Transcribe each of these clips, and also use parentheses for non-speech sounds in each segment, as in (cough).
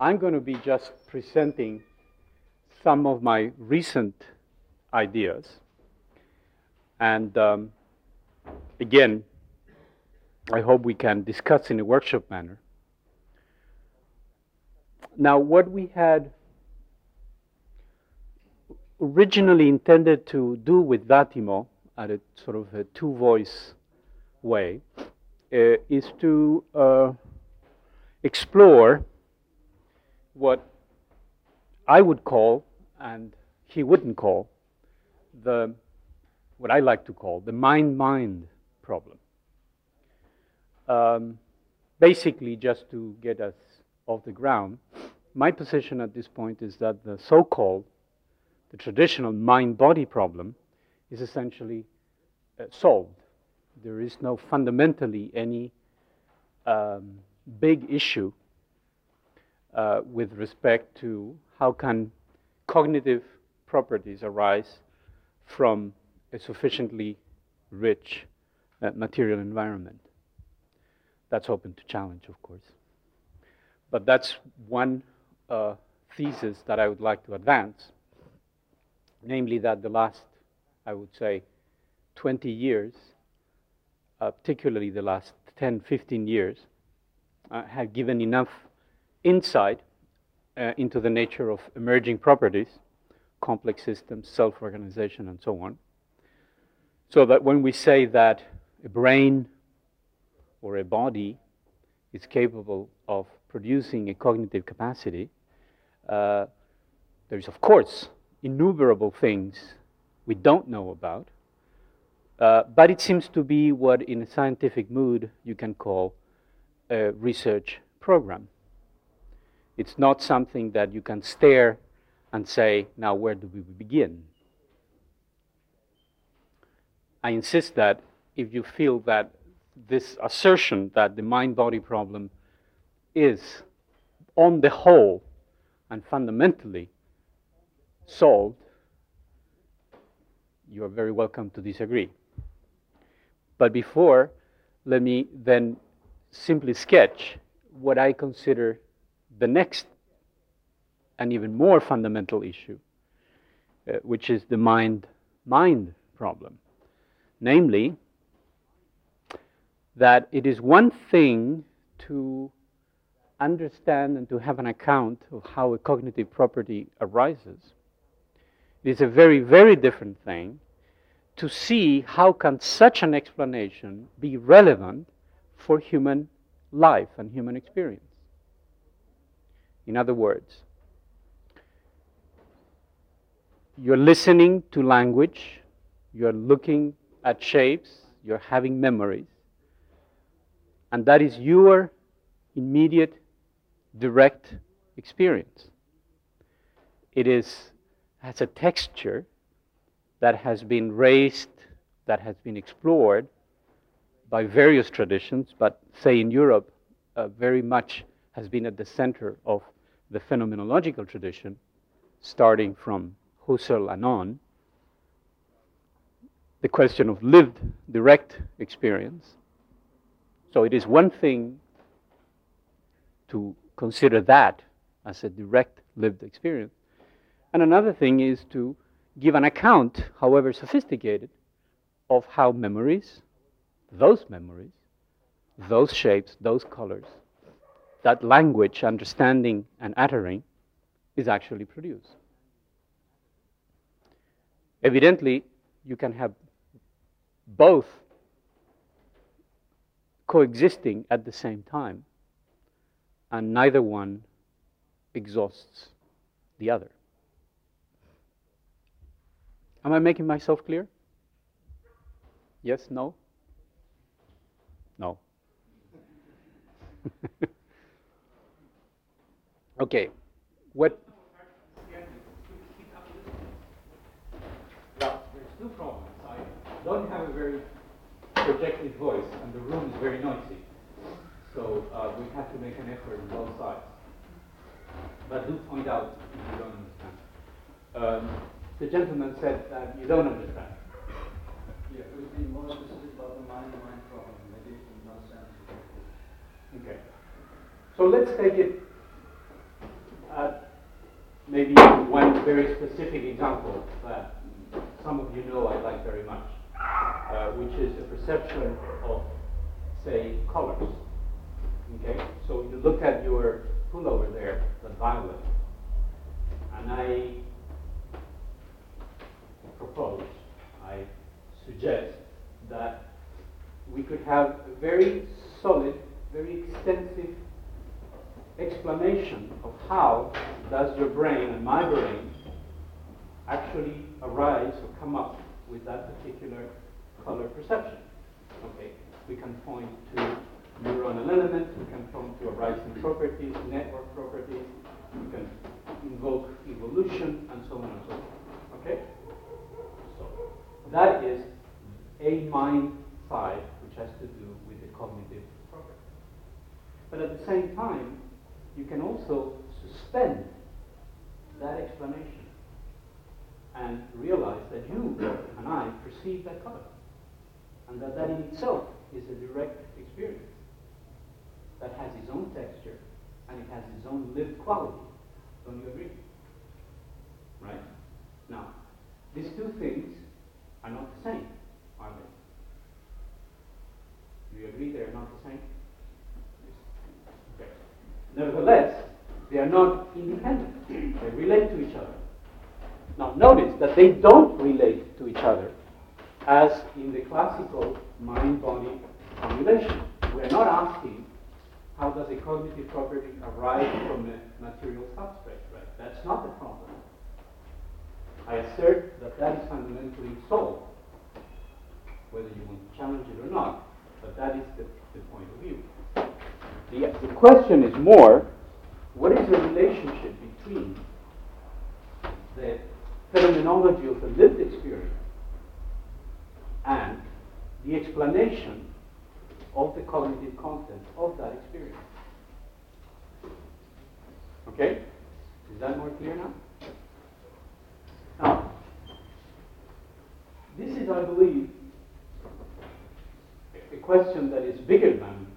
I'm going to be just presenting some of my recent ideas. And um, again, I hope we can discuss in a workshop manner. Now, what we had originally intended to do with Vattimo at a sort of a two voice way uh, is to uh, explore what I would call, and he wouldn't call, the what I like to call the mind mind problem. Um, basically, just to get us off the ground, my position at this point is that the so called, the traditional mind body problem is essentially uh, solved. There is no fundamentally any um, big issue uh, with respect to how can cognitive properties arise from a sufficiently rich uh, material environment. That's open to challenge, of course. But that's one uh, thesis that I would like to advance, namely that the last, I would say, 20 years, uh, particularly the last 10, 15 years, uh, have given enough insight uh, into the nature of emerging properties, complex systems, self organization, and so on. So that when we say that a brain or a body is capable of producing a cognitive capacity, uh, there's, of course, innumerable things we don't know about, uh, but it seems to be what, in a scientific mood, you can call a research program. It's not something that you can stare and say, now where do we begin? I insist that if you feel that this assertion that the mind body problem is, on the whole and fundamentally, solved, you are very welcome to disagree. But before, let me then simply sketch what I consider the next and even more fundamental issue, uh, which is the mind mind problem. Namely, that it is one thing to understand and to have an account of how a cognitive property arises. It is a very, very different thing to see how can such an explanation be relevant for human life and human experience. In other words, you're listening to language, you're looking at shapes, you're having memories, and that is your immediate, direct experience. It is, has a texture that has been raised, that has been explored by various traditions, but say in Europe, uh, very much has been at the center of the phenomenological tradition, starting from Husserl and on, the question of lived, direct experience. So it is one thing to consider that as a direct lived experience. And another thing is to give an account, however sophisticated, of how memories, those memories, those shapes, those colors, that language, understanding, and uttering is actually produced. Evidently, you can have both coexisting at the same time, and neither one exhausts the other. Am I making myself clear? Yes? No? No. (laughs) Okay, what? Well, there's two problems. I don't have a very projected voice, and the room is very noisy. So uh, we have to make an effort on both sides. But do point out if you don't understand. Um, the gentleman said that you don't understand. Yeah, it would be more specific about the mind-mind problem. Maybe it makes sense. Okay. So let's take it maybe one very specific example that some of you know I like very much, uh, which is the perception of, say, colors. Okay, so you look at your pullover there, the violet, and I propose, I suggest that we could have a very solid, very extensive explanation of how does your brain and my brain actually arise or come up with that particular color perception. Okay, we can point to neuronal elements, we can point to arising properties, network properties, we can invoke evolution, and so on and so forth. Okay? So that is a mind side which has to do with the cognitive property. But at the same time, you can also suspend that explanation and realize that you and I perceive that color. And that that in itself is a direct experience that has its own texture and it has its own lived quality. Don't you agree? Right? Now, these two things are not the same, are they? Do you agree they are not the same? Nevertheless, they are not independent. They relate to each other. Now, notice that they don't relate to each other as in the classical mind-body formulation. We're not asking how does a cognitive property arise from a material substrate, right? That's not the problem. I assert that that is fundamentally solved, whether you want to challenge it or not, but that is the, the point of view. The, the question is more, what is the relationship between the phenomenology of the lived experience and the explanation of the cognitive content of that experience. Okay? Is that more clear now? Now, this is, I believe, a question that is bigger than.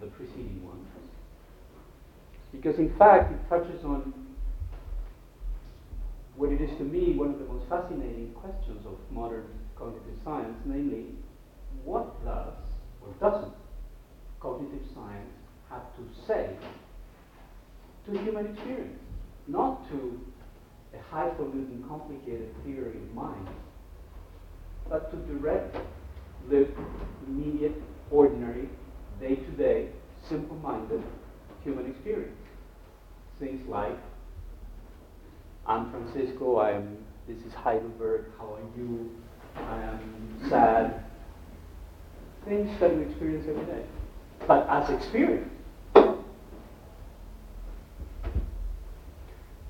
Because, in fact, it touches on what it is to me one of the most fascinating questions of modern cognitive science, namely, what does or doesn't cognitive science have to say to human experience, not to a highfalutin, complicated theory of mind, but to direct, lived, immediate, ordinary, day to day, simple minded human experience. Things like, I'm Francisco, I am, this is Heidelberg, how are you? I am sad. Things that we experience every day but as experience.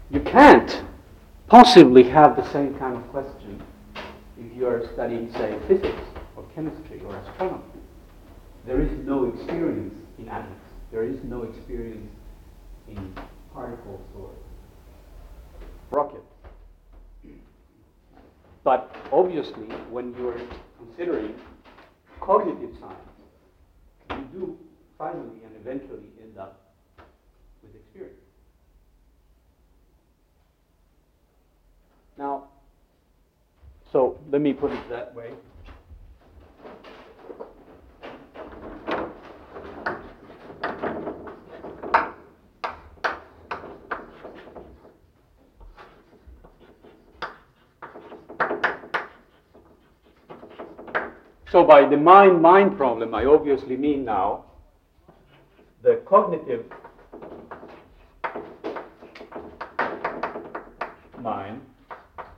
You can't possibly have the same kind of question if you are studying, say, physics or chemistry or astronomy. There is no experience in atoms. There is no experience in particles or rockets. But obviously, when you're considering cognitive science, you do finally and eventually end up with experience. Now, so let me put it that way. So by the mind-mind problem, I obviously mean now the cognitive mind,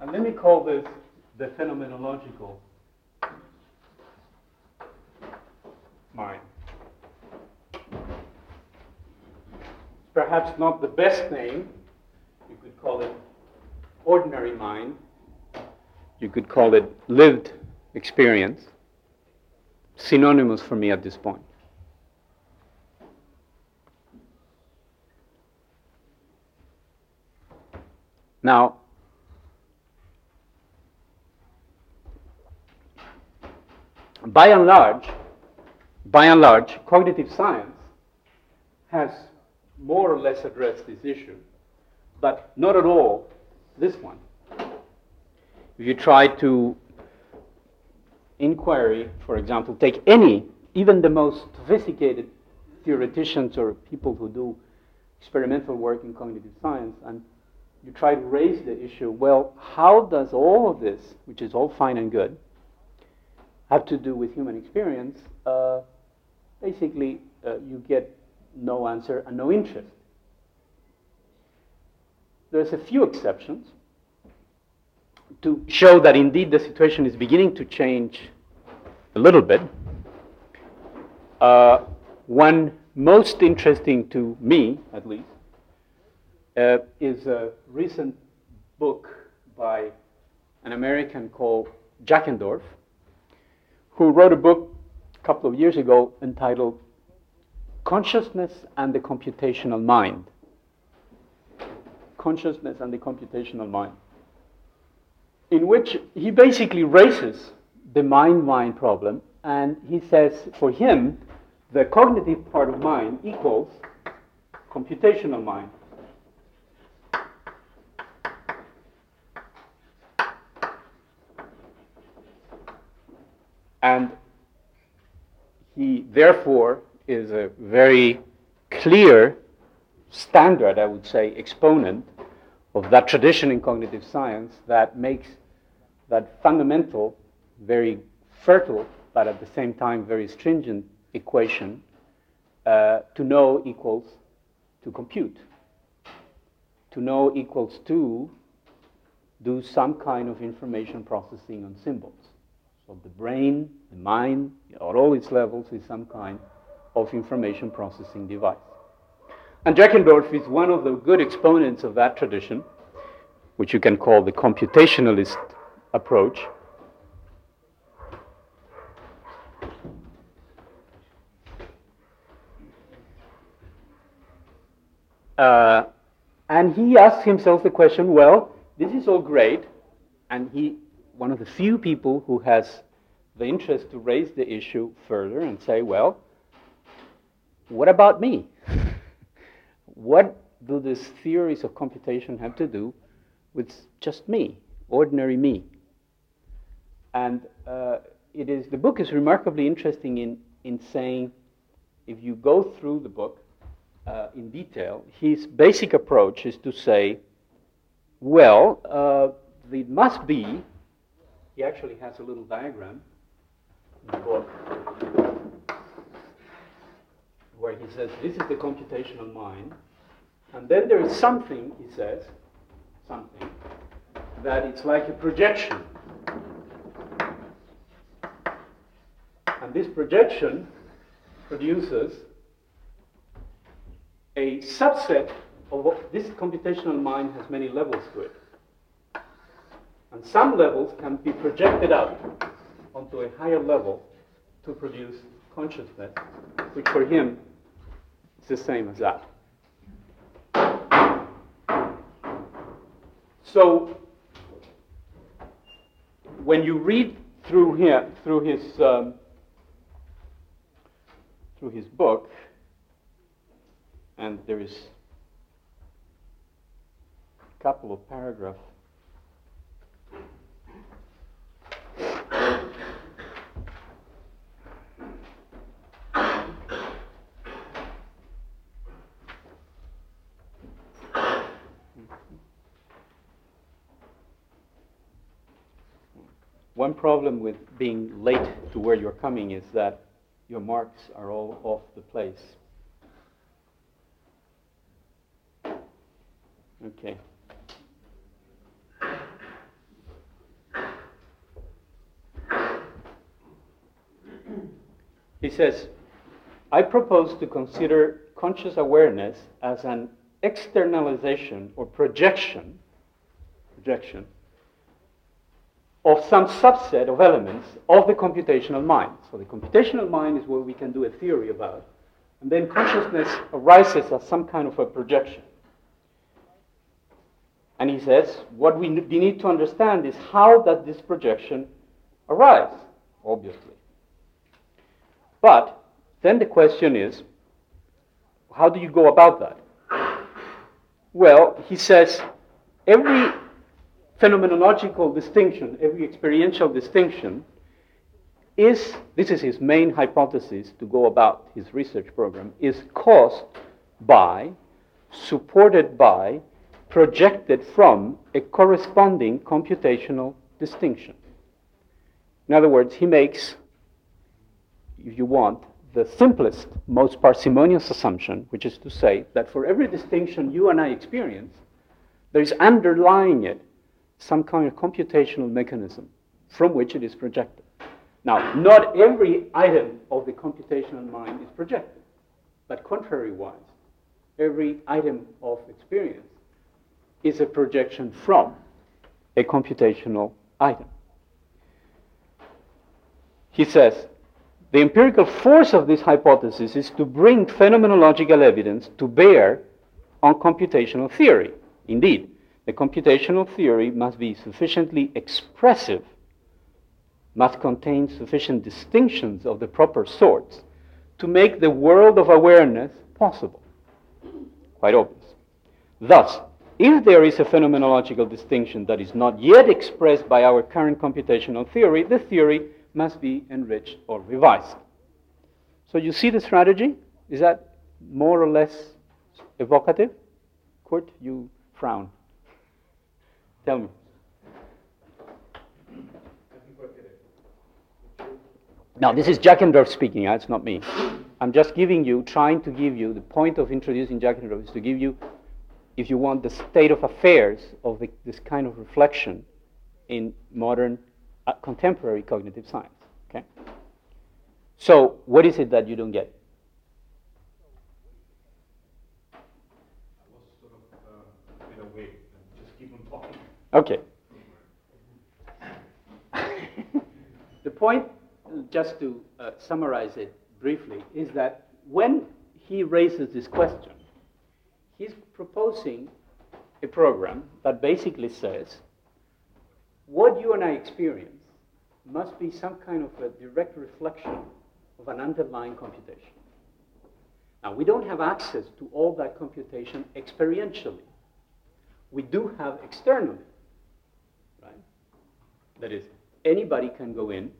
and let me call this the phenomenological mind. Perhaps not the best name, you could call it ordinary mind, you could call it lived experience synonymous for me at this point. Now, by and large, by and large, cognitive science has more or less addressed this issue, but not at all this one. If you try to inquiry, for example, take any, even the most sophisticated theoreticians or people who do experimental work in cognitive science, and you try to raise the issue well, how does all of this, which is all fine and good, have to do with human experience? Uh, basically, uh, you get no answer and no interest. There's a few exceptions to show that indeed the situation is beginning to change a little bit. Uh, one most interesting to me, at least, uh, is a recent book by an American called Jackendoff, who wrote a book a couple of years ago entitled Consciousness and the Computational Mind. Consciousness and the Computational Mind. In which he basically raises the mind mind problem, and he says for him, the cognitive part of mind equals computational mind. And he therefore is a very clear standard, I would say, exponent of that tradition in cognitive science that makes that fundamental, very fertile, but at the same time very stringent equation uh, to know equals to compute. To know equals to do some kind of information processing on symbols. So the brain, the mind, at all its levels is some kind of information processing device. And Jackendoff is one of the good exponents of that tradition, which you can call the computationalist approach. Uh, and he asks himself the question well, this is all great, and he, one of the few people who has the interest to raise the issue further and say, well, what about me? (laughs) what do these theories of computation have to do with just me, ordinary me? And uh, it is the book is remarkably interesting in, in saying, if you go through the book uh, in detail, his basic approach is to say, well, uh, it must be. He actually has a little diagram in the book where he says, This is the computational mind. And then there is something, he says, something, that it's like a projection. And this projection produces a subset of what this computational mind has many levels to it. And some levels can be projected out onto a higher level to produce consciousness, which for him is the same as that. So when you read through here, through his um, through his book, and there is a couple of paragraphs. One problem with being late to where you're coming is that your marks are all off the place. Okay. He says, I propose to consider conscious awareness as an externalization or projection, projection of some subset of elements of the computational mind. So the computational mind is what we can do a theory about. And then consciousness arises as some kind of a projection. And he says, what we need to understand is how that this projection arise, obviously. But then the question is, how do you go about that? Well, he says, every phenomenological distinction, every experiential distinction, is this is his main hypothesis to go about his research program, is caused by, supported by, projected from a corresponding computational distinction. In other words, he makes, if you want, the simplest, most parsimonious assumption, which is to say that for every distinction you and I experience, there is underlying it some kind of computational mechanism from which it is projected. Now, not every item of the computational mind is projected, but contrary-wise, every item of experience is a projection from a computational item. He says, the empirical force of this hypothesis is to bring phenomenological evidence to bear on computational theory. Indeed, the computational theory must be sufficiently expressive, must contain sufficient distinctions of the proper sorts to make the world of awareness possible. Quite obvious. Thus, if there is a phenomenological distinction that is not yet expressed by our current computational theory, the theory must be enriched or revised. So you see the strategy? Is that more or less evocative? Kurt, you frown. Tell me. Now, this is Jackendoff speaking, uh, it's not me. I'm just giving you, trying to give you, the point of introducing Jackendoff is to give you, if you want, the state of affairs of the, this kind of reflection in modern, uh, contemporary cognitive science. Okay? So, what is it that you don't get? Okay. (laughs) the point, just to uh, summarize it briefly, is that when he raises this question, he's proposing a program that basically says what you and I experience must be some kind of a direct reflection of an underlying computation. Now, we don't have access to all that computation experientially. We do have externally. That is, anybody can go in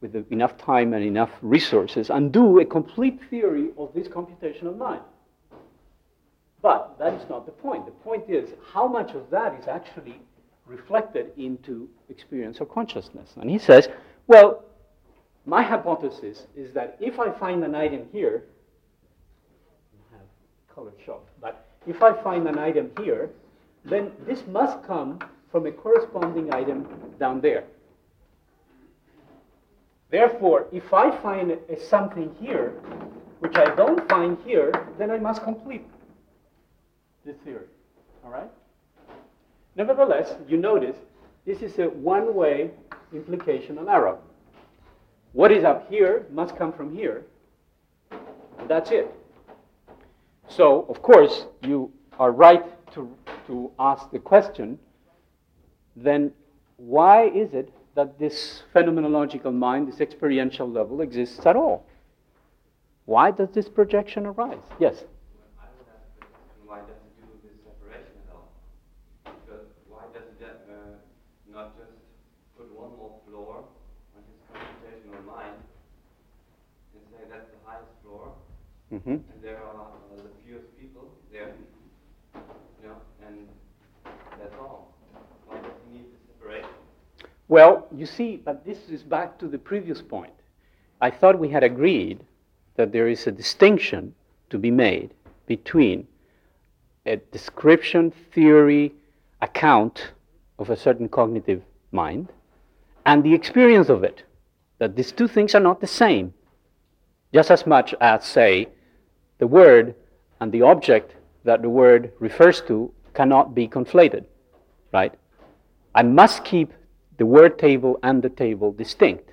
with enough time and enough resources and do a complete theory of this computational mind. But that is not the point. The point is how much of that is actually reflected into experience or consciousness. And he says, well, my hypothesis is that if I find an item here, I have color shock, but if I find an item here, then this must come from a corresponding item down there. Therefore, if I find a, something here, which I don't find here, then I must complete the theory. All right? Nevertheless, you notice this is a one-way implicational arrow. What is up here must come from here. And that's it. So, of course, you are right to, to ask the question then why is it that this phenomenological mind, this experiential level, exists at all? Why does this projection arise? Yes? I would ask the question, why does it do this separation at all? Because why does it uh, not just put one more floor on his computational mind and say that's the highest floor, mm-hmm. and there are uh, the fewest people there, you know, and that's all. Well, you see, but this is back to the previous point. I thought we had agreed that there is a distinction to be made between a description, theory, account of a certain cognitive mind and the experience of it. That these two things are not the same. Just as much as, say, the word and the object that the word refers to cannot be conflated, right? I must keep the word table and the table distinct.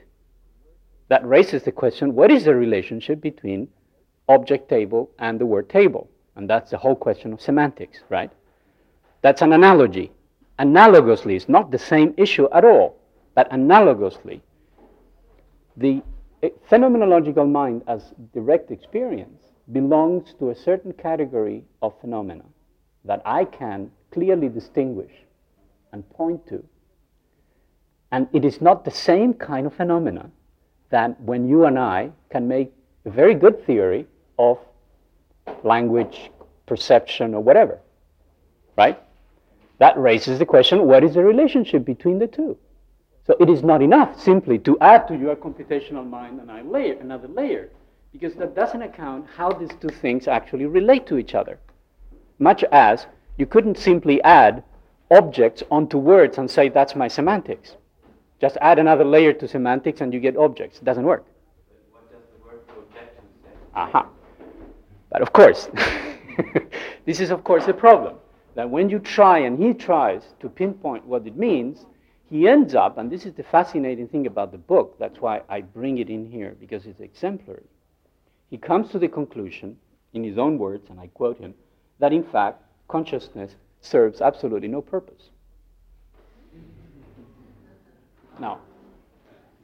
That raises the question what is the relationship between object table and the word table? And that's the whole question of semantics, right? That's an analogy. Analogously, it's not the same issue at all, but analogously, the eh, phenomenological mind as direct experience belongs to a certain category of phenomena that I can clearly distinguish and point to. And it is not the same kind of phenomena that when you and I can make a very good theory of language, perception, or whatever. Right? That raises the question what is the relationship between the two? So it is not enough simply to add to your computational mind layer, another layer, because that doesn't account how these two things actually relate to each other. Much as you couldn't simply add objects onto words and say that's my semantics. Just add another layer to semantics and you get objects. It doesn't work. What does the word projection say? Aha. But of course, (laughs) this is of course a problem. That when you try and he tries to pinpoint what it means, he ends up, and this is the fascinating thing about the book, that's why I bring it in here, because it's exemplary. He comes to the conclusion, in his own words, and I quote him, that in fact consciousness serves absolutely no purpose. Now,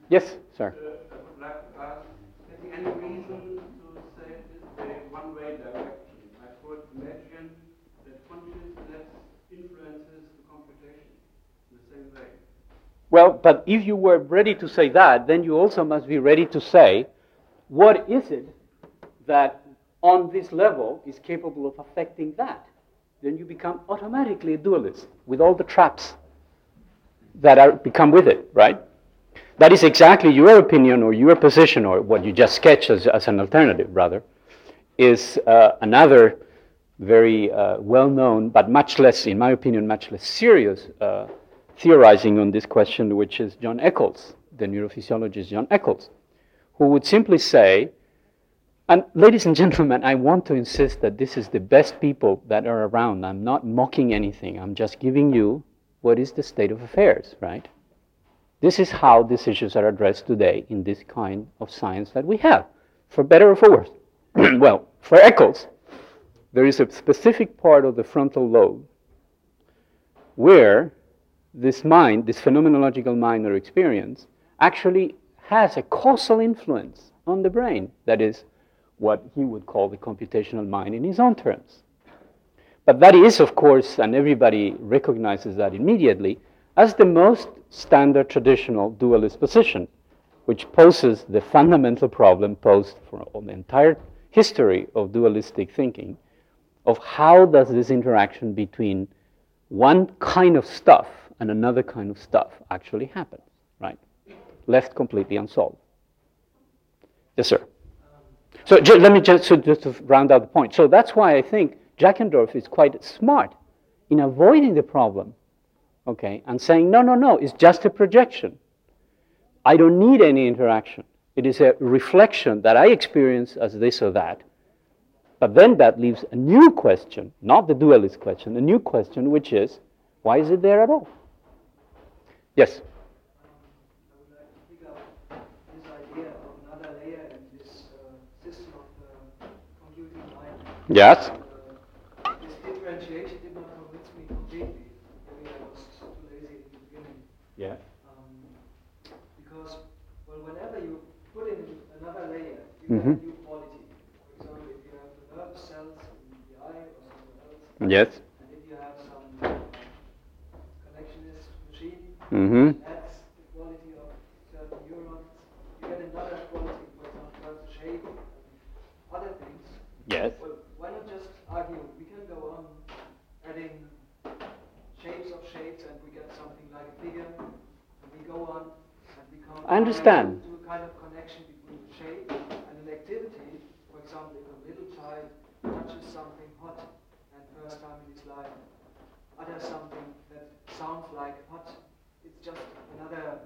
yes, sir. Uh, I would like to ask, is there any reason to say this a one-way direction? I could imagine that consciousness influences the computation in the same way. Well, but if you were ready to say that, then you also must be ready to say, what is it that on this level is capable of affecting that? Then you become automatically a dualist with all the traps that are become with it, right? That is exactly your opinion or your position or what you just sketched as, as an alternative, rather, is uh, another very uh, well-known, but much less, in my opinion, much less serious uh, theorizing on this question, which is John Eccles, the neurophysiologist John Eccles, who would simply say, and ladies and gentlemen, I want to insist that this is the best people that are around. I'm not mocking anything. I'm just giving you what is the state of affairs, right? This is how these issues are addressed today in this kind of science that we have, for better or for worse. (clears throat) well, for Eccles, there is a specific part of the frontal lobe where this mind, this phenomenological mind or experience, actually has a causal influence on the brain. That is what he would call the computational mind in his own terms. But that is, of course, and everybody recognizes that immediately, as the most standard traditional dualist position, which poses the fundamental problem posed for the entire history of dualistic thinking of how does this interaction between one kind of stuff and another kind of stuff actually happen, right? Left completely unsolved. Yes, sir. So let me just, so just to round out the point. So that's why I think Jackendoff is quite smart in avoiding the problem, okay, and saying, no, no, no, it's just a projection. I don't need any interaction. It is a reflection that I experience as this or that. But then that leaves a new question, not the dualist question, a new question, which is, why is it there at all? Yes? I Mhm. example, if you have nerve cells in the eye or somewhere else, Yes? and if you have some connectionist machine, Mm-hmm. adds the quality of certain neurons. You get another quality, for example, shape and other things. Yes. Well, why not just argue? We can go on adding shapes of shapes and we get something like a figure. And we go on and I understand. to a kind of connection between shape and an activity. For example, if a little child touches something hot and first time in his life utters something that sounds like hot, it's just another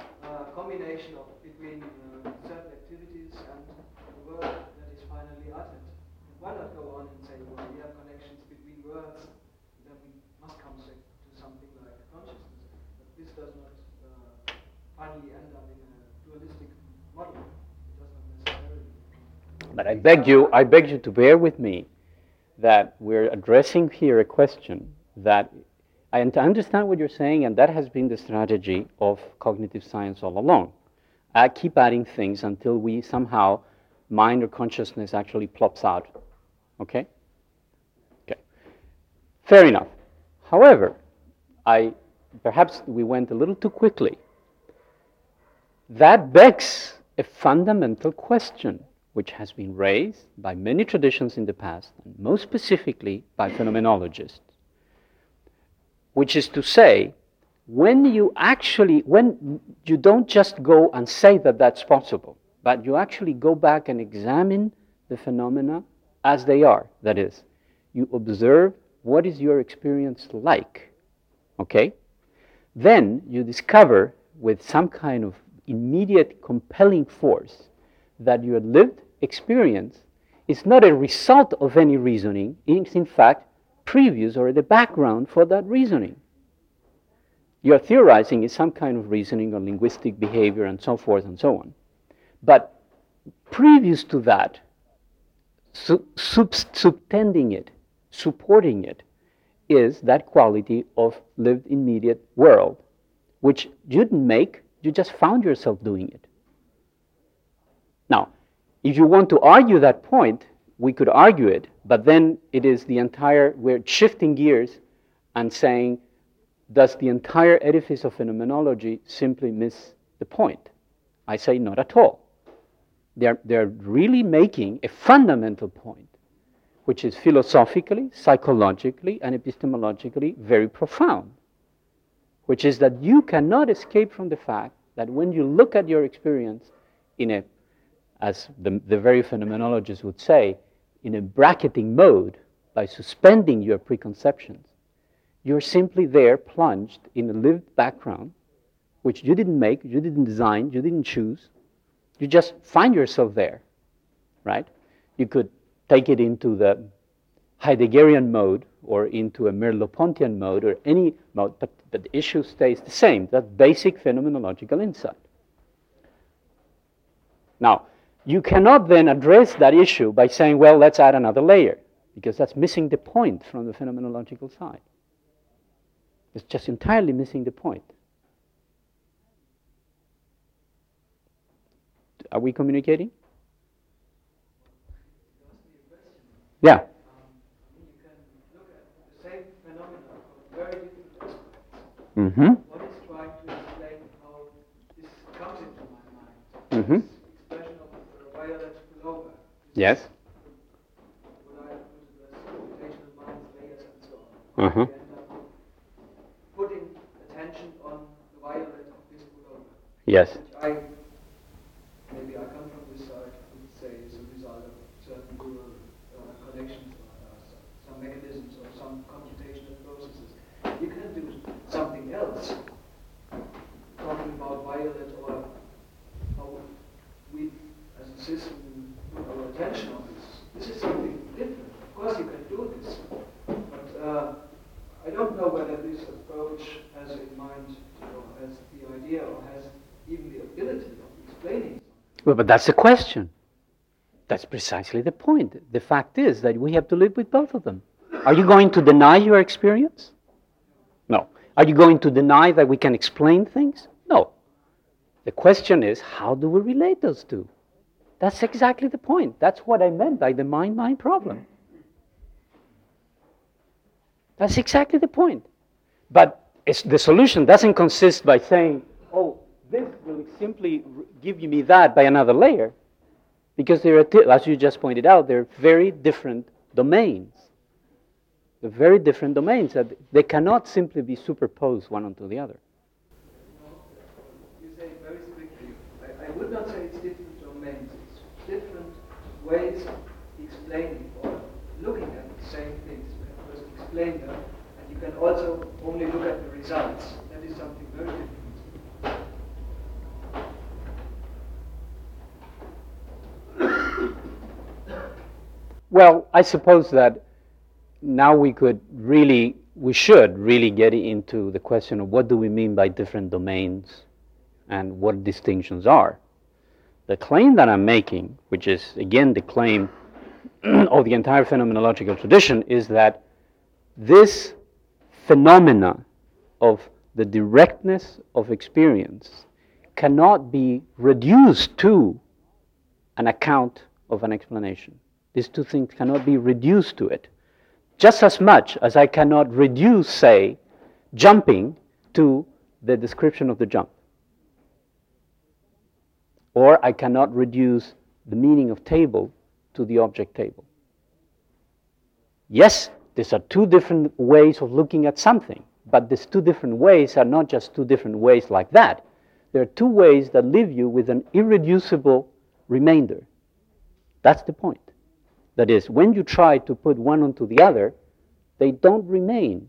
uh, combination of between uh, certain activities and the word that is finally uttered. Why not go on and say, well, we have connections between words, then we must come to to something like consciousness. But this does not uh, finally end up in a dualistic model. It does not necessarily. But I beg you, I beg you to bear with me that we're addressing here a question that I un- understand what you're saying, and that has been the strategy of cognitive science all along. I keep adding things until we somehow, mind or consciousness actually plops out. Okay? Okay. Fair enough. However, I perhaps we went a little too quickly. That begs a fundamental question which has been raised by many traditions in the past, and most specifically by phenomenologists, which is to say, when you actually, when you don't just go and say that that's possible, but you actually go back and examine the phenomena as they are, that is, you observe what is your experience like, okay? Then you discover with some kind of immediate compelling force that your lived experience is not a result of any reasoning, it's in fact previous or the background for that reasoning. You're theorizing is some kind of reasoning or linguistic behavior and so forth and so on. But previous to that, sub- subtending it, supporting it, is that quality of lived immediate world, which you didn't make, you just found yourself doing it. Now, if you want to argue that point, we could argue it, but then it is the entire, we're shifting gears and saying, does the entire edifice of phenomenology simply miss the point? I say not at all. They're, they're really making a fundamental point, which is philosophically, psychologically, and epistemologically very profound, which is that you cannot escape from the fact that when you look at your experience in a as the, the very phenomenologists would say, in a bracketing mode by suspending your preconceptions, you're simply there plunged in a lived background, which you didn't make, you didn't design, you didn't choose. You just find yourself there, right? You could take it into the Heideggerian mode or into a Merleau-Pontian mode or any mode, but, but the issue stays the same, that basic phenomenological insight. Now, you cannot then address that issue by saying, well, let's add another layer, because that's missing the point from the phenomenological side. It's just entirely missing the point. Are we communicating? Yeah. Mm-hmm. One is trying to explain how this comes into my mind. Mm-hmm. This expression of uh, violet pullover. Yes. What I put as computational minds, layers, and so on. Uh-huh. We end up putting attention on the violet of this. Yes. Which I, maybe I come from this side, would say is a result of certain neural uh, connections or uh, some, some mechanisms or some computational processes. You can do something else, talking about violet or how we as a system put our attention on this. This is something different. Of course you can do this, but uh, I don't know whether this approach has in mind or has the idea or has even the ability of explaining. Well, but that's the question. That's precisely the point. The fact is that we have to live with both of them. Are you going to deny your experience? No. Are you going to deny that we can explain things? No. The question is, how do we relate those two? That's exactly the point. That's what I meant by the mind mind problem. That's exactly the point. But the solution doesn't consist by saying, oh, this will simply give you me that by another layer. Because there are, as you just pointed out, they're very different domains. They're very different domains that they cannot simply be superposed one onto the other. You say very strictly. I, I would not say it's different domains. It's different ways of explaining or looking at the same things. You can first explain them, and you can also only look at the results. That is something very different. Well, I suppose that now we could really, we should really get into the question of what do we mean by different domains and what distinctions are. The claim that I'm making, which is again the claim (clears throat) of the entire phenomenological tradition, is that this phenomena of the directness of experience cannot be reduced to an account of an explanation. These two things cannot be reduced to it. Just as much as I cannot reduce, say, jumping to the description of the jump. Or I cannot reduce the meaning of table to the object table. Yes, these are two different ways of looking at something, but these two different ways are not just two different ways like that. There are two ways that leave you with an irreducible remainder. That's the point. That is, when you try to put one onto the other, they don't remain.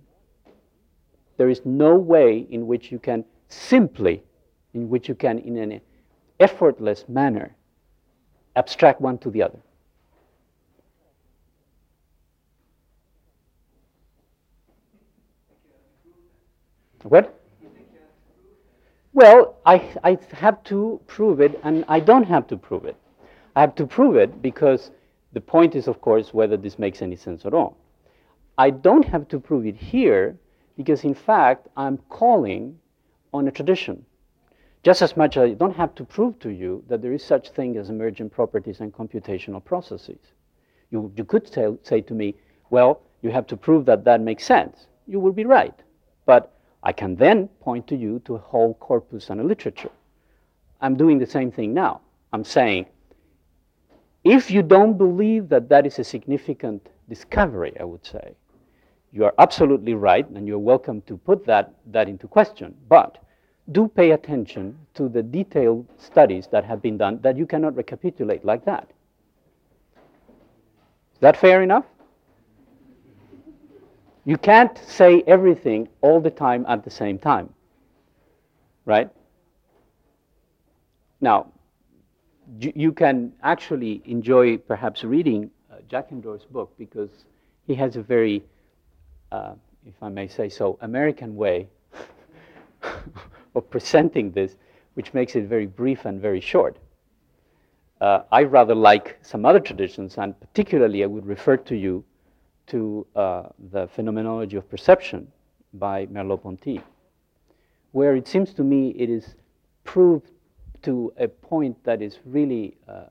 There is no way in which you can simply, in which you can, in an effortless manner, abstract one to the other. What? Well, I, I have to prove it, and I don't have to prove it. I have to prove it because the point is, of course, whether this makes any sense at all. I don't have to prove it here because, in fact, I'm calling on a tradition. Just as much I don't have to prove to you that there is such thing as emergent properties and computational processes. You, you could say, say to me, well, you have to prove that that makes sense. You will be right. But I can then point to you to a whole corpus and a literature. I'm doing the same thing now. I'm saying, if you don't believe that that is a significant discovery, I would say, you are absolutely right, and you're welcome to put that, that into question. But do pay attention to the detailed studies that have been done that you cannot recapitulate like that. Is that fair enough? You can't say everything all the time at the same time. Right? Now, you can actually enjoy perhaps reading uh, Jackendoff's book because he has a very, uh, if I may say so, American way (laughs) of presenting this, which makes it very brief and very short. Uh, I rather like some other traditions, and particularly I would refer to you to uh, the phenomenology of perception by Merleau-Ponty, where it seems to me it is proved to a point that is really uh,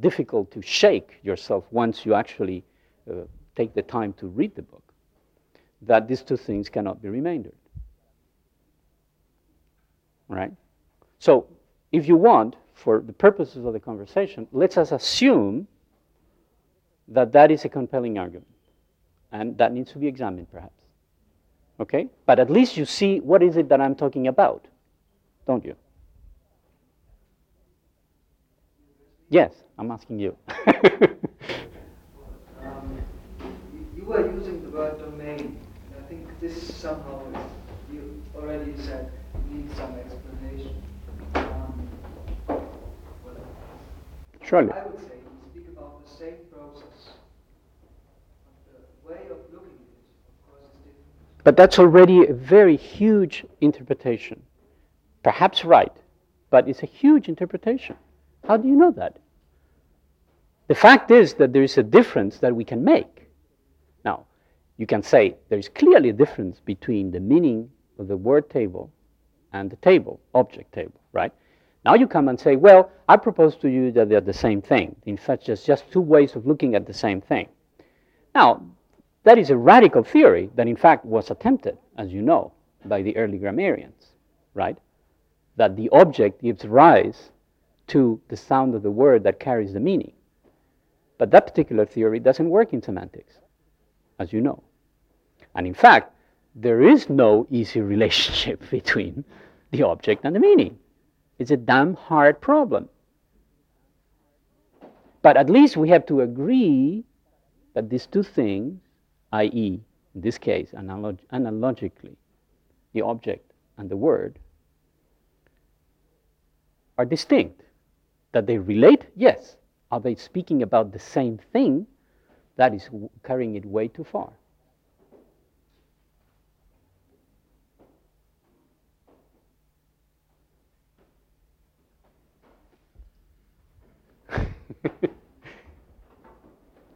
difficult to shake yourself once you actually uh, take the time to read the book, that these two things cannot be remaindered. Right? So, if you want, for the purposes of the conversation, let's us assume that that is a compelling argument and that needs to be examined perhaps. Okay? But at least you see what is it that I'm talking about, don't you? Yes, I'm asking you. um, (laughs) you were using the word domain. I think this somehow, you already said, needs some explanation. Um, Surely. I would say we speak about the same process but that's already a very huge interpretation. Perhaps right, but it's a huge interpretation. How do you know that? The fact is that there is a difference that we can make. Now, you can say there is clearly a difference between the meaning of the word table and the table, object table, right? Now you come and say, well, I propose to you that they're the same thing. In fact, it's just two ways of looking at the same thing. Now, that is a radical theory that, in fact, was attempted, as you know, by the early grammarians, right? That the object gives rise to the sound of the word that carries the meaning. But that particular theory doesn't work in semantics, as you know. And in fact, there is no easy (laughs) relationship between the object and the meaning. It's a damn hard problem. But at least we have to agree that these two things i.e., in this case, analog- analogically, the object and the word, are distinct. That they relate, yes. Are they speaking about the same thing? That is carrying it way too far. (laughs)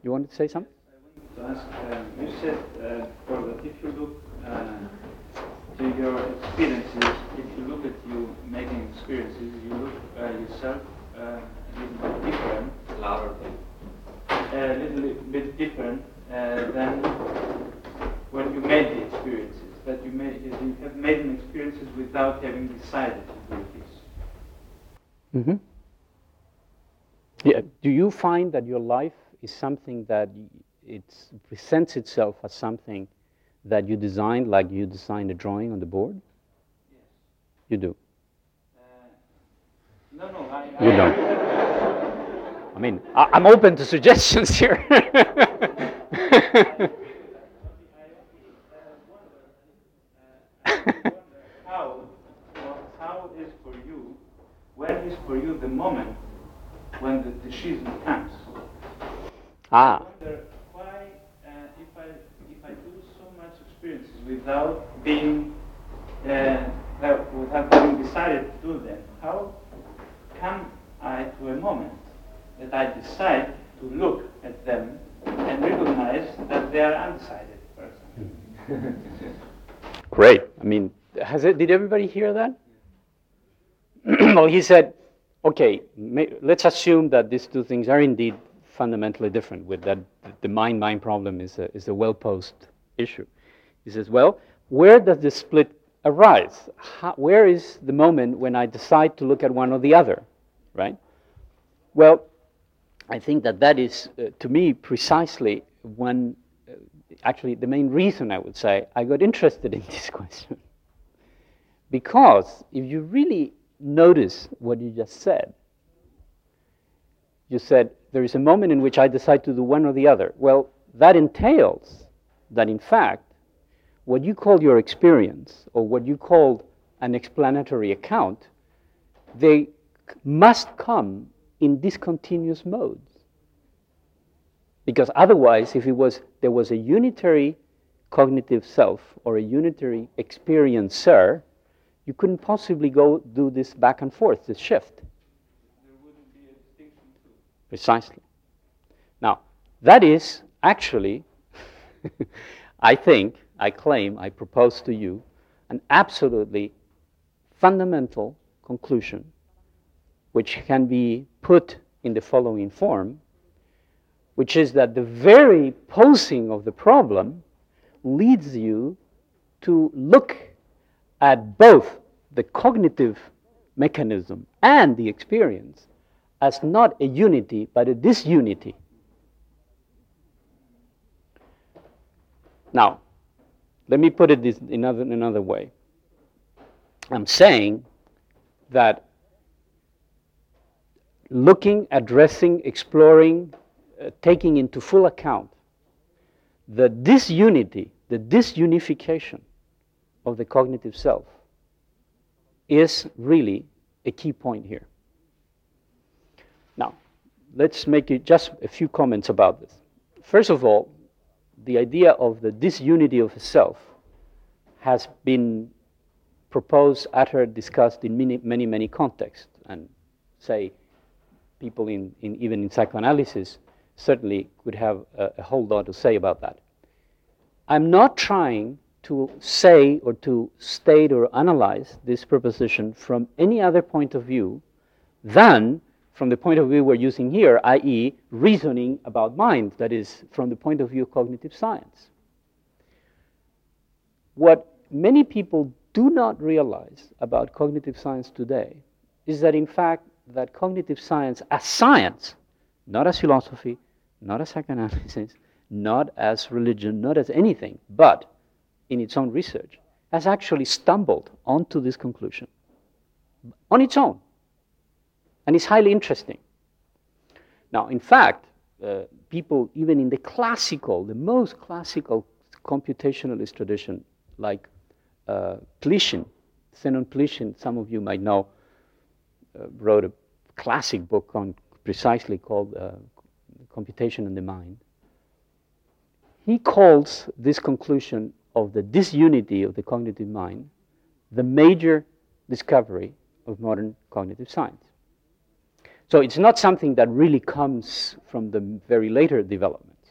you wanted to say something? I wanted to ask, uh, you said, uh, that if you look uh, to your experiences, if you look at you making experiences, you look uh, yourself uh, a little bit different. Louder. A little bit different uh, than when you made the experiences. that you, have made an experiences without having decided to do this. Mm-hmm. Yeah. Do you find that your life is something that it presents itself as something that you designed, like you designed a drawing on the board? Yes. You do. No, no, I. You I don't. I mean, I, am open to suggestions here. (laughs) how, how is for you, when is for you the moment when the decision comes? Ah. I wonder why, uh, if, I, if I do so much experiences without being, uh, without having decided to do them, how come I to a moment that I decide to look at them and recognize that they are undecided person? (laughs) Great. I mean, has it, did everybody hear that? (clears throat) well, he said, okay, may, let's assume that these two things are indeed fundamentally different, with that the mind mind problem is a, is a well posed issue. He says, well, where does the split arise? How, where is the moment when I decide to look at one or the other, right? Well, I think that that is, uh, to me, precisely when, uh, actually, the main reason I would say I got interested (laughs) in this question. because if you really notice what you just said, you said, there is a moment in which I decide to do one or the other. Well, that entails that, in fact, what you call your experience or what you called an explanatory account, they must come in discontinuous modes. Because otherwise, if it was there was a unitary cognitive self or a unitary experiencer, you couldn't possibly go do this back and forth, this shift. There wouldn't be a distinction. Precisely. Now, that is actually, (laughs) I think, I claim, I propose to you, an absolutely fundamental conclusion which can be put in the following form, which is that the very posing of the problem leads you to look at both the cognitive mechanism and the experience as not a unity but a disunity. Now, let me put it this another, another way. I'm saying that looking, addressing, exploring, uh, taking into full account the disunity, the disunification of the cognitive self is really a key point here. Now, let's make just a few comments about this. First of all, the idea of the disunity of the self has been proposed, uttered, discussed in many, many, many contexts. And say, people in, in even in psychoanalysis certainly could have a, a whole lot to say about that. I'm not trying to say or to state or analyze this proposition from any other point of view than from the point of view we're using here, i.e., reasoning about mind, that is, from the point of view of cognitive science. What many people do not realize about cognitive science today is that, in fact, that cognitive science as science, not as philosophy, not as psychoanalysis, not as religion, not as anything, but in its own research, has actually stumbled onto this conclusion on its own. And it's highly interesting. Now, in fact, uh, people, even in the classical, the most classical computationalist tradition, like uh, Pylyshyn, Zenon Pylyshyn, some of you might know, uh, wrote a classic book on precisely called uh, Computation and the Mind. He calls this conclusion of the disunity of the cognitive mind the major discovery of modern cognitive science. So it's not something that really comes from the very later developments.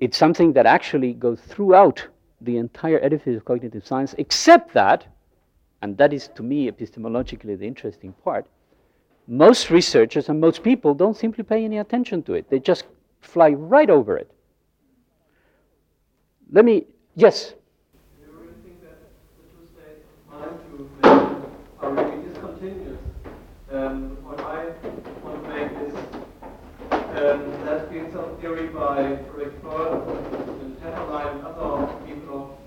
It's something that actually goes throughout the entire edifice of cognitive science, except that, and that is to me epistemologically the interesting part, most researchers and most people don't simply pay any attention to it. They just fly right over it. Let me, yes? Um, what I want to make is um, there's been some theory by Rick Ford and Hefferline and other people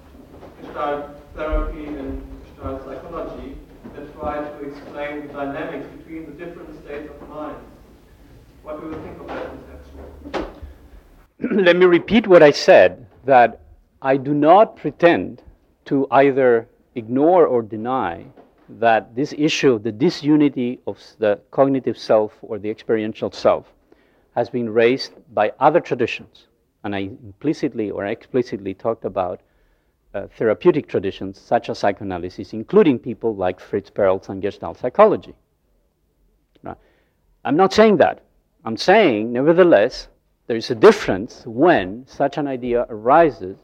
of Gestalt therapy and Gestalt psychology that try to explain the dynamics between the different states of mind. What do you think of that? (clears throat) Let me repeat what I said that I do not pretend to either ignore or deny that this issue, the disunity of the cognitive self or the experiential self, has been raised by other traditions. And I implicitly or explicitly talked about uh, therapeutic traditions such as psychoanalysis, including people like Fritz Perls and Gestalt psychology. I'm not saying that. I'm saying, nevertheless, there is a difference when such an idea arises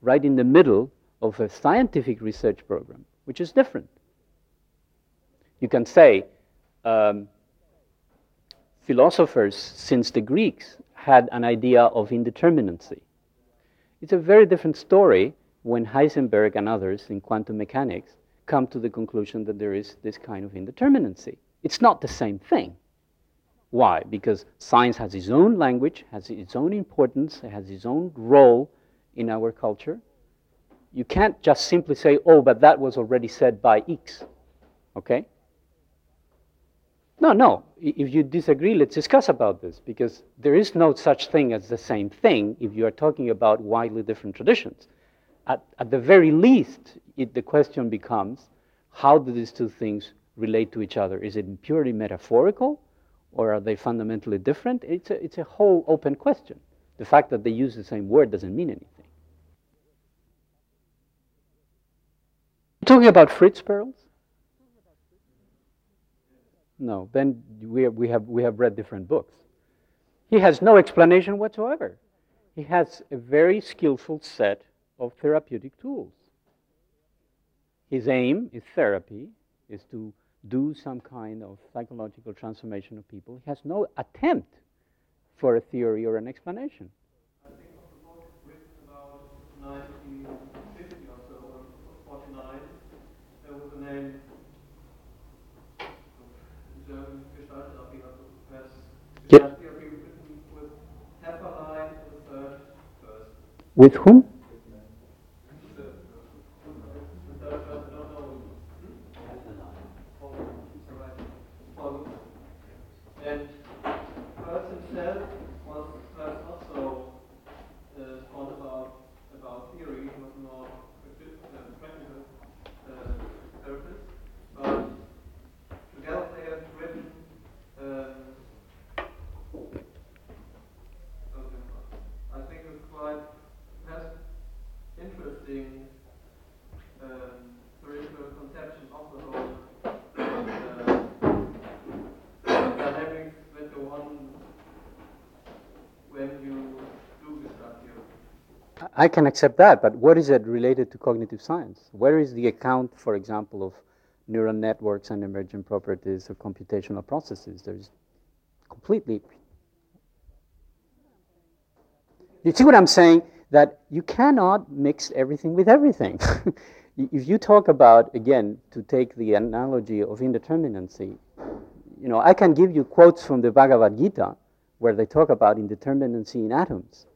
right in the middle of a scientific research program, which is different. You can say um, philosophers since the Greeks had an idea of indeterminacy. It's a very different story when Heisenberg and others in quantum mechanics come to the conclusion that there is this kind of indeterminacy. It's not the same thing. Why? Because science has its own language, has its own importance, it has its own role in our culture. You can't just simply say, oh, but that was already said by X. Okay? No, no. If you disagree, let's discuss about this because there is no such thing as the same thing if you are talking about widely different traditions. At, at the very least, it, the question becomes how do these two things relate to each other? Is it purely metaphorical or are they fundamentally different? It's a, it's a whole open question. The fact that they use the same word doesn't mean anything. Talking about Fritz Perls? No, then we have, we, have, we have read different books. He has no explanation whatsoever. He has a very skillful set of therapeutic tools. His aim is therapy, is to do some kind of psychological transformation of people. He has no attempt for a theory or an explanation. I think of the book written about 1950 or so, or 49, there was a name German Gestalttherapie, also has. Gestalttherapie written with Hefferline in the third person. With whom? The, the third person, I don't know. Oh, it's alright. Well, And Perls himself was perhaps not so uh, fond about, about theory, he was more practi- uh, practical uh, therapist. But together they have written um, something I think it's quite has interesting um, theoretical conception of the whole uh, dynamics that go on when you do this stuff here. I can accept that, but what is it related to cognitive science? Where is the account, for example, of neural networks and emergent properties of computational processes? There's completely. You see what I'm saying? That you cannot mix everything with everything. (laughs) if you talk about, again, to take the analogy of indeterminacy, you know, I can give you quotes from the Bhagavad Gita where they talk about indeterminacy in atoms.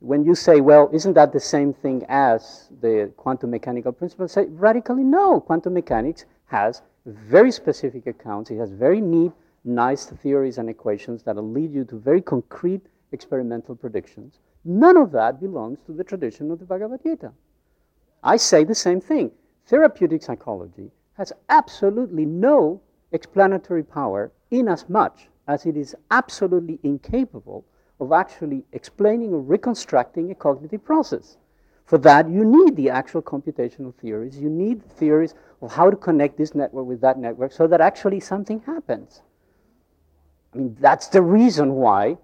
When you say, well, isn't that the same thing as the quantum mechanical principle? Say radically no. Quantum mechanics has very specific accounts. It has very neat, nice theories and equations that'll lead you to very concrete experimental predictions. None of that belongs to the tradition of the Bhagavad Gita. I say the same thing. Therapeutic psychology has absolutely no explanatory power in as much as it is absolutely incapable of actually explaining or reconstructing a cognitive process. For that, you need the actual computational theories. You need theories of how to connect this network with that network so that actually something happens. I mean, that's the reason why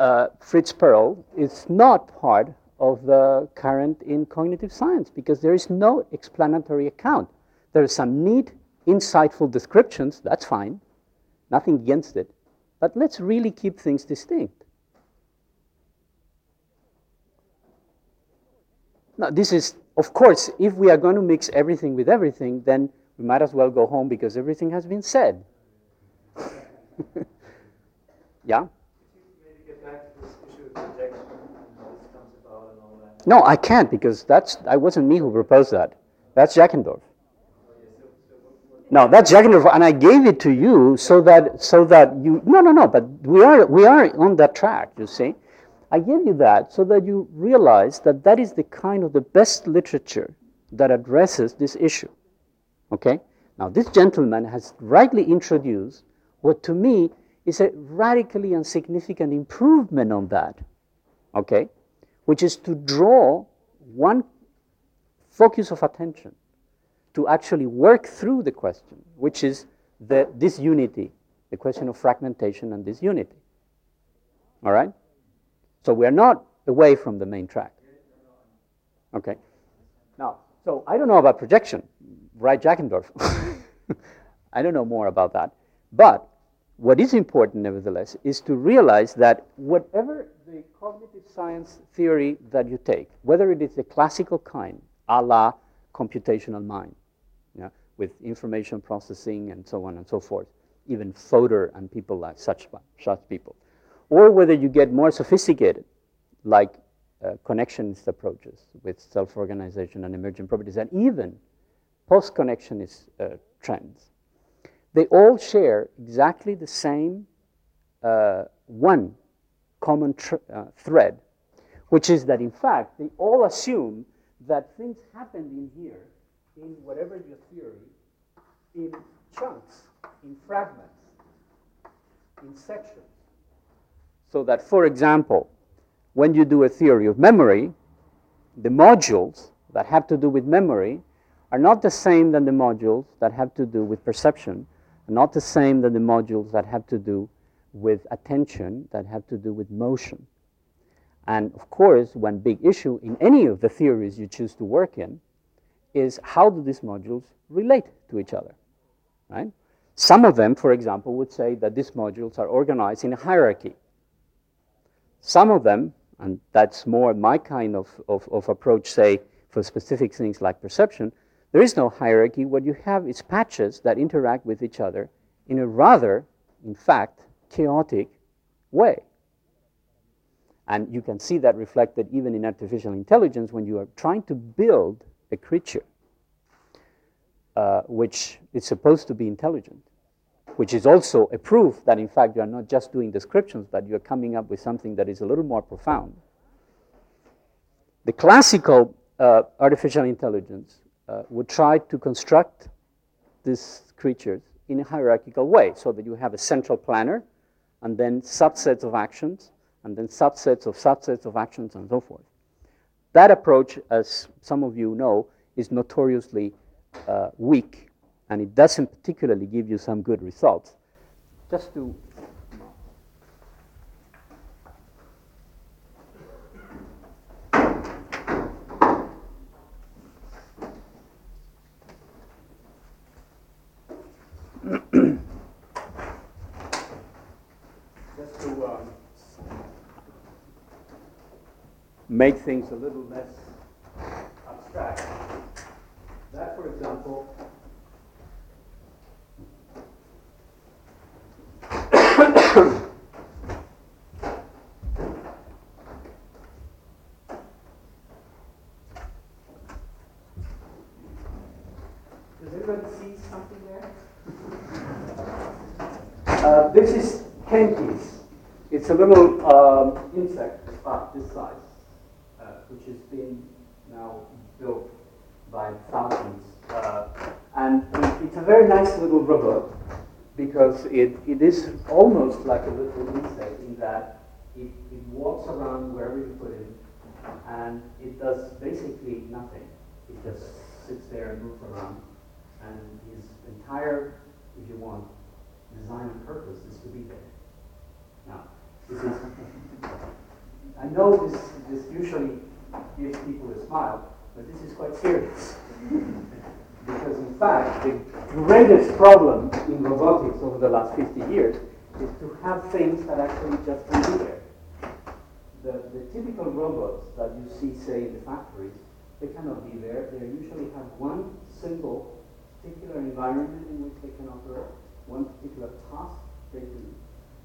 uh, Fritz Perl is not part of the current in cognitive science because there is no explanatory account. There are some neat, insightful descriptions, that's fine, nothing against it, but let's really keep things distinct. Now, this is, of course, if we are going to mix everything with everything, then we might as well go home because everything has been said. (laughs) yeah? No, I can't because that's I wasn't me who proposed that. That's Jackendoff. No, that's Jackendoff, and I gave it to you so that so that you no no no. But we are we are on that track. You see, I gave you that so that you realize that that is the kind of the best literature that addresses this issue. Okay. Now, this gentleman has rightly introduced what to me is a radically and significant improvement on that. Okay which is to draw one focus of attention to actually work through the question, which is the disunity, the question of fragmentation and disunity. All right? So we are not away from the main track. Okay. Now, so I don't know about projection, right, Jackendoff? (laughs) I don't know more about that. But what is important, nevertheless, is to realize that whatever the cognitive science theory that you take, whether it is the classical kind, a la computational mind, yeah, with information processing and so on and so forth, even Fodor and people like such, such people, or whether you get more sophisticated, like uh, connectionist approaches with self-organization and emergent properties, and even post-connectionist uh, trends they all share exactly the same uh, one common uh, thread, which is that in fact they all assume that things happened in here, in whatever your theory, in chunks, in fragments, in sections. So that, for example, when you do a theory of memory, the modules that have to do with memory are not the same than the modules that have to do with perception not the same than the modules that have to do with attention, that have to do with motion. And of course, one big issue in any of the theories you choose to work in is how do these modules relate to each other, right? Some of them, for example, would say that these modules are organized in a hierarchy. Some of them, and that's more my kind of, of, of approach, say, for specific things like perception, there is no hierarchy. What you have is patches that interact with each other in a rather, in fact, chaotic way. And you can see that reflected even in artificial intelligence when you are trying to build a creature uh, which is supposed to be intelligent, which is also a proof that, in fact, you are not just doing descriptions, but you're coming up with something that is a little more profound. The classical uh, artificial intelligence uh, would try to construct these creatures in a hierarchical way so that you have a central planner and then subsets of actions and then subsets of subsets of actions and so forth. That approach, as some of you know, is notoriously uh, weak and it doesn't particularly give you some good results. Just to um, make things a little less abstract. That, for example, Does everybody see something there? Uh, this is Genghis. It's a little um, insect about this size which has been now built by thousands. Uh, and it's a very nice little robot because it, it is almost like a little insect in that it, it walks around wherever you put it and it does basically nothing. It just sits there and moves around. And his entire, if you want, design and purpose is to be there. (laughs) I know this, this usually gives people a smile, but this is quite serious. (laughs) because in fact, the greatest problem in robotics over the last 50 years is to have things that actually just can be there. The, the typical robots that you see, say, in the factories, they cannot be there. They usually have one single particular environment in which they can operate, one particular task they do,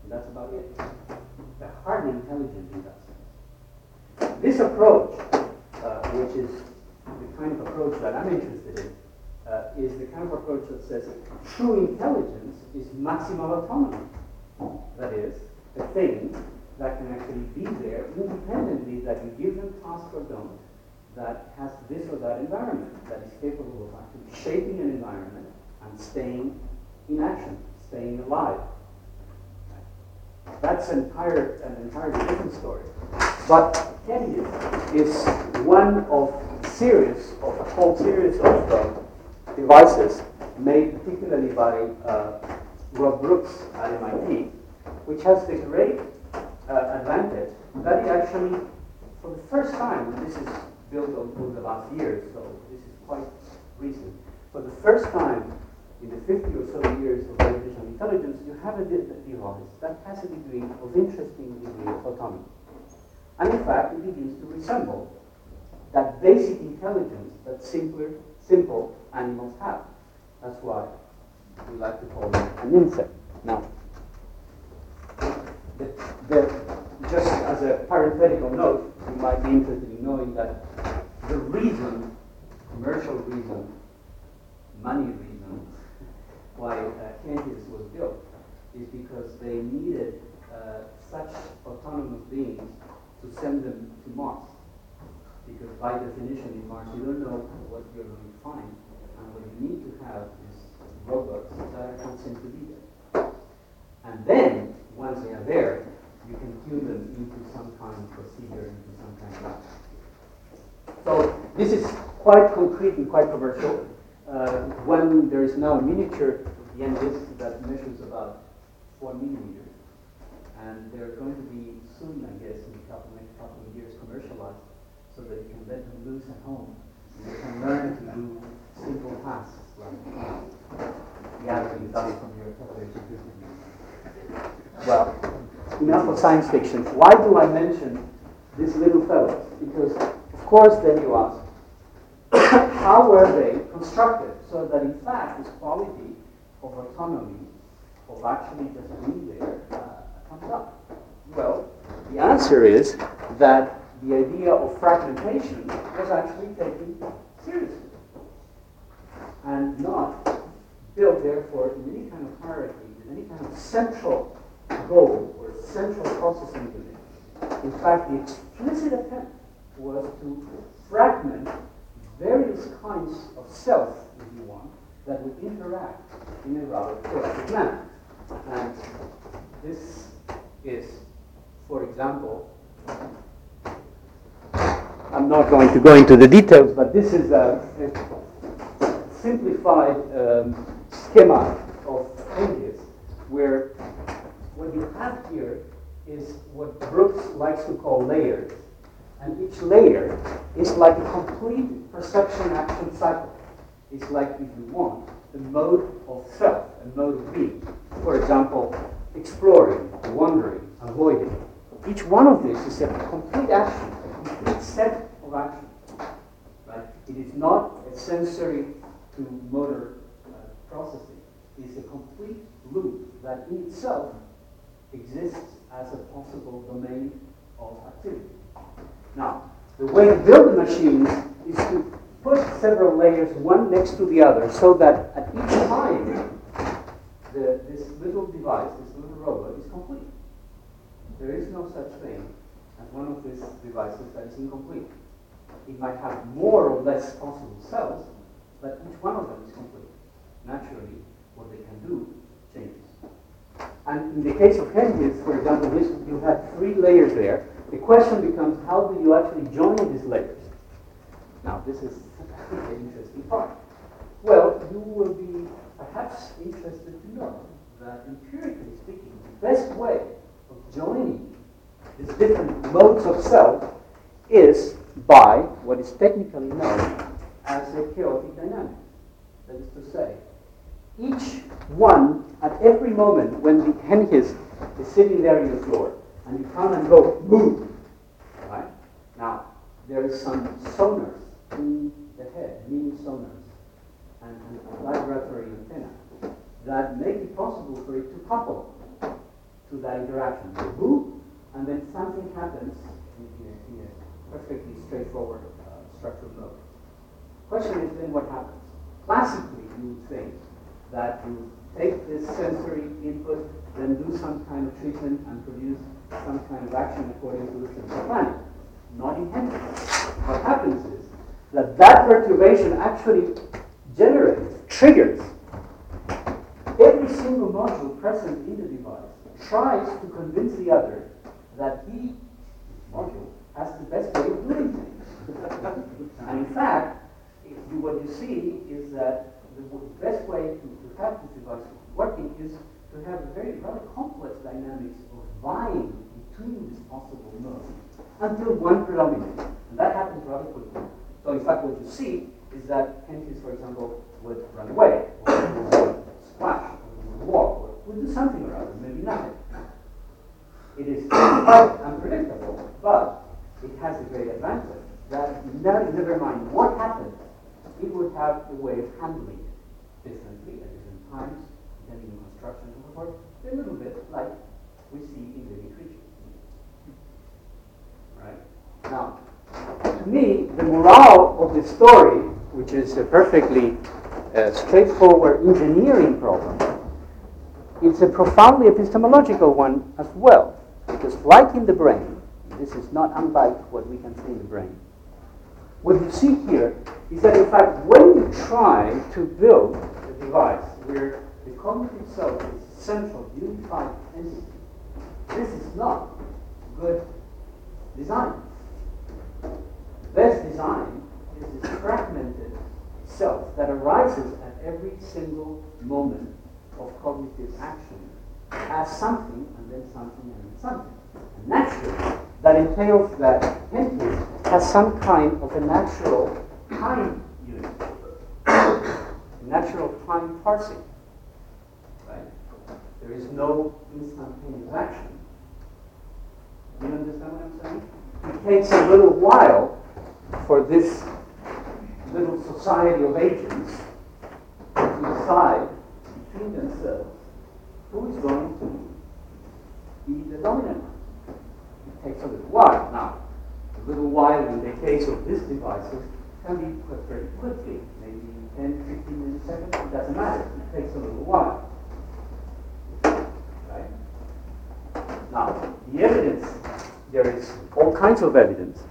and that's about it. They're hardly intelligent in that sense. This approach which is the kind of approach that I'm interested in, uh, is the kind of approach that says true intelligence is maximal autonomy. That is, a thing that can actually be there independently that you give them task or don't, that has this or that environment, that is capable of actually shaping an environment and staying in action, staying alive. That's entire, an entirely different story. But Genghis is one of series of a whole series of uh, devices made particularly by uh, Rob Brooks at MIT, which has the great uh, advantage that it actually, for the first time, this is built over the last year, so this is quite recent, for the first time in the 50 or so years of artificial intelligence, you have a device that has a degree of interesting degree of autonomy. And in fact, it begins to resemble that basic intelligence that simpler, simple animals have. That's why we like to call them an insect. Now, the, the, just as a parenthetical note, you might be interested in knowing that the reason, commercial reason, money reason, why uh, was built is because they needed uh, such autonomous beings to send them to Mars. Because by definition in Mars you don't know what you're going to find, and what you need to have is robots that are sent to be there. And then once they are there, you can tune them into some kind of procedure, into some kind of So this is quite concrete and quite commercial. Uh, when there is now a miniature of that measures about four millimeters, and they're going to be soon, I guess, in a couple, couple of years, commercialized, so that you can let them loose at home. And they can learn to do simple tasks like gathering dust from your television. Well, enough of science fiction. Why do I mention these little fellows? Because, of course, then you ask, (coughs) how were they constructed so that, in fact, this quality of autonomy, of actually just being there, uh, comes up? Well, the answer is that the idea of fragmentation was actually taken seriously and not built, therefore, in any kind of hierarchy, in any kind of central goal or central processing unit. In fact, the explicit attempt was to fragment various kinds of self, if you want, that would interact in a rather chaotic manner. And this is, for example, I'm not going to go into the details, but this is a, a simplified um, schema of English where what you have here is what Brooks likes to call layers. And each layer is like a complete perception action cycle. It's like, if you want, a mode of self, a mode of being. For example, exploring, wandering, avoiding. Each one of these is a complete action, a complete set of actions. Right? It is not a sensory to motor uh, processing. It is a complete loop that in itself exists as a possible domain of activity. Now, the way to build a machine is to put several layers one next to the other so that at each time the, this little device, this little robot is complete. There is no such thing as one of these devices that is incomplete. It might have more or less possible cells, but each one of them is complete. Naturally, what they can do changes. And in the case of Henry's, for example, you have three layers there. The question becomes, how do you actually join these layers? Now, this is (laughs) the interesting part. Well, you will be perhaps interested to know that empirically speaking, the best way of joining these different modes of self is by what is technically known as a chaotic dynamic. That is to say, each one at every moment when the Genghis is sitting there in the floor and you come and go, move. Right? Now, there is some sonars in the head, mini sonars, and, and vibratory antenna that make it possible for it to couple to that interaction. You move, and then something happens in, a, perfectly straightforward uh, structural mode. Question is then what happens? Classically, you would think that you take this sensory input, then do some kind of treatment and produce some kind of action according to the central plan. Not intended. What happens is that that perturbation actually generates, triggers every single module present in the device tries to convince the other that he, module, has the best way of doing things. and in fact, you, what you see is that the best way to, to have this device working is to have a very rather complex dynamics vying between these possible modes until one predominates. And that happens rather quickly. So in fact, what you see is that Genghis, for example, would run away, or splash, or walk, or would do something or other, maybe nothing. It is (coughs) unpredictable, but it has a great advantage that never mind what happens, it would have a way of handling it differently at different times, depending on construction and so forth, a little bit like we see in living creatures. Right? Now, to me, the morale of the story, which is a perfectly uh, straightforward engineering problem, it's a profoundly epistemological one as well. Because, like in the brain, this is not unlike what we can see in the brain. What you see here is that, in fact, when you try to build a device where the cognitive self is central, unified entity, this is not good design. Best design is this fragmented self that arises at every single moment of cognitive action as something and then something and then something. And naturally, that entails that Genghis has some kind of a natural time unit, natural time parsing. Right? There is no instantaneous action. You understand what I'm saying? It takes a little while for this little society of agents to decide between themselves who is going to be the dominant. It takes a little while. Now, a little while in the case of these devices can be put very quickly, maybe 10, 15 milliseconds, it doesn't matter. It takes a little while. Right? Now, the evidence, there is all kinds of evidence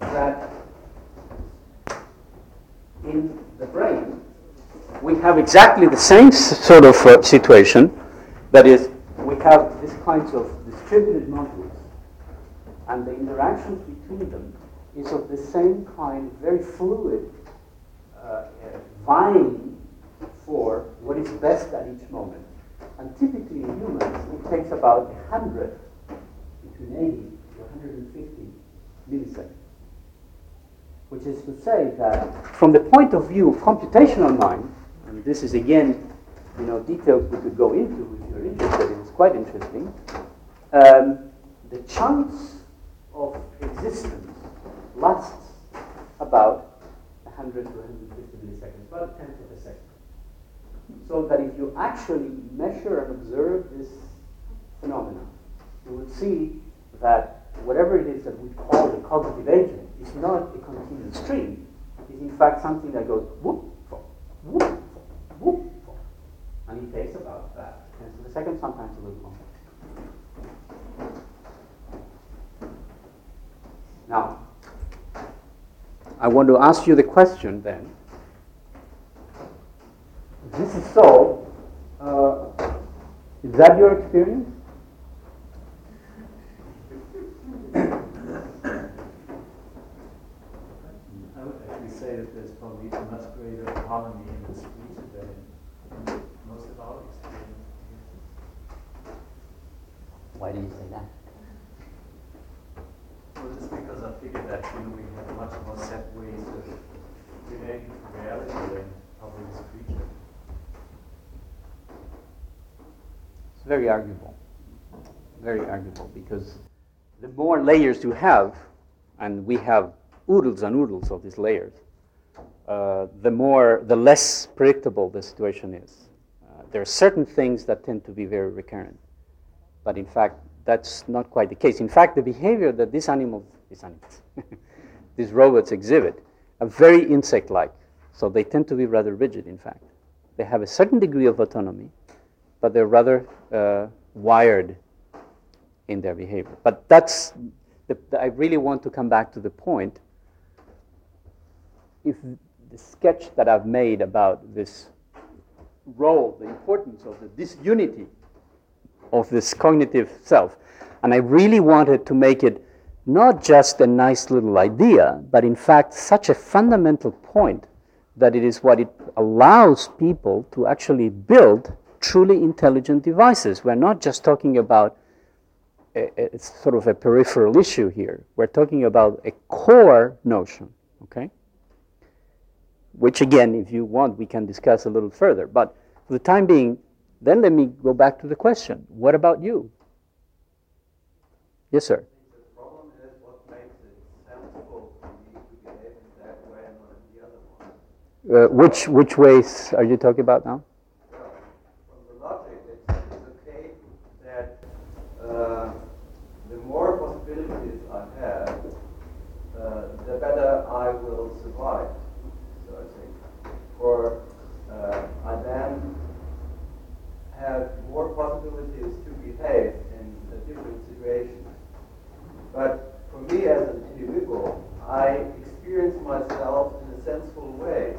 that in the brain, we have exactly the same sort of uh, situation. That is, we have these kinds of distributed modules, and the interactions between them is of the same kind, very fluid, uh, uh, vying for what is best at each moment. And typically in humans, it takes about 100, between 80 to 150 milliseconds. Which is to say that from the point of view of computational mind, and this is again, you know, details we could go into if you're interested, it's quite interesting, um, the chance of existence lasts about 100 to 150 milliseconds, about 10 so that if you actually measure and observe this phenomenon, you will see that whatever it is that we call the cognitive agent is not a continuous stream. It's in fact something that goes whoop, whoop, whoop, and it takes about that. And so the second sometimes a little longer. Now, I want to ask you the question then. If this is so, uh, is that your experience? I would actually say that there's probably a much greater harmony in this region than in most of our experience. Why do you say that? Well, just because I figured that you know, we have much more set ways of relating to reality than probably this creature. It's very arguable. Very arguable because the more layers you have, and we have oodles and oodles of these layers, uh, the more, the less predictable the situation is. Uh, there are certain things that tend to be very recurrent, but in fact, that's not quite the case. In fact, the behavior that these animals, these animals, (laughs) these robots exhibit are very insect like. So they tend to be rather rigid, in fact. They have a certain degree of autonomy, but they're rather uh, wired in their behavior. But that's, the, the, I really want to come back to the point. If the sketch that I've made about this role, the importance of the disunity of this cognitive self, and I really wanted to make it not just a nice little idea, but in fact such a fundamental point that it is what it allows people to actually build truly intelligent devices. We're not just talking about a, a, sort of a peripheral issue here. We're talking about a core notion, okay? Which, again, if you want, we can discuss a little further. But for the time being, then let me go back to the question what about you? Yes, sir. Uh, which which ways are you talking about now? From the logic, it's, it's okay that uh, the more possibilities I have, uh, the better I will survive. So I think, or uh, I then have more possibilities to behave in different situations. But for me as an individual, I experience myself in a sensible way.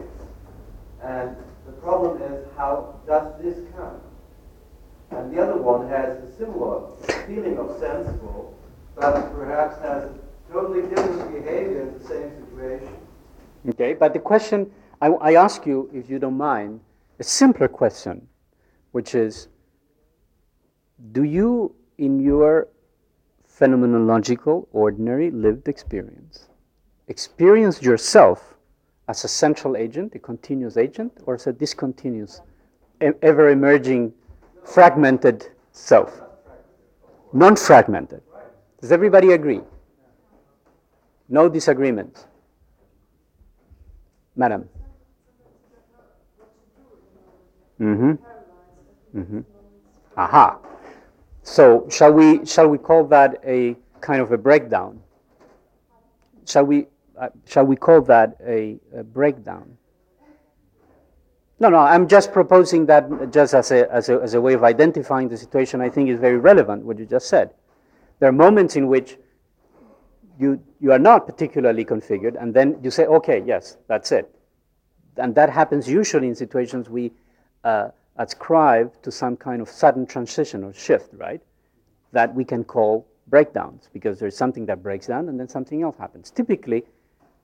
And the problem is, how does this come? And the other one has a similar feeling of sensible, but perhaps has a totally different behavior in the same situation. Okay, but the question I, I ask you, if you don't mind, a simpler question, which is Do you, in your phenomenological, ordinary, lived experience, experience yourself as a central agent, a continuous agent, or as a discontinuous, ever emerging, fragmented self? Non fragmented. Does everybody agree? No disagreement. Madam. Mm-hmm. Mm-hmm. Aha. So shall we shall we call that a kind of a breakdown? Shall we shall we call that a, a, breakdown? No, no, I'm just proposing that just as a, as, a, as a way of identifying the situation I think is very relevant, what you just said. There are moments in which you, you are not particularly configured, and then you say, okay, yes, that's it. And that happens usually in situations we uh, ascribe to some kind of sudden transition or shift, right? That we can call breakdowns, because there's something that breaks down and then something else happens. Typically,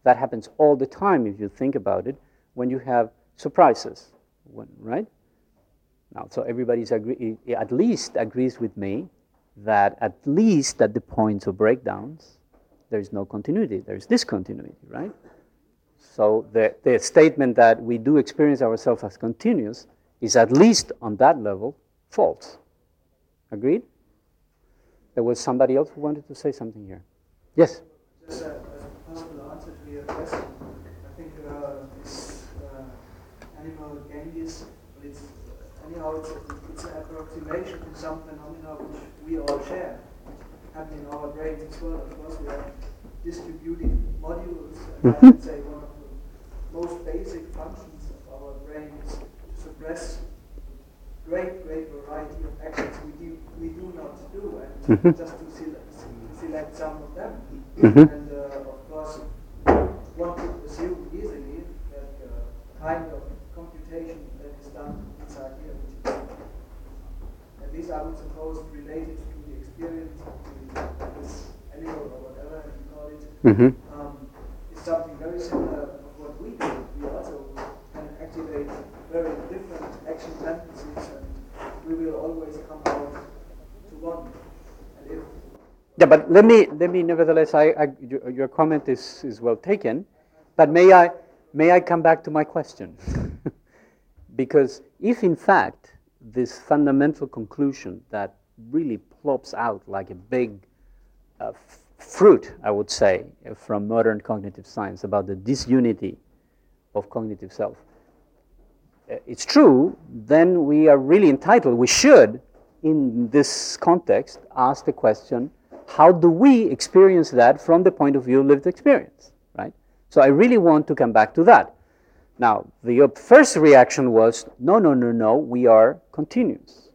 that happens all the time if you think about it when you have surprises, when, right? Now, so everybody's agree, eh, eh, at least agrees with me that at least at the points of breakdowns, there is no continuity, there is discontinuity, right? So the, the statement that we do experience ourselves as continuous is at least on that level false. Agreed? There was somebody else who wanted to say something here. Yes? Uh, Just a, a possible answer to your question. I think uh, this uh, animal Genghis, it's, anyhow, it's, it's an approximation to some phenomena which we all share, happen in our brains as well. Of course, we are distributed modules, and I would say one of the most basic functions of our brain is to suppress great, great variety of actions we do, we do not do, and mm-hmm. just to select, select some of them. Mm-hmm. And uh, of course, one could assume easily that uh, kind of computation that is done inside here, which is at least I would suppose related to the experience of this animal or whatever you call it, mm-hmm. um, is something very similar of what we do. We also can activate very different action tendencies, and we will always come out to one. And if yeah, but let me, let me nevertheless, I, I, your, your, comment is, is well taken, but may I, may I come back to my question? (laughs) because if in fact this fundamental conclusion that really plops out like a big uh, fruit, I would say, from modern cognitive science about the disunity of cognitive self, uh, it's true, then we are really entitled, we should, in this context, ask the question how do we experience that from the point of view of lived experience? So I really want to come back to that. Now, the first reaction was no, no, no, no, we are continuous.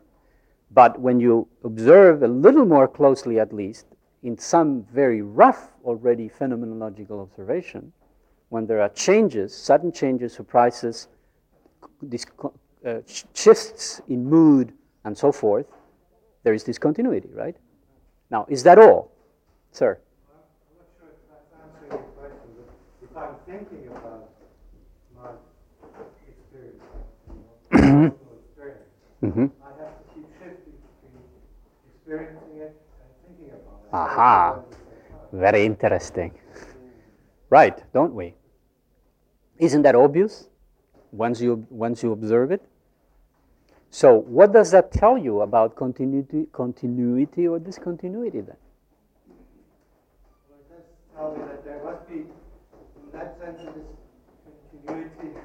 But when you observe a little more closely, at least, in some very rough already phenomenological observation, when there are changes, sudden changes, surprises, this, uh, shifts in mood, and so forth, there is discontinuity, right? Now, is that all, sir? I'm not sure if that's answering your question, I'm thinking about my experience, you know, experience, Mm-hmm. I have to keep shifting between experiencing it and thinking about it. Aha. At the same time. Very interesting. Right, don't we? Isn't that obvious once you, once you observe it? So, what does that tell you about continuity, continuity or discontinuity then? Well, it does tell me that there must be, that sense, of this continuity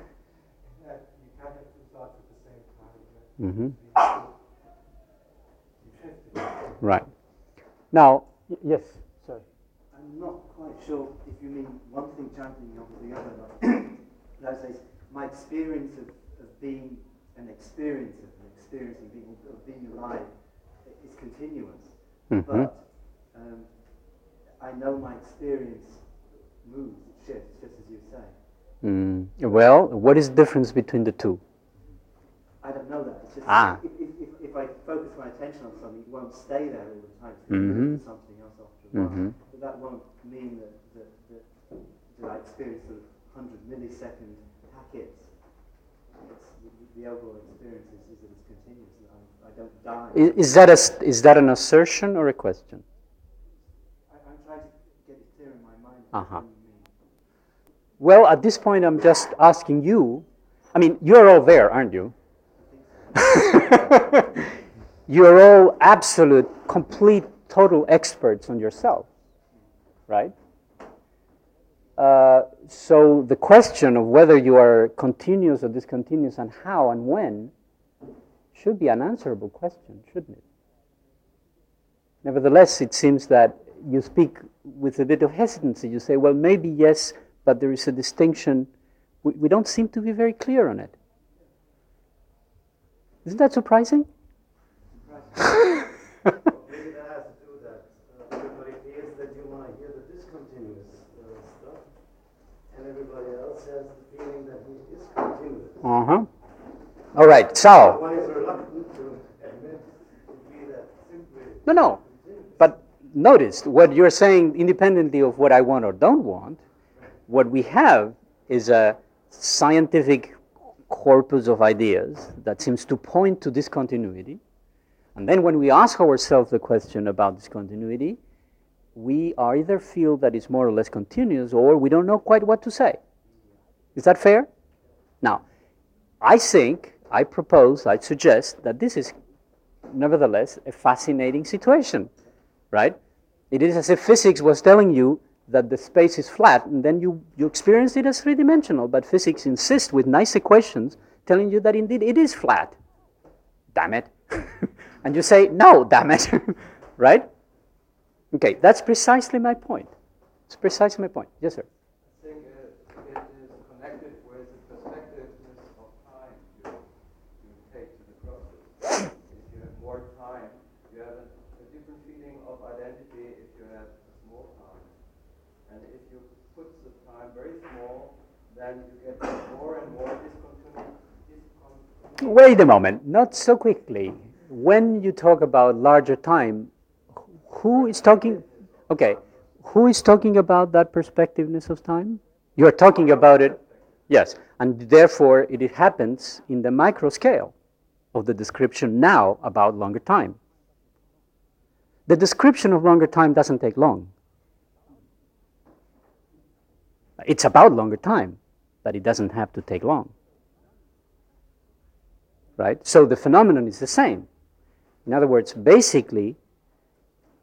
that you can't have two thoughts at the same time. Mm-hmm. You shift it. Right. Now, y- yes, sorry. I'm not quite sure if you mean one thing chanting over the other. Like, (coughs) as I my experience of, of being an experiencer, of experiencing being, of being alive, is continuous. Mhm. But um, I know my experience moves, just as you say. Mm, well, what is the difference between the two? I don't know that. It's just Ah. if, if, if, if I focus my attention on something, it won't stay there all the time. Mhm. something else after a while. Mhm. But that won't mean that, that, that, that I experience sort of 100 millisecond packets. It's, the, the overall experience is, is that it's continuous. I, I don't die. Is that, a, is that an assertion or a question? I, I'm trying to get it clear in my mind. Uh-huh. Well, at this point, I'm just asking you. I mean, you're all there, aren't you? (laughs) you're all absolute, complete, total experts on yourself, right? Uh, so the question of whether you are continuous or discontinuous and how and when should be an answerable question, shouldn't it? Nevertheless, it seems that you speak with a bit of hesitancy. You say, well, maybe yes, but there is a distinction. We, we don't seem to be very clear on it. Isn't that surprising? Maybe that has to do with that. Uh, everybody feels that you want to hear the discontinuous uh, stuff, and everybody else has the feeling that he is continuous. Uh huh. All right, so. One is reluctant to admit to be that simply No, no. But notice what you're saying, independently of what I want or don't want, what we have is a scientific corpus of ideas that seems to point to discontinuity. And then when we ask ourselves the question about discontinuity, we either feel that it's more or less continuous or we don't know quite what to say. Is that fair? Now, I think, I propose, I suggest that this is nevertheless a fascinating situation, right? It is as if physics was telling you that the space is flat, and then you, you experience it as three dimensional, but physics insists with nice equations telling you that indeed it is flat. Damn it. (laughs) and you say, no, damn it, (laughs) right? Okay, that's precisely my point. It's precisely my point. Yes, sir. I think uh, it is connected with the perspectiveness of time you, you take to the process. if you have more time, you have a, a different feeling of identity if you have a small time. And if you put the time very small, then you get more and more discontinuity. discontinuity. Wait a moment, not so quickly. When you talk about larger time, who is talking? Okay, who is talking about that perspectiveness of time? You are talking about it, yes, and therefore it happens in the micro scale of the description now about longer time. The description of longer time doesn't take long. It's about longer time, but it doesn't have to take long right? So the phenomenon is the same. In other words, basically,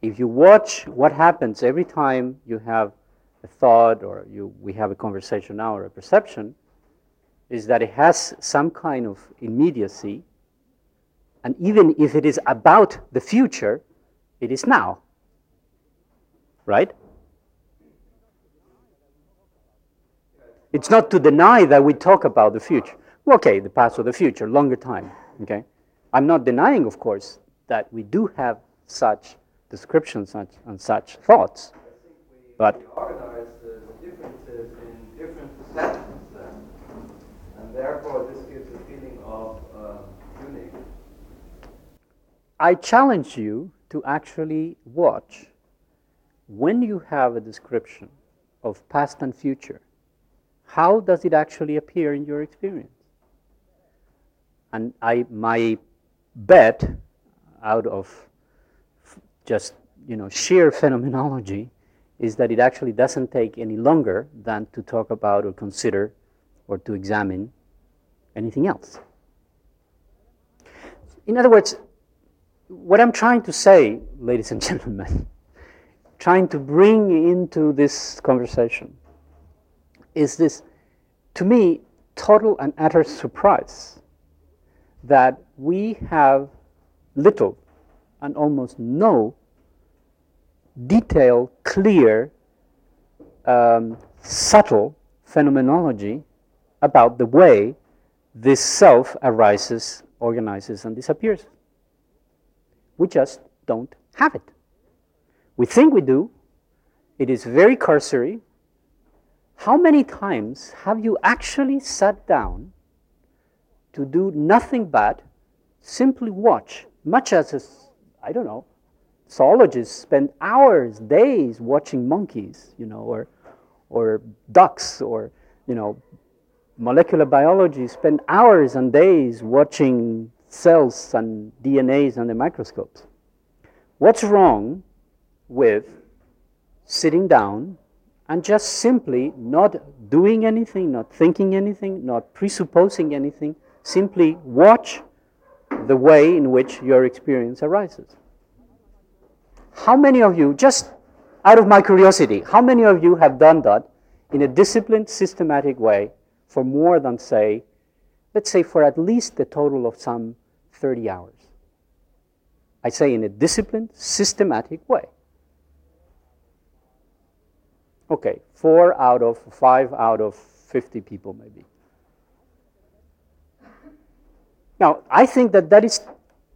if you watch what happens every time you have a thought or you, we have a conversation now or a perception, is that it has some kind of immediacy. And even if it is about the future, it is now. Right? It's not to deny that we talk about the future. Okay, the past or the future, longer time. Okay? I'm not denying, of course, that we do have such descriptions such, and such thoughts. But we organize the differences in different perceptions then. And therefore this gives a feeling of uh, unique. I challenge you to actually watch when you have a description of past and future, how does it actually appear in your experience? And I, my bet, out of just you know sheer (laughs) phenomenology, is that it actually doesn't take any longer than to talk about or consider or to examine anything else. In other words, what I'm trying to say, ladies and (laughs) gentlemen, trying to bring into this conversation is this, to me, total and utter surprise that we have little and almost no detailed, clear, um, subtle phenomenology about the way this self arises, organizes, and disappears. We just don't have it. We think we do. It is very cursory. How many times have you actually sat down to do nothing but simply watch, much as, I don't know, zoologists spend hours, days watching monkeys, you know, or, or ducks, or, you know, molecular biology spend hours and days watching cells and DNAs under microscopes. What's wrong with sitting down and just simply not doing anything, not thinking anything, not presupposing anything, simply watch the way in which your experience arises. How many of you, just out of my curiosity, how many of you have done that in a disciplined, systematic way for more than, say, let's say for at least a total of some 30 hours? I say in a disciplined, systematic way. Okay, four out of five out of 50 people, maybe. Now, I think that that is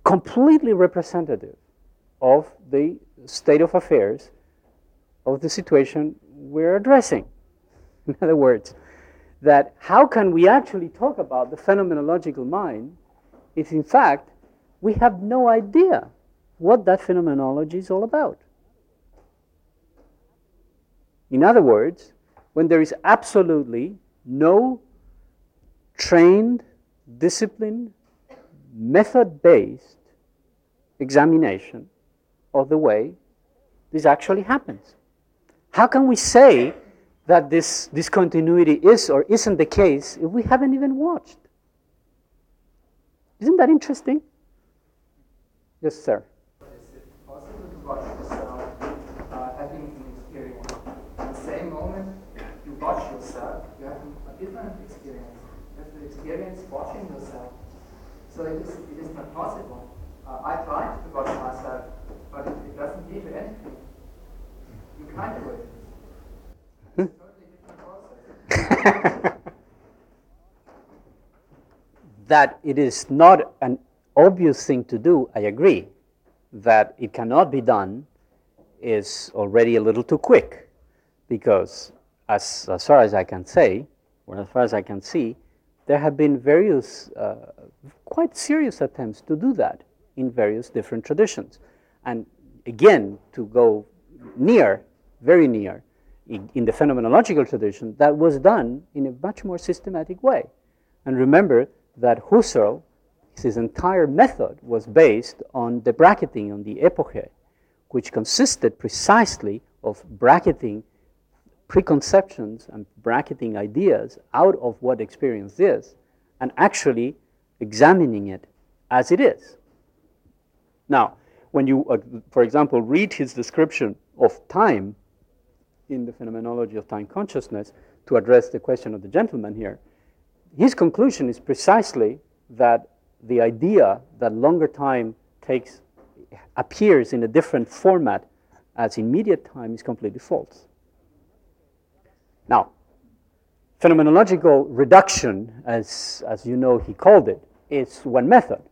completely representative of the state of affairs of the situation we're addressing. (laughs) In other words, that how can we actually talk about the phenomenological mind if, in fact, we have no idea what that phenomenology is all about? In other words, when there is absolutely no trained, disciplined, method based examination of the way this actually happens. How can we say that this discontinuity is or isn't the case if we haven't even watched? Isn't that interesting? Yes, sir. Is it possible to watch yourself uh, having an experience? At the same moment you watch yourself, you have a different experience. You have the experience watching yourself. So it is, it is not possible. Uh, I tried to watch myself, but it, it doesn't give you anything. You can't do it. It's a totally different process. (laughs) that it is not an obvious thing to do, I agree. That it cannot be done is already a little too quick because, as, as far as I can say, or as far as I can see, there have been various uh, quite serious attempts to do that in various different traditions. And again, to go near, very near, in, in the phenomenological tradition, that was done in a much more systematic way. And remember that Husserl, his entire method was based on the bracketing, on the epoche, which consisted precisely of bracketing preconceptions and bracketing ideas out of what experience is and actually examining it as it is. Now, when you, uh, for example, read his description of time in the phenomenology of time consciousness to address the question of the gentleman here, his conclusion is precisely that the idea that longer time takes appears in a different format as immediate time is completely false. Now, phenomenological reduction, as, as you know he called it, is one method.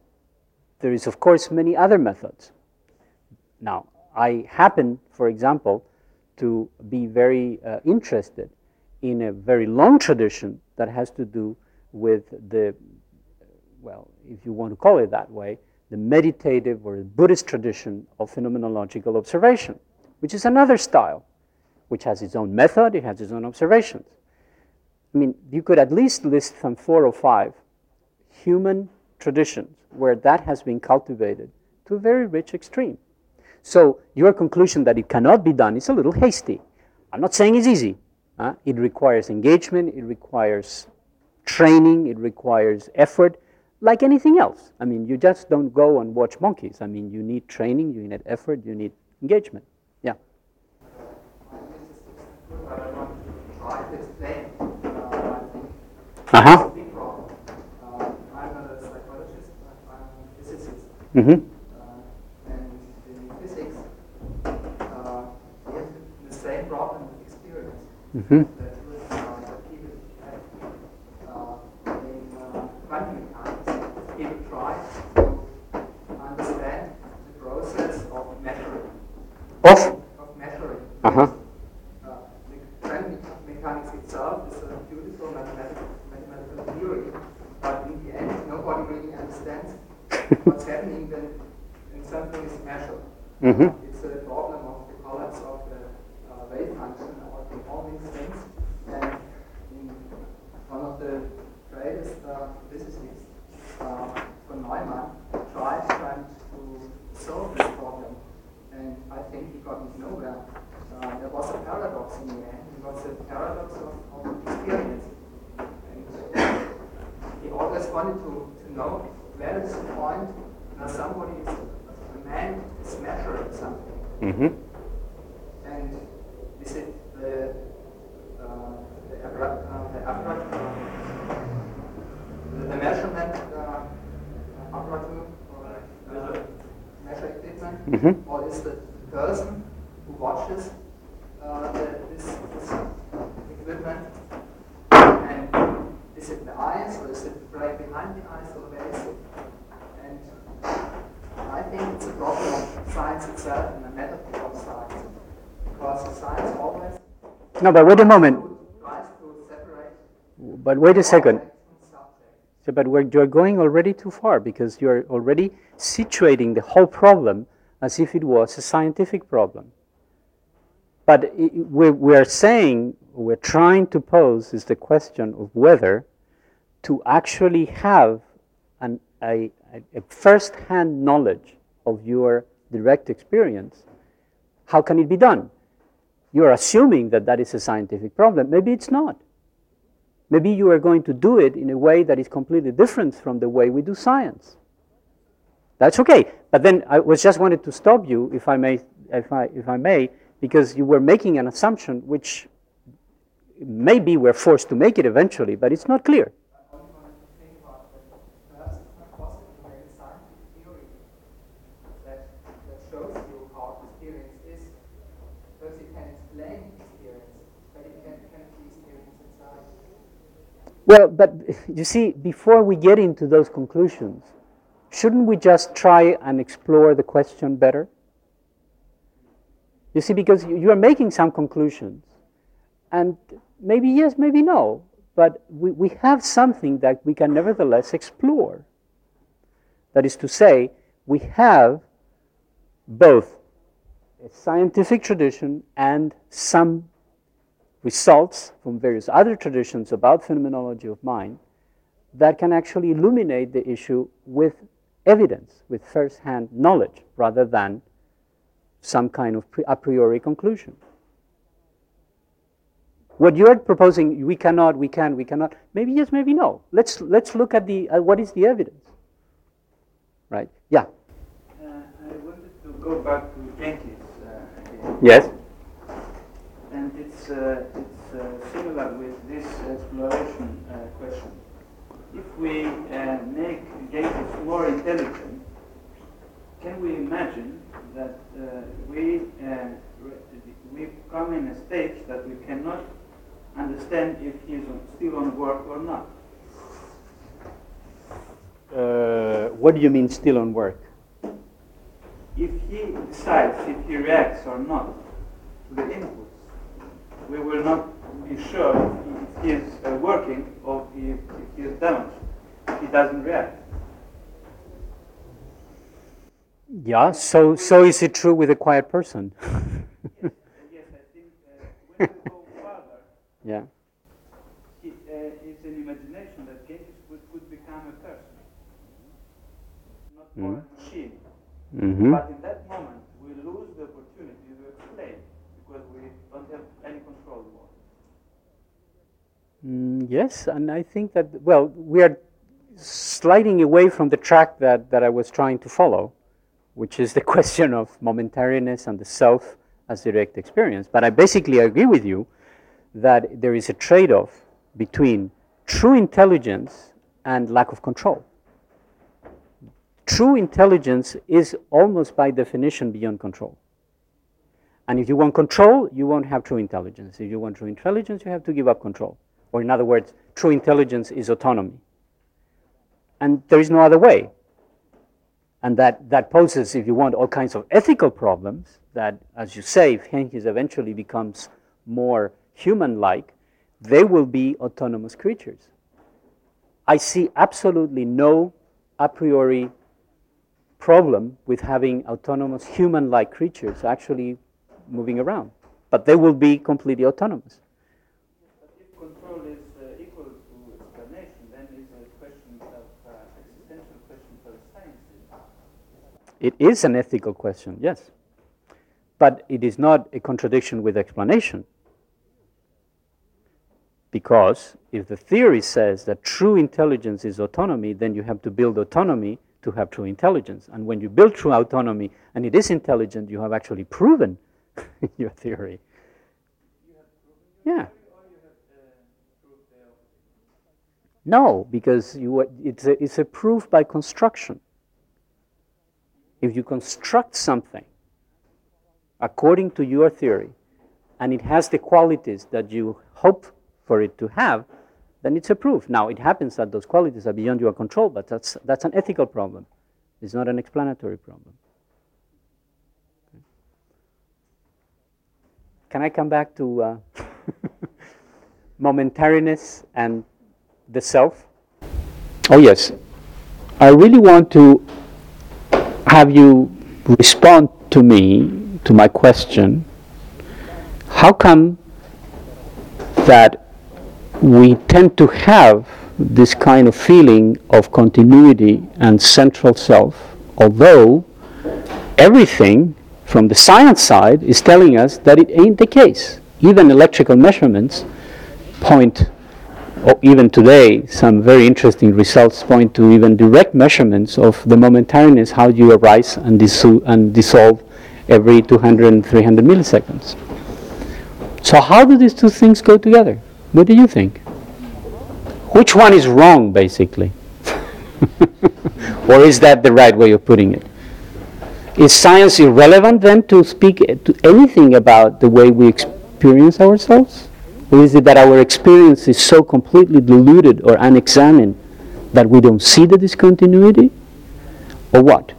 There is, of course, many other methods. Now, I happen, for example, to be very uh, interested in a very long tradition that has to do with the, well, if you want to call it that way, the meditative or Buddhist tradition of phenomenological observation, which is another style, which has its own method, it has its own observations. I mean, you could at least list some four or five human traditions where that has been cultivated to a very rich extreme. So your conclusion that it cannot be done is a little hasty. I'm not saying it's easy. Uh, it requires engagement, it requires training, it requires effort, like anything else. I mean, you just don't go and watch monkeys. I mean, you need training, you need effort, you need engagement. Yeah. Uh huh. I'm not a psychologist, I'm a physicist. Mm-hmm. Uh, and in physics, uh, we have the same problem with experience. Mm-hmm. That was, uh, that people have, uh, in uh, quantum mechanics, people try to understand the process of measuring. Of measuring. Uh huh. Uh, the quantum mechanics itself is a beautiful mathematical, mathematical theory, but in the end, nobody really understands what's happening when, when something is measured. Mhm. It's a problem of the collapse of the uh, wave function or the, all these things. And in one of the greatest uh, physicists, uh, von Neumann, tried trying to solve this problem. And I think he got nowhere. Uh, there was a paradox in the end. It was a paradox of, of experience. And he always wanted to, to know where is the point where somebody is, a man is measuring something. Mm-hmm. And is it the, uh, the, appara- uh, the, appara- uh, the, the measurement uh, apparatus or uh, measure equipment, Mhm. or is it the person who watches uh, the, this, this equipment? And is it the eyes, or is it the brain behind the eyes, or where is it? And I think it's a problem of science itself and the method of science. Because science always No, but wait a moment. But wait a second. So, but you're going already too far because you're already situating the whole problem as if it was a scientific problem. But i- i- we, we're saying, we're trying to pose is the question of whether to actually have an, a, a first hand knowledge of your direct experience, how can it be done? You're assuming that that is a scientific problem. Maybe it's not. Maybe you are going to do it in a way that is completely different from the way we do science. That's okay. But then I was just wanted to stop you, if I may, if I, if I may, because you were making an assumption which maybe we're forced to make it eventually, but it's not clear. I only wanted to think about that perhaps it's not possible to make a scientific theory that, that shows you how experience is. Because it can explain experience, but it can, can be experience inside. Well, but you see, before we get into those conclusions, shouldn't we just try and explore the question better? You see, because you are making some conclusions, and maybe yes, maybe no, but we, we have something that we can nevertheless explore. That is to say, we have both a scientific tradition and some results from various other traditions about phenomenology of mind that can actually illuminate the issue with evidence, with first hand knowledge, rather than some kind of a priori conclusion. What you're proposing, we cannot, we can, we cannot, maybe yes, maybe no. Let's, let's look at the, at what is the evidence. Right? Yeah. Uh, I wanted to go back to Genghis uh. Yes. It's, uh, it's uh, similar with this exploration uh, question. If we uh, make Genghis more intelligent, can we imagine that uh, we, uh, we come in a stage that we cannot understand if he is still on work or not. Uh, what do you mean still on work? If he decides if he reacts or not to the inputs, we will not be sure if he, is uh, working or if, if he is damaged, if he doesn't react. Yeah, so, so is it true with a quiet person? yes, (laughs) yes, I think uh, when we go further, yeah. he, uh, it's an imagination that Genghis would, would become a person, not more Mhm. a machine. Mm-hmm. But in that moment, we lose the opportunity to explain because we don't have any control over it. Mm, yes, and I think that, well, we are sliding away from the track that, that I was trying to follow, which is the (laughs) question of momentariness and the self as direct experience. But I basically agree with you that there is a trade off between true intelligence and lack of control. True intelligence is almost by definition beyond control. And if you want control, you won't have true intelligence. If you want true intelligence, you have to give up control. Or, in other words, true intelligence is autonomy. And there is no other way. And that, that poses, if you want, all kinds of ethical problems that, as you say, if Genghis eventually becomes more human like, they will be autonomous creatures. I see absolutely no a priori problem with having autonomous human like creatures actually moving around. But they will be completely autonomous. But if control is uh, equal to explanation, then it's a question of uh, existential question for the sciences. It is an ethical question, yes. But it is not a contradiction with explanation. Because if the theory says that true intelligence is autonomy, then you have to build autonomy to have true intelligence. And when you build true autonomy and it is intelligent, you have actually proven (laughs) your theory. Yeah. No, because you, it's, a, it's a proof by construction. If you construct something according to your theory and it has the qualities that you hope for it to have, then it's a proof. Now, it happens that those qualities are beyond your control, but that's, that's an ethical problem. It's not an explanatory problem. Can I come back to uh, (laughs) momentariness and the self? Oh, yes. I really want to have you respond to me, to my question. How come that we tend to have this kind of feeling of continuity and central self, although everything from the science side is telling us that it ain't the case. Even electrical measurements point, or even today, some very interesting results point to even direct measurements of the momentariness, how you arise and, and dissolve every 200 and 300 milliseconds. So, how do these two things go together? What do you think? Which one is wrong, basically? (laughs) or is that the right way of putting it? Is science irrelevant then to speak to anything about the way we experience ourselves? Or is it that our experience is so completely diluted or unexamined that we don't see the discontinuity? Or what?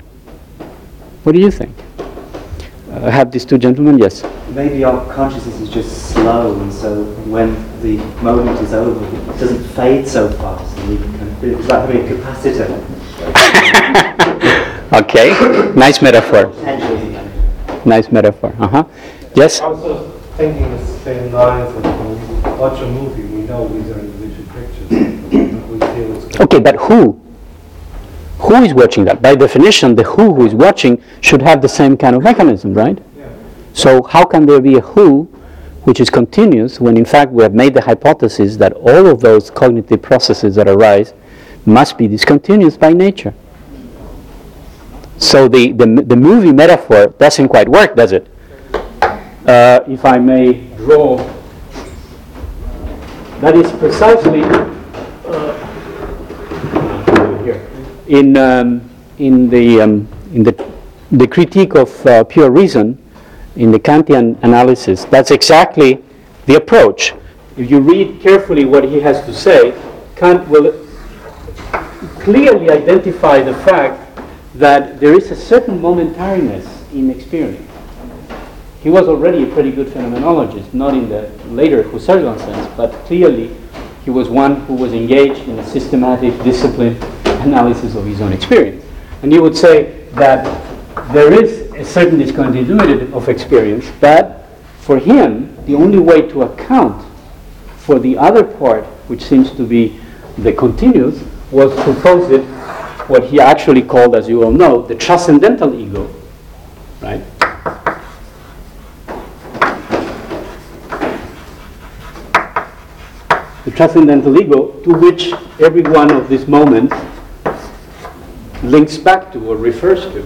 What do you think? Uh, have these two gentlemen? Yes. Maybe our consciousness is just slow, and so when the moment is over, it doesn't fade so fast. And we can, it's like having a capacitor. (laughs) Okay, nice metaphor. Potentially. Nice metaphor. Uh huh. Yes. Thinking the same lines that when we watch a movie, we know these are individual pictures. we feel it's Okay, but who? Who is watching that? By definition, the who who is watching should have the same kind of mechanism, right? Yeah. So how can there be a who which is continuous when in fact we have made the hypothesis that all of those cognitive processes that arise must be discontinuous by nature? So the, the, the movie metaphor doesn't quite work, does it? Uh, if I may draw, that is precisely here. In, um, in, the, um, in the, the critique of uh, pure reason, in the Kantian analysis, that's exactly the approach. if you read carefully what he has to say, Kant will clearly identify the fact that there is a certain momentariness in experience. He was already a pretty good phenomenologist, not in the later Husserlian sense, but clearly he was one who was engaged in a systematic, disciplined analysis of his own experience. And he would say that there is a certain discontinuity of experience, but for him, the only way to account for the other part, which seems to be the continuous, was to posit what he actually called, as you all know, the transcendental ego, right? The transcendental ego to which every one of these moments links back to or refers to.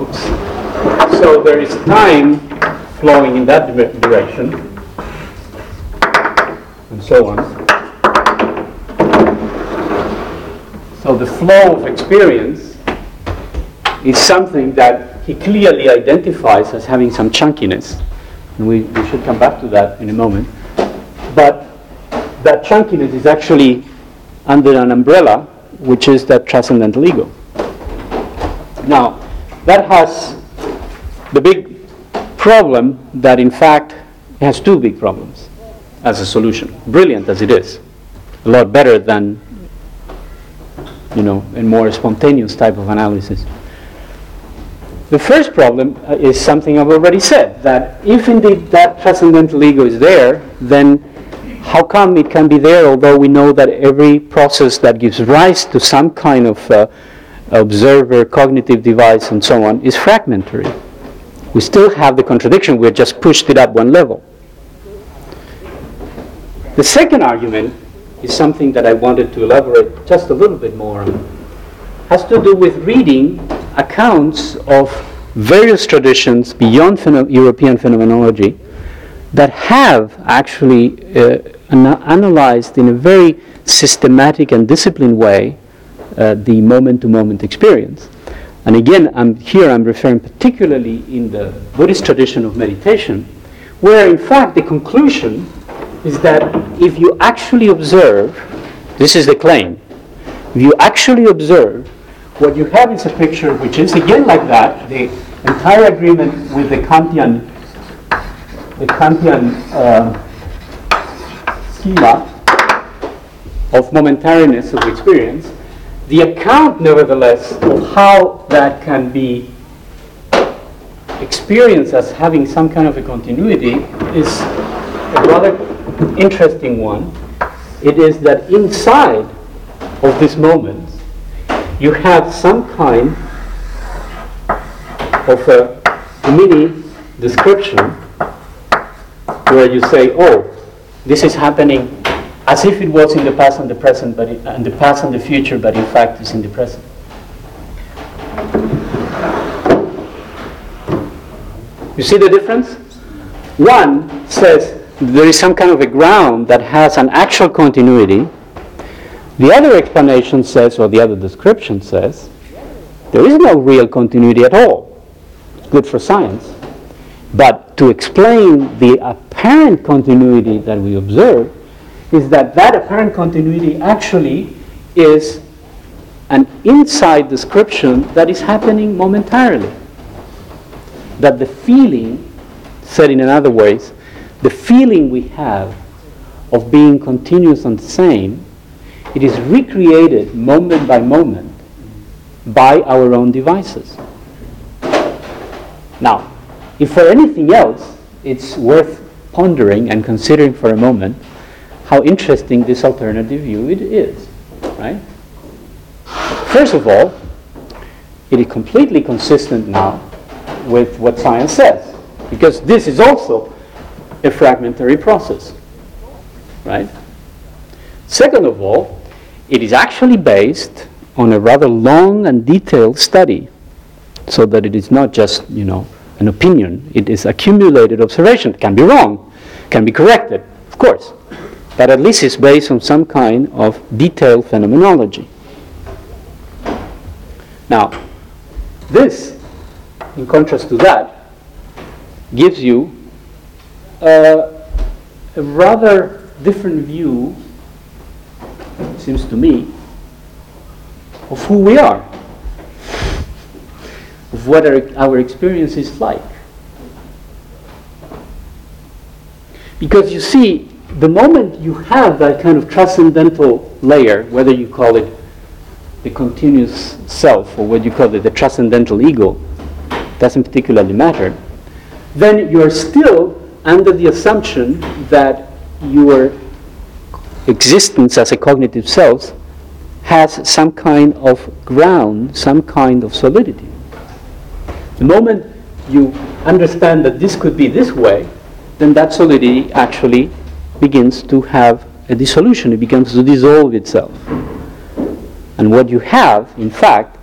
Oops. So there is time flowing in that direction, and so on. So the flow of experience is something that he clearly identifies as having some chunkiness. And we, we should come back to that in a moment. But that chunkiness is actually under an umbrella, which is that transcendental ego. Now, that has the big problem that, in fact, has two big problems as a solution. Brilliant as it is, a lot better than, you know, a more spontaneous type of analysis. The first problem uh, is something I've already said that if indeed that transcendental ego is there, then how come it can be there although we know that every process that gives rise to some kind of uh, observer, cognitive device, and so on is fragmentary? We still have the contradiction, we've just pushed it up one level. The second argument is something that I wanted to elaborate just a little bit more on. Has to do with reading accounts of various traditions beyond pheno- European phenomenology that have actually uh, ana- analyzed in a very systematic and disciplined way uh, the moment-to-moment experience. And again, I'm, here I'm referring particularly in the Buddhist tradition of meditation, where in fact the conclusion is that if you actually observe, this is the claim, if you actually observe, what you have is a picture which is again like that, the entire agreement with the Kantian, the Kantian uh, schema of momentariness of experience, the account, nevertheless, of how that can be experienced as having some kind of a continuity is a rather interesting one. It is that inside of this moment, you have some kind of a mini description where you say, oh, this is happening as if it was in the past and the present, but in, the past and the future, but in fact it's in the present. You see the difference? One says there is some kind of a ground that has an actual continuity. The other explanation says, or the other description says, there is no real continuity at all. Good for science. But to explain the apparent continuity that we observe, is that that apparent continuity actually is an inside description that is happening momentarily. That the feeling, said in another ways, the feeling we have of being continuous and the same, it is recreated moment by moment by our own devices. Now, if for anything else, it's worth pondering and considering for a moment how interesting this alternative view it is, right? First of all, it is completely consistent now with what science says, because this is also a fragmentary process, right? Second of all, it is actually based on a rather long and detailed study, so that it is not just, you know, an opinion. It is accumulated observation. It can be wrong, can be corrected, of course but at least it's based on some kind of detailed phenomenology. Now, this in contrast to that, gives you a rather different view, seems to me, of who we are, of what our, our experience is like. Because you see, the moment you have that kind of transcendental layer, whether you call it the continuous self or what you call it the transcendental ego, doesn't particularly matter, then you are still under the assumption that your existence as a cognitive self has some kind of ground, some kind of solidity. The moment you understand that this could be this way, then that solidity actually begins to have a dissolution, it begins to dissolve itself. And what you have, in fact,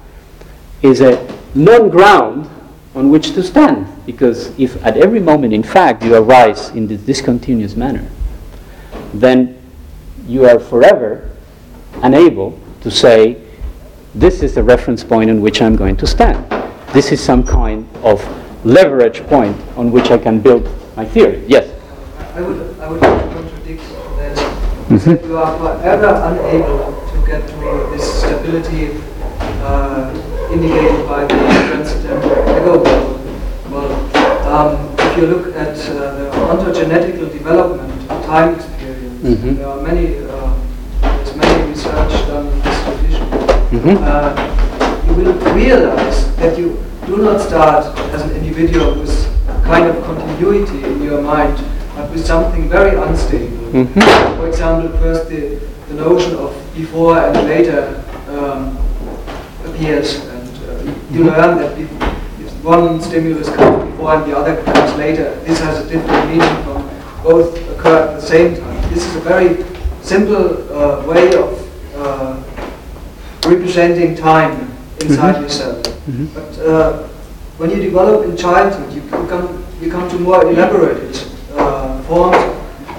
is a non ground on which to stand. Because if at every moment, in fact, you arise in this discontinuous manner, then you are forever unable to say, this is the reference point on which I'm going to stand. This is some kind of leverage point on which I can build my theory. Yes? I would, I would contradict that. Mm-hmm. You are forever unable to get to this stability uh, indicated by the transcendental ego well, um, if you look at uh, the ontogenetical development of time mm-hmm. there are many, uh, there's many research done in this tradition. Mm-hmm. Uh, you will realize that you do not start as an individual with a kind of continuity in your mind, but with something very unstable. Mm-hmm. For example, first the, the notion of before and later um, appears, and uh, you learn that if one stimulus comes before and the other comes later. This has a different meaning from both occur at the same time. This is a very simple uh, way of uh, representing time inside mm-hmm. yourself. Mm-hmm. But uh, when you develop in childhood, you become, you come to more elaborated uh, forms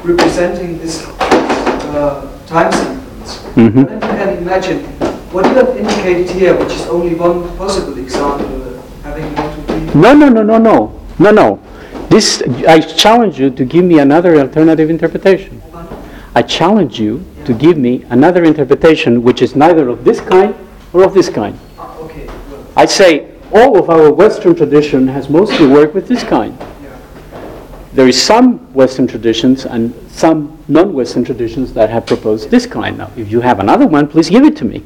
representing this uh, time sequence. Mm-hmm. Then you can imagine what you have indicated here, which is only one possible example of having multiple... no, no, no, no, no, no, no. This, I challenge you to give me another alternative interpretation. I challenge you to give me another interpretation which is neither of this kind or of this kind. I say all of our Western tradition has mostly worked with this kind. There is some Western traditions and some non-Western traditions that have proposed this kind. Now, if you have another one, please give it to me.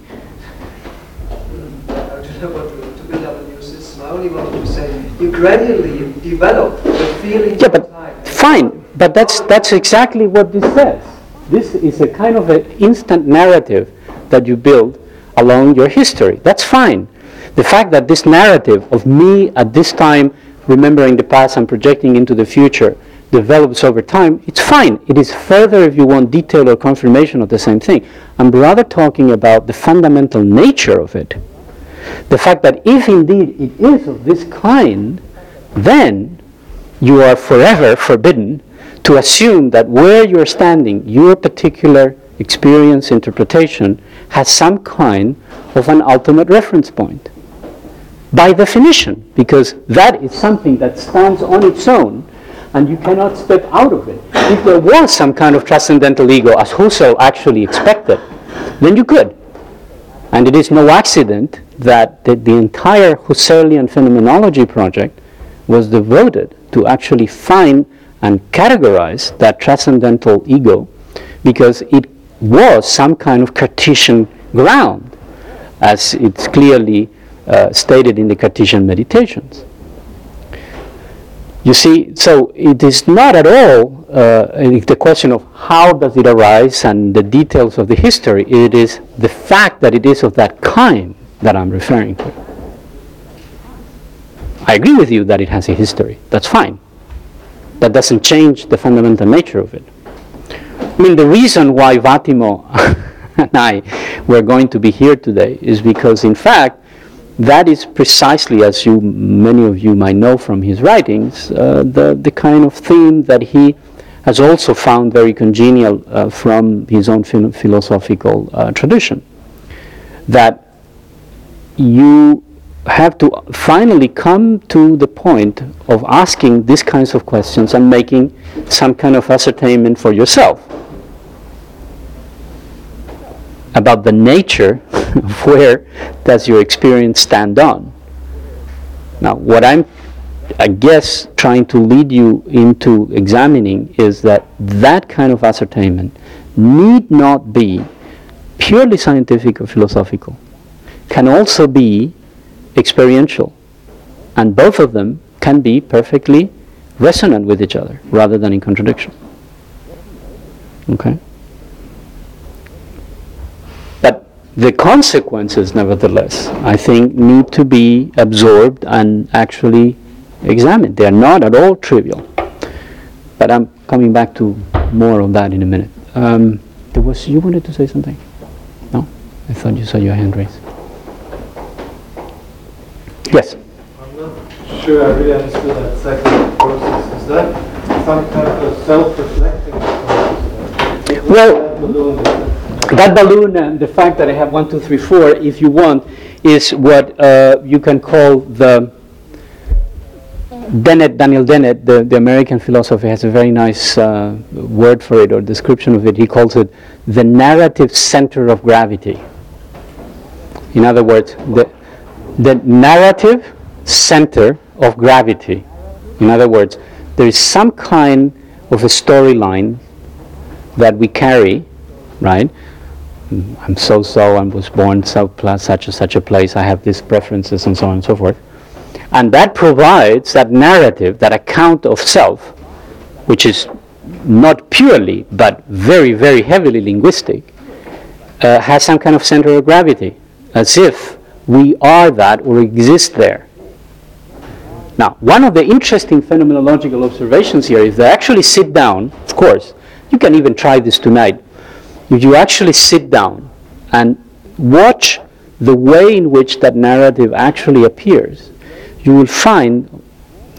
You gradually develop the feeling. Yeah, but fine. But that's that's exactly what this says. This is a kind of an instant narrative that you build along your history. That's fine. The fact that this narrative of me at this time remembering the past and projecting into the future develops over time, it's fine. It is further, if you want, detail or confirmation of the same thing. I'm rather talking about the fundamental nature of it. The fact that if indeed it is of this kind, then you are forever forbidden to assume that where you're standing, your particular experience interpretation has some kind of an ultimate reference point. By definition, because that is something that stands on its own and you cannot step out of it. If there was some kind of transcendental ego, as Husserl actually expected, then you could. And it is no accident that the, the entire Husserlian phenomenology project was devoted to actually find and categorize that transcendental ego because it was some kind of Cartesian ground, as it's clearly uh, stated in the Cartesian meditations. You see, so it is not at all uh, the question of how does it arise and the details of the history. It is the fact that it is of that kind that I'm referring to. I agree with you that it has a history. That's fine. That doesn't change the fundamental nature of it. I mean, the reason why Vattimo (laughs) and I were going to be here today is because, in fact, that is precisely, as you many of you might know from his writings, uh, the, the kind of theme that he has also found very congenial uh, from his own philosophical uh, tradition. That you have to finally come to the point of asking these kinds of questions and making some kind of ascertainment for yourself about the nature (laughs) of where does your experience stand on. Now, what I'm, I guess, trying to lead you into examining is that that kind of ascertainment need not be purely scientific or philosophical, can also be experiential. And both of them can be perfectly resonant with each other rather than in contradiction. Okay? But the consequences, nevertheless, I think, need to be absorbed and actually examined. They are not at all trivial. But I'm coming back to more of that in a minute. Um, there was you wanted to say something? No, I thought you saw your hand raised. Yes. I'm not sure I really understood that second process. Is that some kind of self-reflecting process? Well, That balloon that balloon and the fact that I have one, two, three, four, if you want, is what uh, you can call the Dennett, Daniel Dennett, the, the American philosopher, has a very nice uh, word for it or description of it. He calls it the narrative center of gravity. In other words, the, the narrative center of gravity. In other words, there is some kind of a storyline that we carry, right? I'm so so, I was born so pla- such and such a place, I have these preferences and so on and so forth. And that provides that narrative, that account of self, which is not purely, but very, very heavily linguistic, uh, has some kind of center of gravity, as if we are that or exist there. Now, one of the interesting phenomenological observations here is they actually sit down, of course, you can even try this tonight. If you actually sit down and watch the way in which that narrative actually appears, you will find,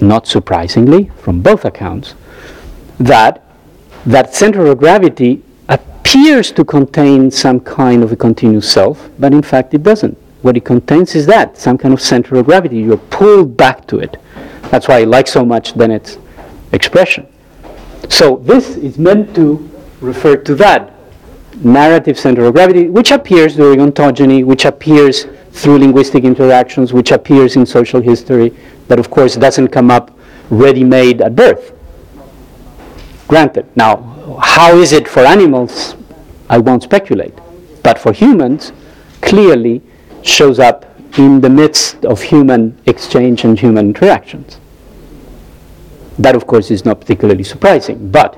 not surprisingly, from both accounts, that that center of gravity appears to contain some kind of a continuous self, but in fact it doesn't. What it contains is that, some kind of center of gravity. You're pulled back to it. That's why I like so much Dennett's expression. So this is meant to refer to that narrative center of gravity, which appears during ontogeny, which appears through linguistic interactions, which appears in social history, but of course doesn't come up ready-made at birth. Granted. Now, how is it for animals? I won't speculate. But for humans, clearly shows up in the midst of human exchange and human interactions. That, of course, is not particularly surprising. But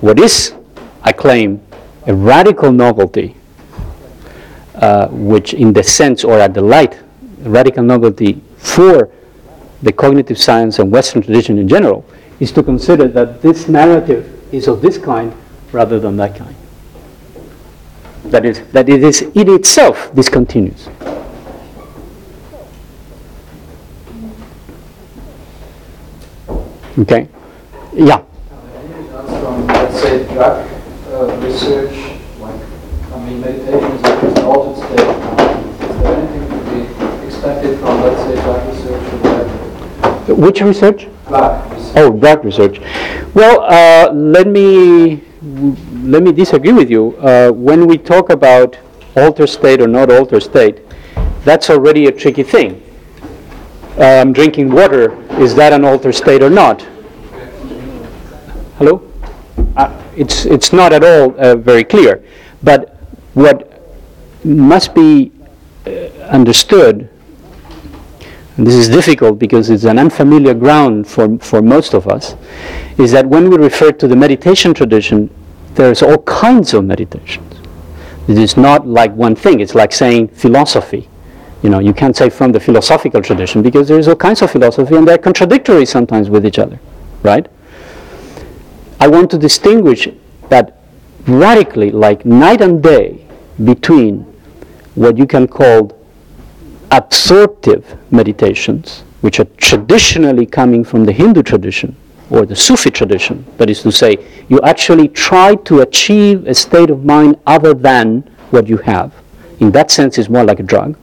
what is, I claim, a radical novelty, uh, which, in the sense or at the light, radical novelty for the cognitive science and Western tradition in general, is to consider that this narrative is of this kind rather than that kind. That is, that it is in itself discontinuous. Okay? Yeah. from, let's say, drug uh, research, like, I mean, meditation is like an altered state. Is there anything to be expected from, let's say, drug research or? Which research? Drug research. Oh, drug research. Well, uh, let me let me disagree with you. Uh, when we talk about alter state or not alter state, that's already a tricky thing. Um, drinking water, is that an altered state or not? Hello? Uh, it's, it's not at all uh, very clear. But what must be uh, understood, and this is difficult because it's an unfamiliar ground for, for most of us, is that when we refer to the meditation tradition, there's all kinds of meditations. It is not like one thing, it's like saying philosophy. You know, you can't say from the philosophical tradition because there's all kinds of philosophy and they're contradictory sometimes with each other, right? I want to distinguish that radically, like night and day, between what you can call absorptive meditations, which are traditionally coming from the Hindu tradition or the Sufi tradition, that is to say, you actually try to achieve a state of mind other than what you have. In that sense, it's more like a drug.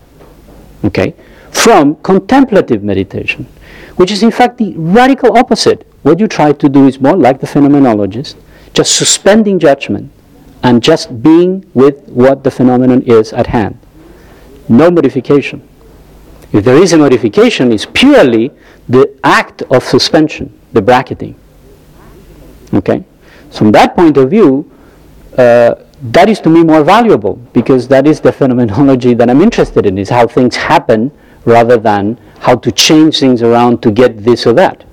Okay? from contemplative meditation, which is in fact the radical opposite. What you try to do is more like the phenomenologist, just suspending judgment and just being with what the phenomenon is at hand. No modification. If there is a modification, it's purely the act of suspension, the bracketing. Okay? So from that point of view, uh, that is to me more valuable because that is the phenomenology that I'm interested in, is how things happen rather than how to change things around to get this or that.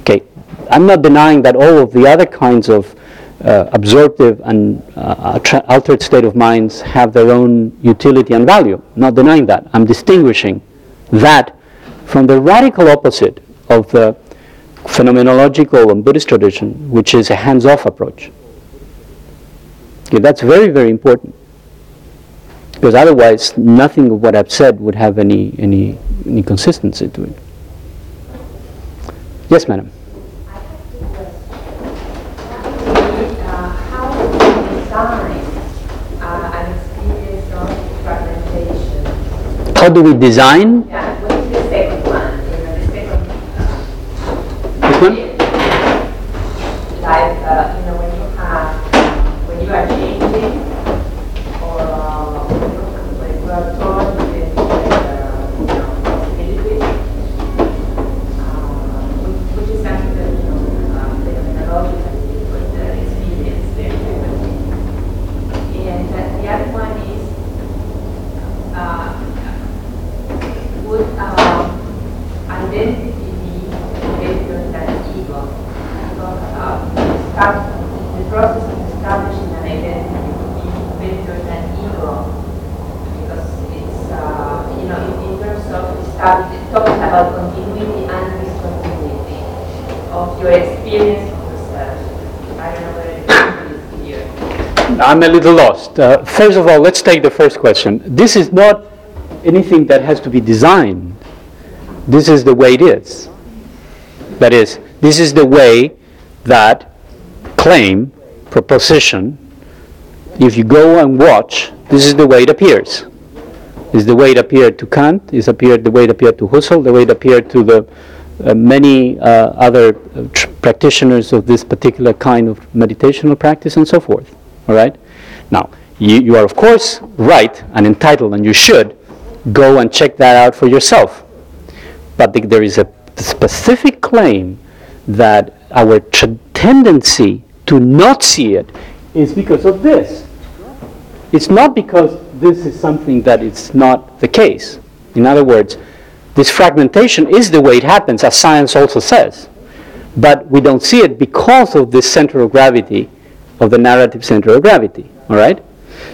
Okay, I'm not denying that all of the other kinds of uh, absorptive and uh, altered state of minds have their own utility and value. Not denying that. I'm distinguishing that from the radical opposite of the phenomenological and Buddhist tradition, which is a hands-off approach. Okay, that's very, very important. Because otherwise, nothing of what I've said would have any, any, any consistency to it. Yes, madam. How do we design? Yeah, what is the second one? the second. Which one? Like, uh, you know, when you have, when you are changing, or uh, when you are torn with, uh, you know, possibilities, uh, which, which is something that, you know, uh, phenomenologically with the experience very frequently. And uh, the other one is, uh, would um, identity be better than ego? Talk about start, the process of establishing an identity would be better than ego because it's, uh, you know, in, in terms of establish, talking about continuity and discontinuity of your experience of yourself. I don't know whether it's clear. I'm a little lost. Uh, first of all, let's take the first question. This is not anything that has to be designed. This is the way it is. That is, this is the way that claim, proposition, if you go and watch, this is the way it appears. Is the way it appeared to Kant, is appeared the way it appeared to Husserl, the way it appeared to the uh, many uh, other uh, tr- practitioners of this particular kind of meditational practice and so forth. All right? Now, you, you are of course right and entitled, and you should go and check that out for yourself. But the, there is a specific claim that our tr- tendency to not see it is because of this. It's not because this is something that it's not the case. In other words, this fragmentation is the way it happens, as science also says. But we don't see it because of this center of gravity, of the narrative center of gravity. All right?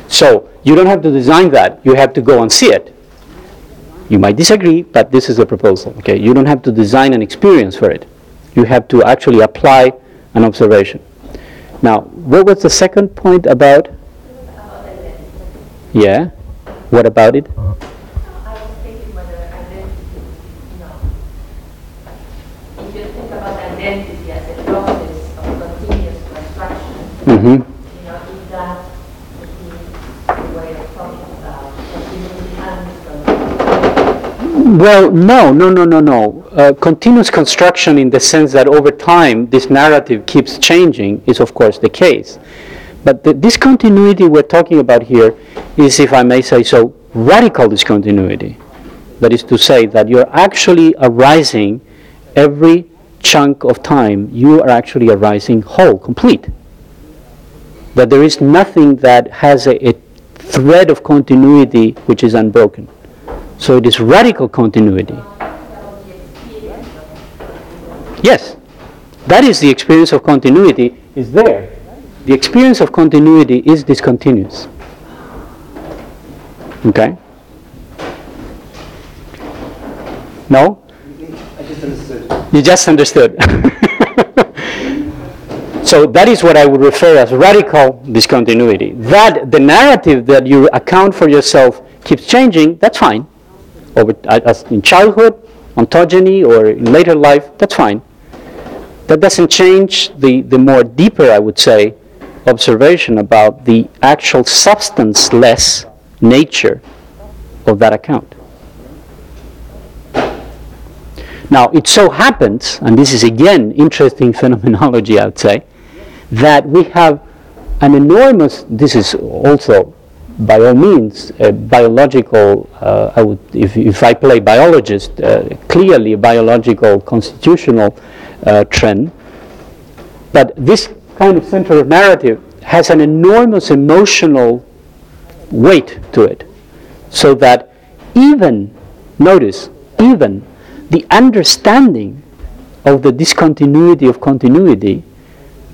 So you don't have to design that. You have to go and see it. You might disagree, but this is a proposal. Okay? You don't have to design an experience for it. You have to actually apply an observation. Now, what was the second point about? Yeah. What about it? Uh-huh. I was thinking whether identity, you know, if you think about identity as a process of continuous Mm-hmm. you know, if that would be the way of talking about continuity and discontinuity. Well, no, no, no, no, no. Uh, continuous construction, in the sense that over time this narrative keeps changing, is of course the case. But the discontinuity we're talking about here is, if I may say so, radical discontinuity. That is to say that you're actually arising every chunk of time, you are actually arising whole, complete. That there is nothing that has a, a thread of continuity which is unbroken. So it is radical continuity. Yes, that is the experience of continuity is there. The experience of continuity is discontinuous. Okay? No? I just understood. You just understood. (laughs) so that is what I would refer as radical discontinuity. That the narrative that you account for yourself keeps changing, that's fine. Over, as in childhood, ontogeny, or in later life, that's fine. That doesn't change the, the more deeper, I would say, observation about the actual substanceless nature of that account. Now, it so happens, and this is again interesting (laughs) phenomenology, I would say, that we have an enormous, this is also by all means a biological, uh, I would, if, if I play biologist, uh, clearly a biological constitutional uh, trend. But this kind of central narrative has an enormous emotional weight to it. So that even, notice, even the understanding of the discontinuity of continuity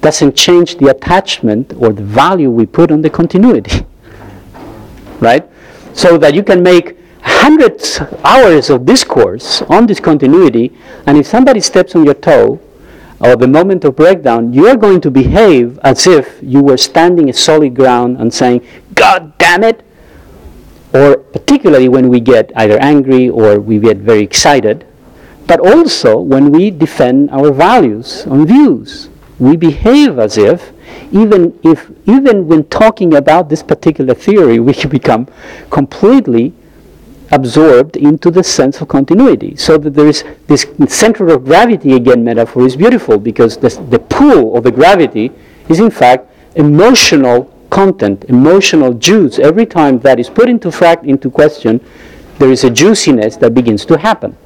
doesn't change the attachment or the value we put on the continuity. (laughs) right? So that you can make hundreds hours of discourse on discontinuity, and if somebody steps on your toe, or the moment of breakdown, you are going to behave as if you were standing a solid ground and saying, God damn it! Or particularly when we get either angry or we get very excited, but also when we defend our values and views. We behave as if, even if, even when talking about this particular theory, we become completely absorbed into the sense of continuity. So that there is this center of gravity again metaphor is beautiful because this, the pull of the gravity is in fact emotional content, emotional juice. Every time that is put into fact into question, there is a juiciness that begins to happen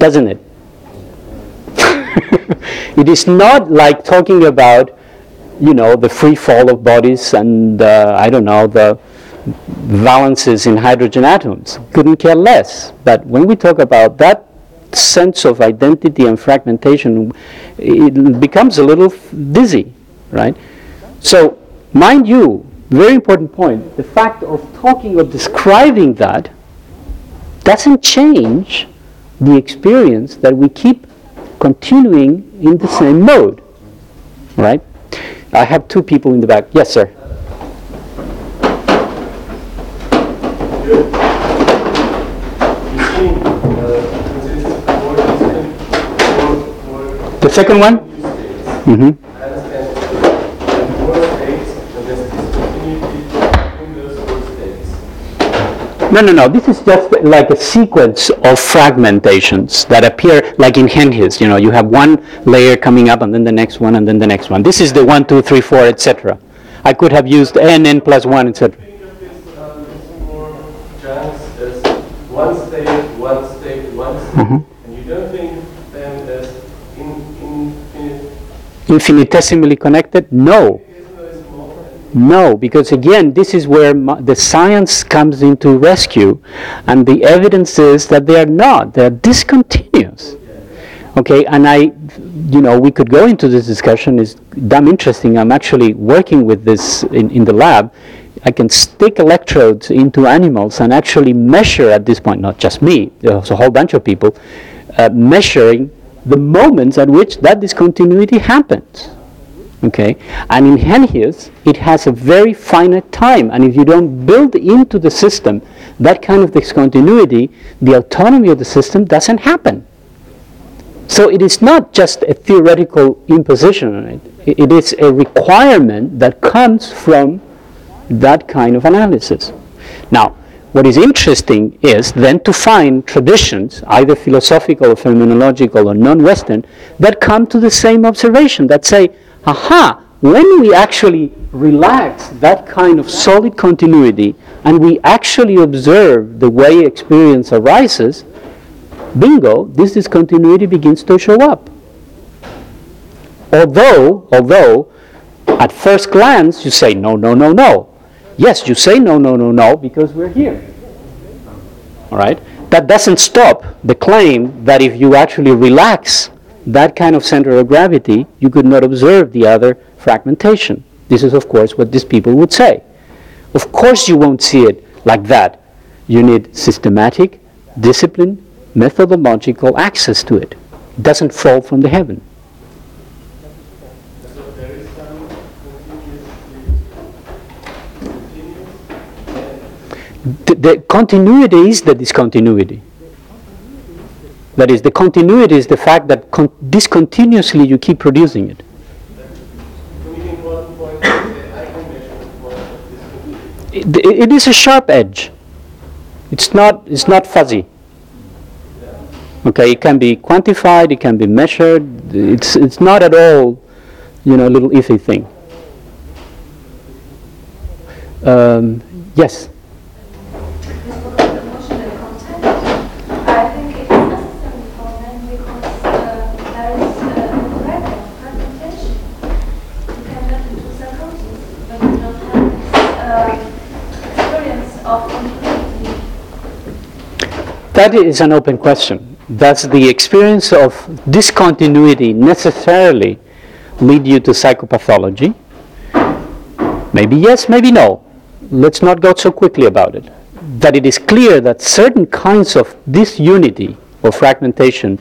doesn't it? (laughs) it is not like talking about, you know, the free fall of bodies and, uh, I don't know, the valences in hydrogen atoms. Couldn't care less. But when we talk about that sense of identity and fragmentation, it becomes a little dizzy, right? So, mind you, very important point, the fact of talking or describing that doesn't change the experience that we keep continuing in the same mode. Right? I have two people in the back. Yes, sir. The second one? Mm-hmm. No, no, no. This is just like a sequence of fragmentations that appear like in Genghis. You know, you have one layer coming up and then the next one and then the next one. This is the one, two, three, four, etc. I could have used n, n plus one, etc. One state, one state, one state, mm-hmm. and you don't think them as in, in, infinitesimally connected? No. No, because again, this is where the science comes into rescue, and the evidence is that they are not. They are discontinuous. Okay, and I, you know, we could go into this discussion. It's damn interesting. I'm actually working with this in, in the lab. I can stick electrodes into animals and actually measure at this point, not just me, there's a whole bunch of people, uh, measuring the moments at which that discontinuity happens. Okay, and in Genghis, it has a very finite time, and if you don't build into the system that kind of discontinuity, the autonomy of the system doesn't happen. So it is not just a theoretical imposition on it, it is a requirement that comes from that kind of analysis. Now, what is interesting is then to find traditions, either philosophical or phenomenological or non Western, that come to the same observation, that say, aha, when we actually relax that kind of solid continuity and we actually observe the way experience arises, bingo, this discontinuity begins to show up. Although, although, at first glance you say no, no, no, no. Yes, you say no, no, no, no because we're here. All right? That doesn't stop the claim that if you actually relax that kind of center of gravity, you could not observe the other fragmentation. This is, of course, what these people would say. Of course, you won't see it like that. You need systematic, disciplined, methodological access to it. It doesn't fall from the heaven. The, the continuity is the discontinuity. That is, the continuity is the fact that con- discontinuously you keep producing it. It, it is a sharp edge. It's not, it's not fuzzy. Okay, it can be quantified, it can be measured. It's it's not at all, you know, a little iffy thing. Um, yes. I think it is necessary for men because uh, there is uh, a lack of fragmentation. You can get into psychosis when you don't have this uh, experience of continuity. That is an open question. Does the experience of discontinuity necessarily lead you to psychopathology? Maybe yes, maybe no. Let's not go so quickly about it. That it is clear that certain kinds of disunity or fragmentation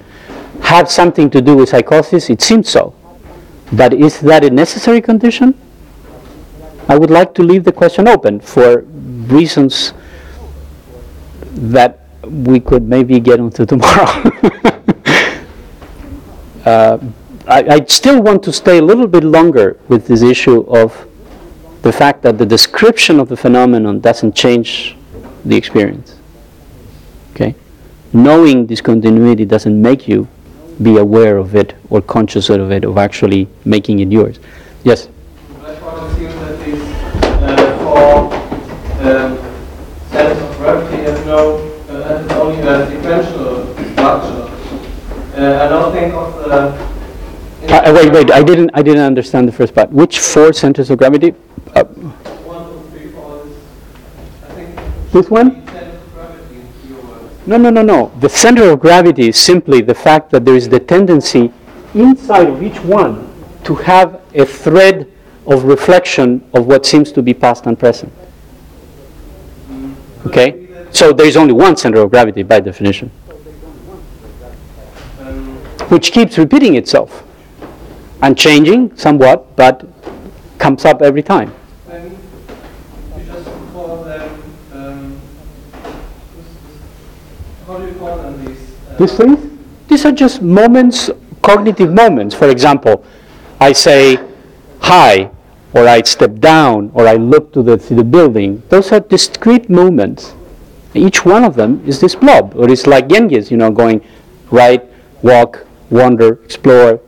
have something to do with psychosis, it seems so. But is that a necessary condition? I would like to leave the question open for reasons that we could maybe get onto tomorrow. (laughs) uh, I, I still want to stay a little bit longer with this issue of the fact that the description of the phenomenon doesn't change the experience. Okay? Knowing discontinuity doesn't make you be aware of it or conscious of it, of actually making it yours. Yes? To uh, um, centers of gravity have no, uh, have only a sequential structure. Uh, I don't think of the Uh, uh, wait, wait, I didn't, I didn't understand the first part. Which four centers of gravity? Uh, one, two, three, four is, I think, this one? center of gravity in your words. No, no, no, no. The center of gravity is simply the fact that there is the tendency inside of each one to have a thread of reflection of what seems to be past and present. Okay? So there is only one center of gravity by definition, which keeps repeating itself and changing somewhat, but comes up every time. you just call them, um, how do you call them these? Uh, These things? These are just moments, cognitive moments. For example, I say hi, or I step down, or I look to the, to the building. Those are discrete moments. Each one of them is this blob, or it's like Genghis, you know, going right, walk, wander, explore.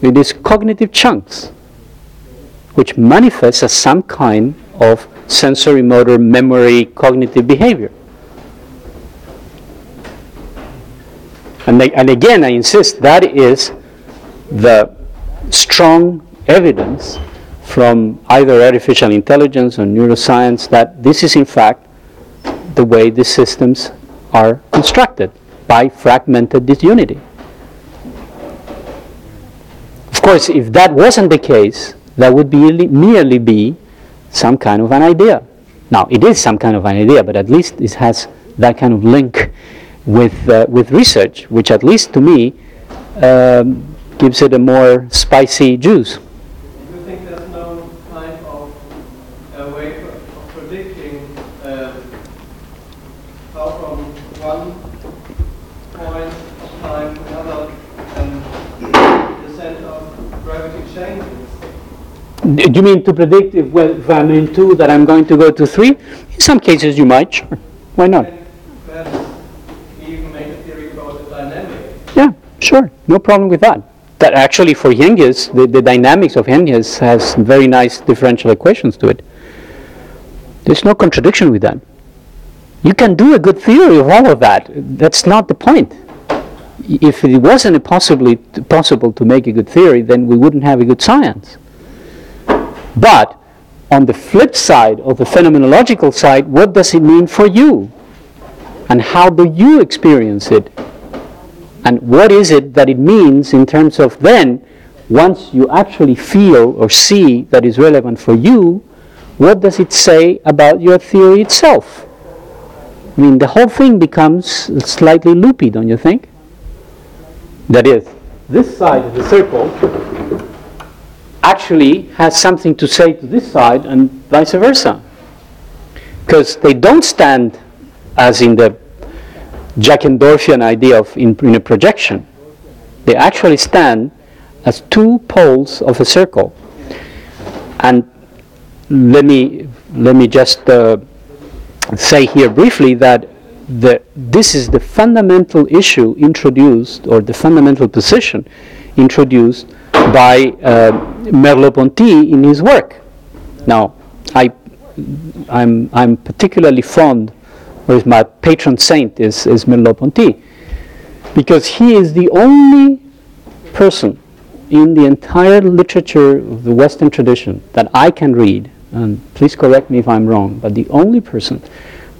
It is cognitive chunks, which manifest as some kind of sensory motor memory cognitive behavior. And, they, and again, I insist that is the strong evidence from either artificial intelligence or neuroscience that this is in fact the way these systems are constructed by fragmented disunity. Of course, if that wasn't the case, that would be merely be some kind of an idea. Now, it is some kind of an idea, but at least it has that kind of link with, uh, with research, which at least to me um, gives it a more spicy juice. Do you think there's no kind of uh, way of of predicting um, how from one point of time to another and the center of gravity changes? D- Do you mean to predict if, well, if I'm in two that I'm going to go to three? In some cases you might, sure. Why not? And perhaps even make a theory about the dynamic. Yeah, sure. No problem with that. That actually for Genghis, the, the dynamics of Genghis has very nice differential equations to it. There's no contradiction with that. You can do a good theory of all of that. That's not the point. If it wasn't possibly possible to make a good theory, then we wouldn't have a good science. But on the flip side, of the phenomenological side, what does it mean for you? And how do you experience it? And what is it that it means in terms of then, once you actually feel or see that is relevant for you, what does it say about your theory itself? I mean, the whole thing becomes slightly loopy, don't you think? That is, this side of the circle actually has something to say to this side and vice versa. Because they don't stand as in the Jackendoffian idea of in, in a projection. They actually stand as two poles of a circle. And let me let me just uh, say here briefly that the, this is the fundamental issue introduced, or the fundamental position introduced by uh, Merleau-Ponty in his work. Now, I, I'm, I'm particularly fond, or my patron saint is, is Merleau-Ponty, because he is the only person in the entire literature of the Western tradition that I can read, and please correct me if I'm wrong, but the only person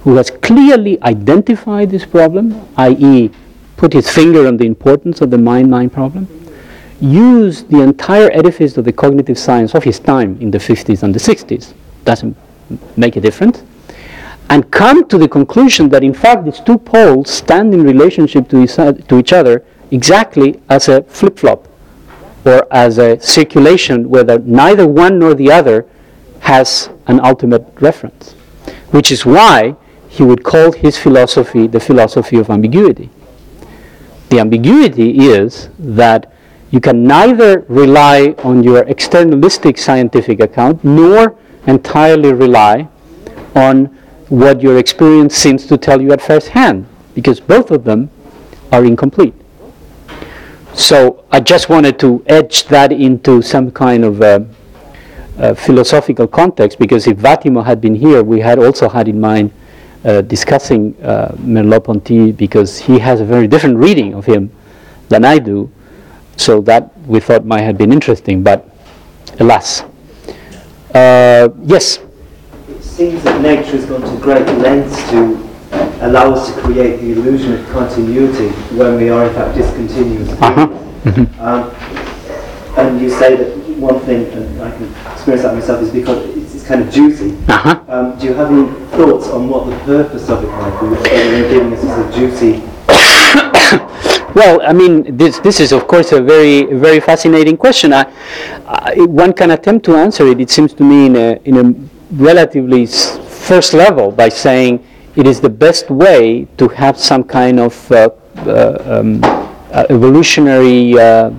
who has clearly identified this problem, i.e., put his finger on the importance of the mind mind problem, used the entire edifice of the cognitive science of his time in the 50s and the 60s, doesn't make a difference, and come to the conclusion that in fact these two poles stand in relationship to each, to each other exactly as a flip flop or as a circulation where the, neither one nor the other has an ultimate reference, which is why he would call his philosophy the philosophy of ambiguity. The ambiguity is that you can neither rely on your externalistic scientific account nor entirely rely on what your experience seems to tell you at first hand, because both of them are incomplete. So I just wanted to etch that into some kind of uh, uh, philosophical context, because if Vattimo had been here, we had also had in mind uh, discussing uh, Merleau-Ponty because he has a very different reading of him than I do. So that we thought might have been interesting, but alas. Uh, yes? It seems that nature has gone to great lengths to allow us to create the illusion of continuity when we are in fact discontinuous. Uh-huh. Um, and you say that one thing, and I can experience that myself, is because it's, it's kind of juicy. Uh-huh. Um, do you have any thoughts on what the purpose of it might be? Giving us as a juicy Well, I mean, this, this is of course a very, very fascinating question. I, I, one can attempt to answer it, it seems to me, in a, in a relatively first level by saying it is the best way to have some kind of uh, uh, um, uh, evolutionary uh, uh,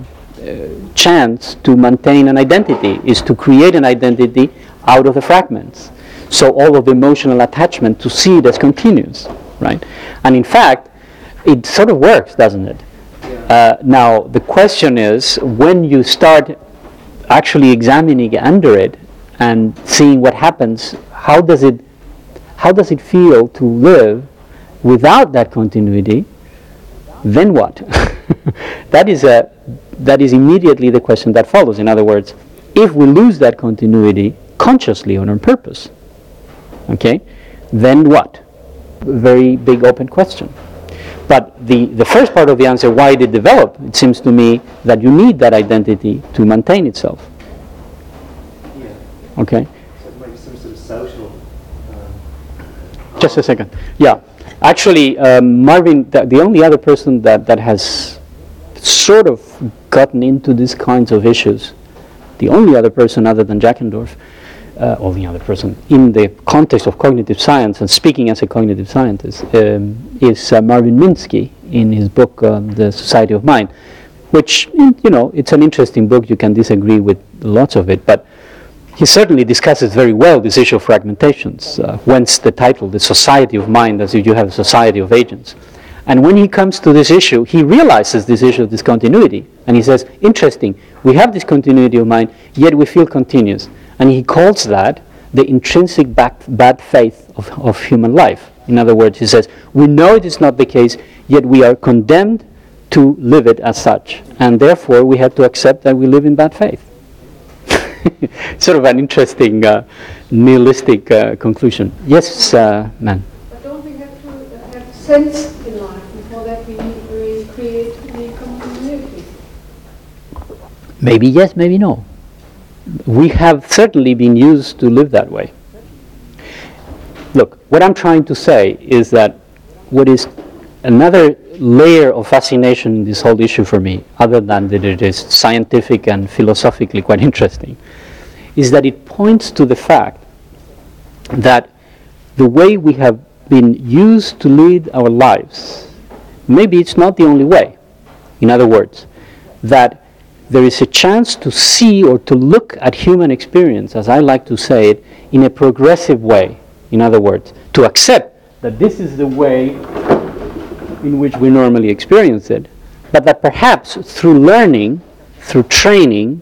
chance to maintain an identity, is to create an identity out of the fragments. So all of the emotional attachment to see it as continuous, right? And in fact, it sort of works, doesn't it? Uh, now, the question is when you start actually examining under it and seeing what happens, how does it, how does it feel to live without that continuity? Then what? (laughs) that is a, that is immediately the question that follows. In other words, if we lose that continuity consciously or on purpose, okay, then what? Very big open question. But the, the first part of the answer, why did it develop, it seems to me that you need that identity to maintain itself. Yeah. Okay? So maybe some sort of social. Just a second. Yeah. Actually, um, Marvin, the, the only other person that, that has sort of gotten into these kinds of issues, the only other person other than Jackendoff, uh, the other person in the context of cognitive science and speaking as a cognitive scientist um, is uh, Marvin Minsky in his book um, The Society of Mind, which you know it's an interesting book. You can disagree with lots of it, but he certainly discusses very well this issue of fragmentations. Uh, whence the title, The Society of Mind, as if you have a society of agents. And when he comes to this issue, he realizes this issue of discontinuity, and he says, "Interesting. We have this continuity of mind, yet we feel continuous." And he calls that the intrinsic bad, bad faith of, of human life. In other words, he says, we know it is not the case, yet we are condemned to live it as such. And therefore, we have to accept that we live in bad faith. (laughs) sort of an interesting uh, nihilistic uh, conclusion. Yes, uh, man. But don't we have to uh, have sense in life before that we, we create the community. Maybe yes, maybe no. We have certainly been used to live that way. Look, what I'm trying to say is that what is another layer of fascination in this whole issue for me, other than that it is scientific and philosophically quite (laughs) interesting, is that it points to the fact that the way we have been used to lead our lives, maybe it's not the only way. In other words, that there is a chance to see or to look at human experience, as I like to say it, in a progressive way. In other words, to accept that this is the way in which we normally experience it, but that perhaps through learning, through training,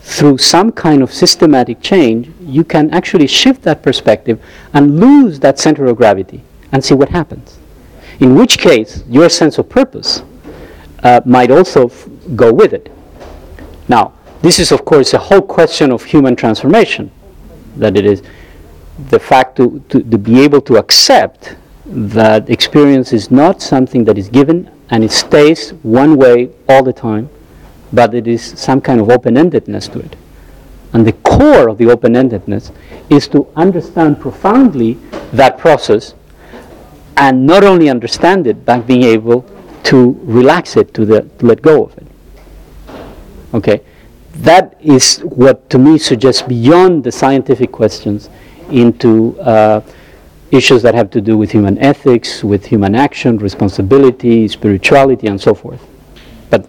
through some kind of systematic change, you can actually shift that perspective and lose that center of gravity and see what happens. In which case, your sense of purpose uh, might also f- go with it. Now, this is, of course, a whole question of human transformation. That it is the fact to, to, to be able to accept that experience is not something that is given and it stays one way all the time, but it is some kind of open endedness to it. And the core of the open endedness is to understand profoundly that process and not only understand it, but being able to relax it, to, the, to let go of it. Okay? That is what to me suggests beyond the scientific questions into uh, issues that have to do with human ethics, with human action, responsibility, spirituality, and so forth. But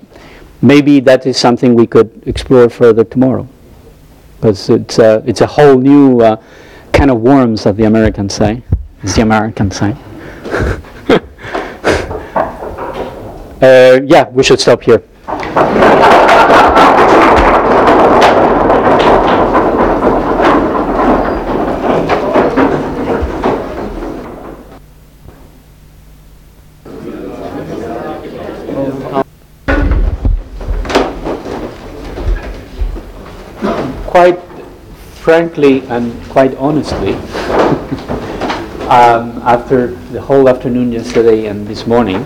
maybe that is something we could explore further tomorrow. Because it's a, it's a whole new uh, kind of worms, as the Americans say. As the Americans say. (laughs) uh, yeah, we should stop here. Quite frankly and quite honestly, (laughs) um, after the whole afternoon yesterday and this morning,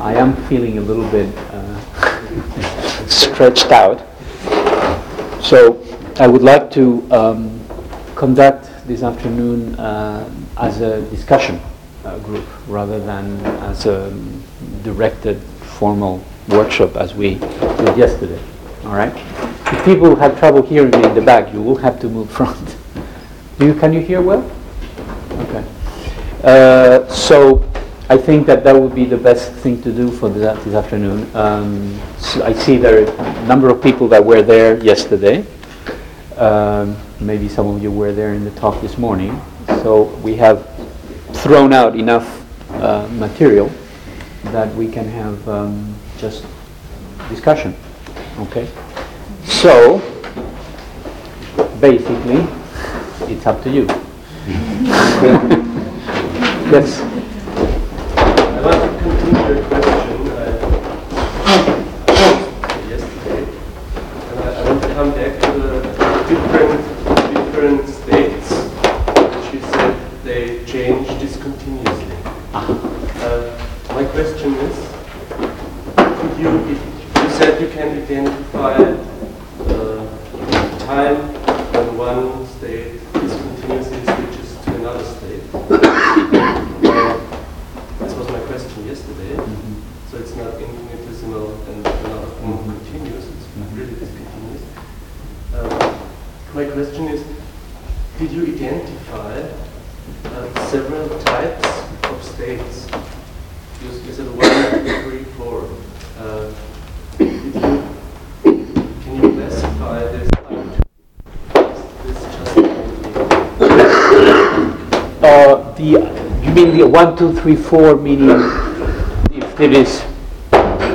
I am feeling a little bit uh, (laughs) stretched out. So I would like to um, conduct this afternoon uh, as a discussion uh, group rather than as a directed formal workshop as we did yesterday. All right? If people have trouble hearing me in the back, you will have to move front. Do you, can you hear well? Okay. Uh, so I think that that would be the best thing to do for this, this afternoon. Um, so I see there are a number of people that were there yesterday. Um, maybe some of you were there in the talk this morning. So we have thrown out enough uh, material that we can have um, just discussion. Okay? So, basically, it's up to you. (laughs) yes. I want to continue your question I posed yesterday, and I, I want to come back to the different different states which you said they change discontinuously. Uh, my question is, could you, you said you can identify uh, time when one state discontinuously switches to another state. Uh, this was my question yesterday. So it's not infinitesimal and another form of continuous, it's really discontinuous. Uh, my question is, did you identify uh, several types of states? You, you said one, two, three, four. Uh, did you can you classify this Uh, the, you mean the one, two, three, four, meaning if it is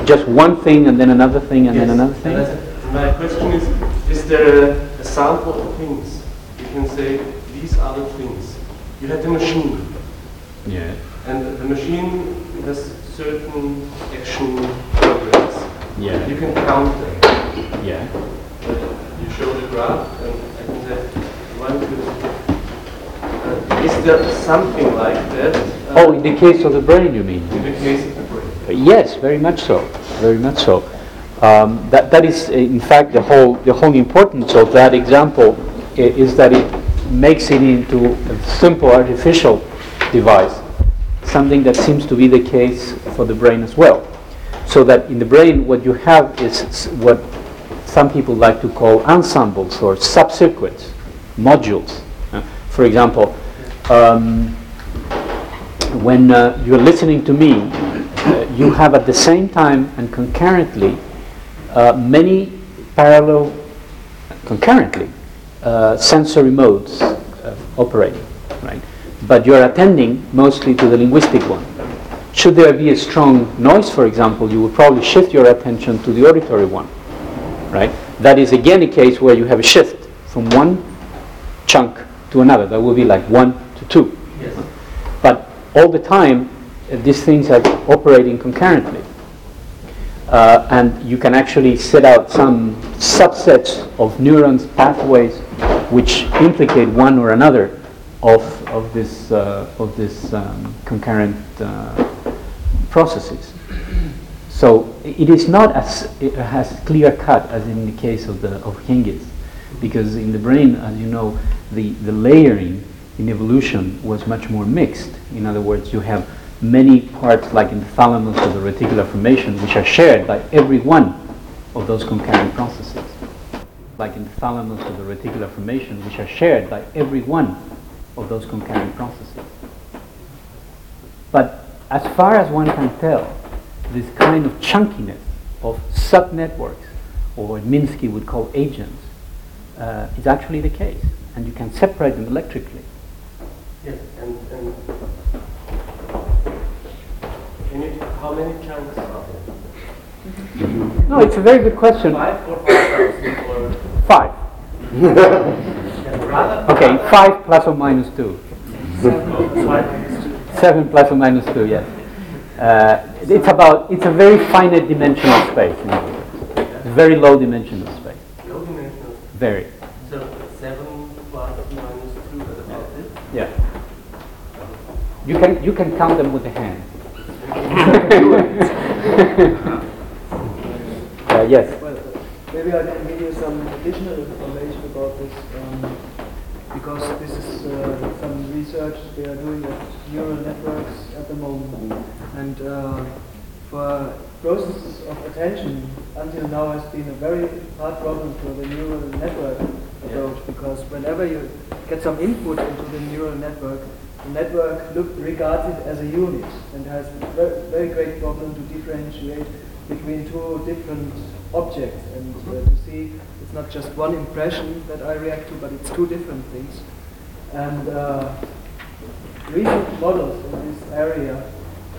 just one thing and then another thing and then another thing? My question is, is there a, a sample of things? You can say, these are the things. You have the machine. Yeah. And the, the machine has certain action programs. Yeah. You can count them. Yeah. You show the graph, and I can say, one, two, three. Uh, is there something like that? uh, Oh, in the case of the brain, you mean? in the case of the brain? Yes, very much so. Very much so. Um, that, that is, uh, in fact, the whole, the whole importance of that example is that it makes it into a simple artificial device, something that seems to be the case for the brain as well. So that in the brain, what you have is what some people like to call ensembles or subcircuits, modules. For example, um, when uh, you're listening to me, uh, you have at the same time and concurrently uh, many parallel, concurrently, uh, sensory modes uh, operating, right? But you're attending mostly to the linguistic one. should there be a strong noise, for example, you would probably shift your attention to the auditory one, right? That is again a case where you have a shift from one chunk to another. That would be like one to two. Yes. But all the time, uh, these things are operating concurrently. Uh, and you can actually set out some subsets of neurons, pathways, which implicate one or another of, of this, uh, of this um, concurrent uh, processes. So it is not as, as clear cut as in the case of, the, of Genghis, because in the brain, as you know, the, the layering in evolution was much more mixed. In other words, you have many parts like in the thalamus or the reticular formation which are shared by every one of those concurrent processes. Like in the thalamus or the reticular formation which are shared by every one of those concurrent processes. But as far as one can tell, this kind of chunkiness of sub-networks, or what Minsky would call agents, uh, is actually the case. And you can separate them electrically. Yes, and, and can you, how many chunks are there? No, it's a very good question. Five or five? Five. Okay, five plus or minus two. Seven. Plus or minus two, yes. Uh, it's about, it's a very finite dimensional space. In other words. It's very low dimensional dimensional. Very. So seven plus minus two is about this? Yeah. You can, you can count them with the hand. (laughs) uh, yes. Well, maybe I can give you some additional information about this, um, because this is uh, some research they are doing at neural networks at the moment. And uh, for processes of attention, until now has been a very hard problem for the neural network approach, because whenever you get some input into the neural network, the network look, regards it as a unit and has very, very great problem to differentiate between two different objects. And uh, to see it's not just one impression that I react to, but it's two different things. And uh, recent models in this area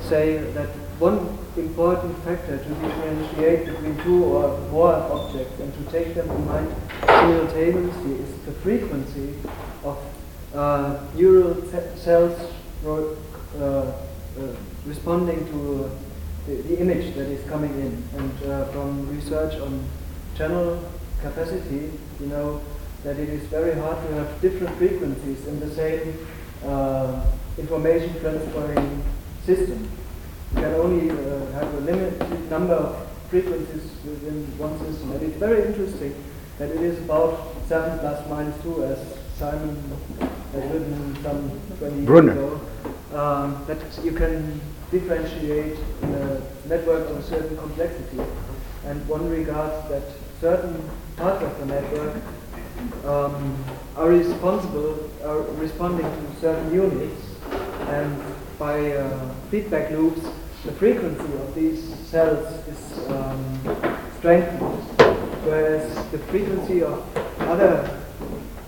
say that one important factor to differentiate between two or more objects and to take them in mind simultaneously is the frequency of uh, neural cells ro- uh, uh, responding to the, the, image that is coming in. And uh, from research on channel capacity, you know that it is very hard to have different frequencies in the same uh, information transferring system. You can only uh, have a limited number of frequencies within one system. And it's very interesting that it is about 7 plus minus 2 as Simon has written some 20 Brunner. years ago, um, that you can differentiate in a network of a certain complexity. And one regards that certain parts of the network um, are responsible, are responding to certain units, and by uh, feedback loops, the frequency of these cells is um, strengthened, whereas the frequency of other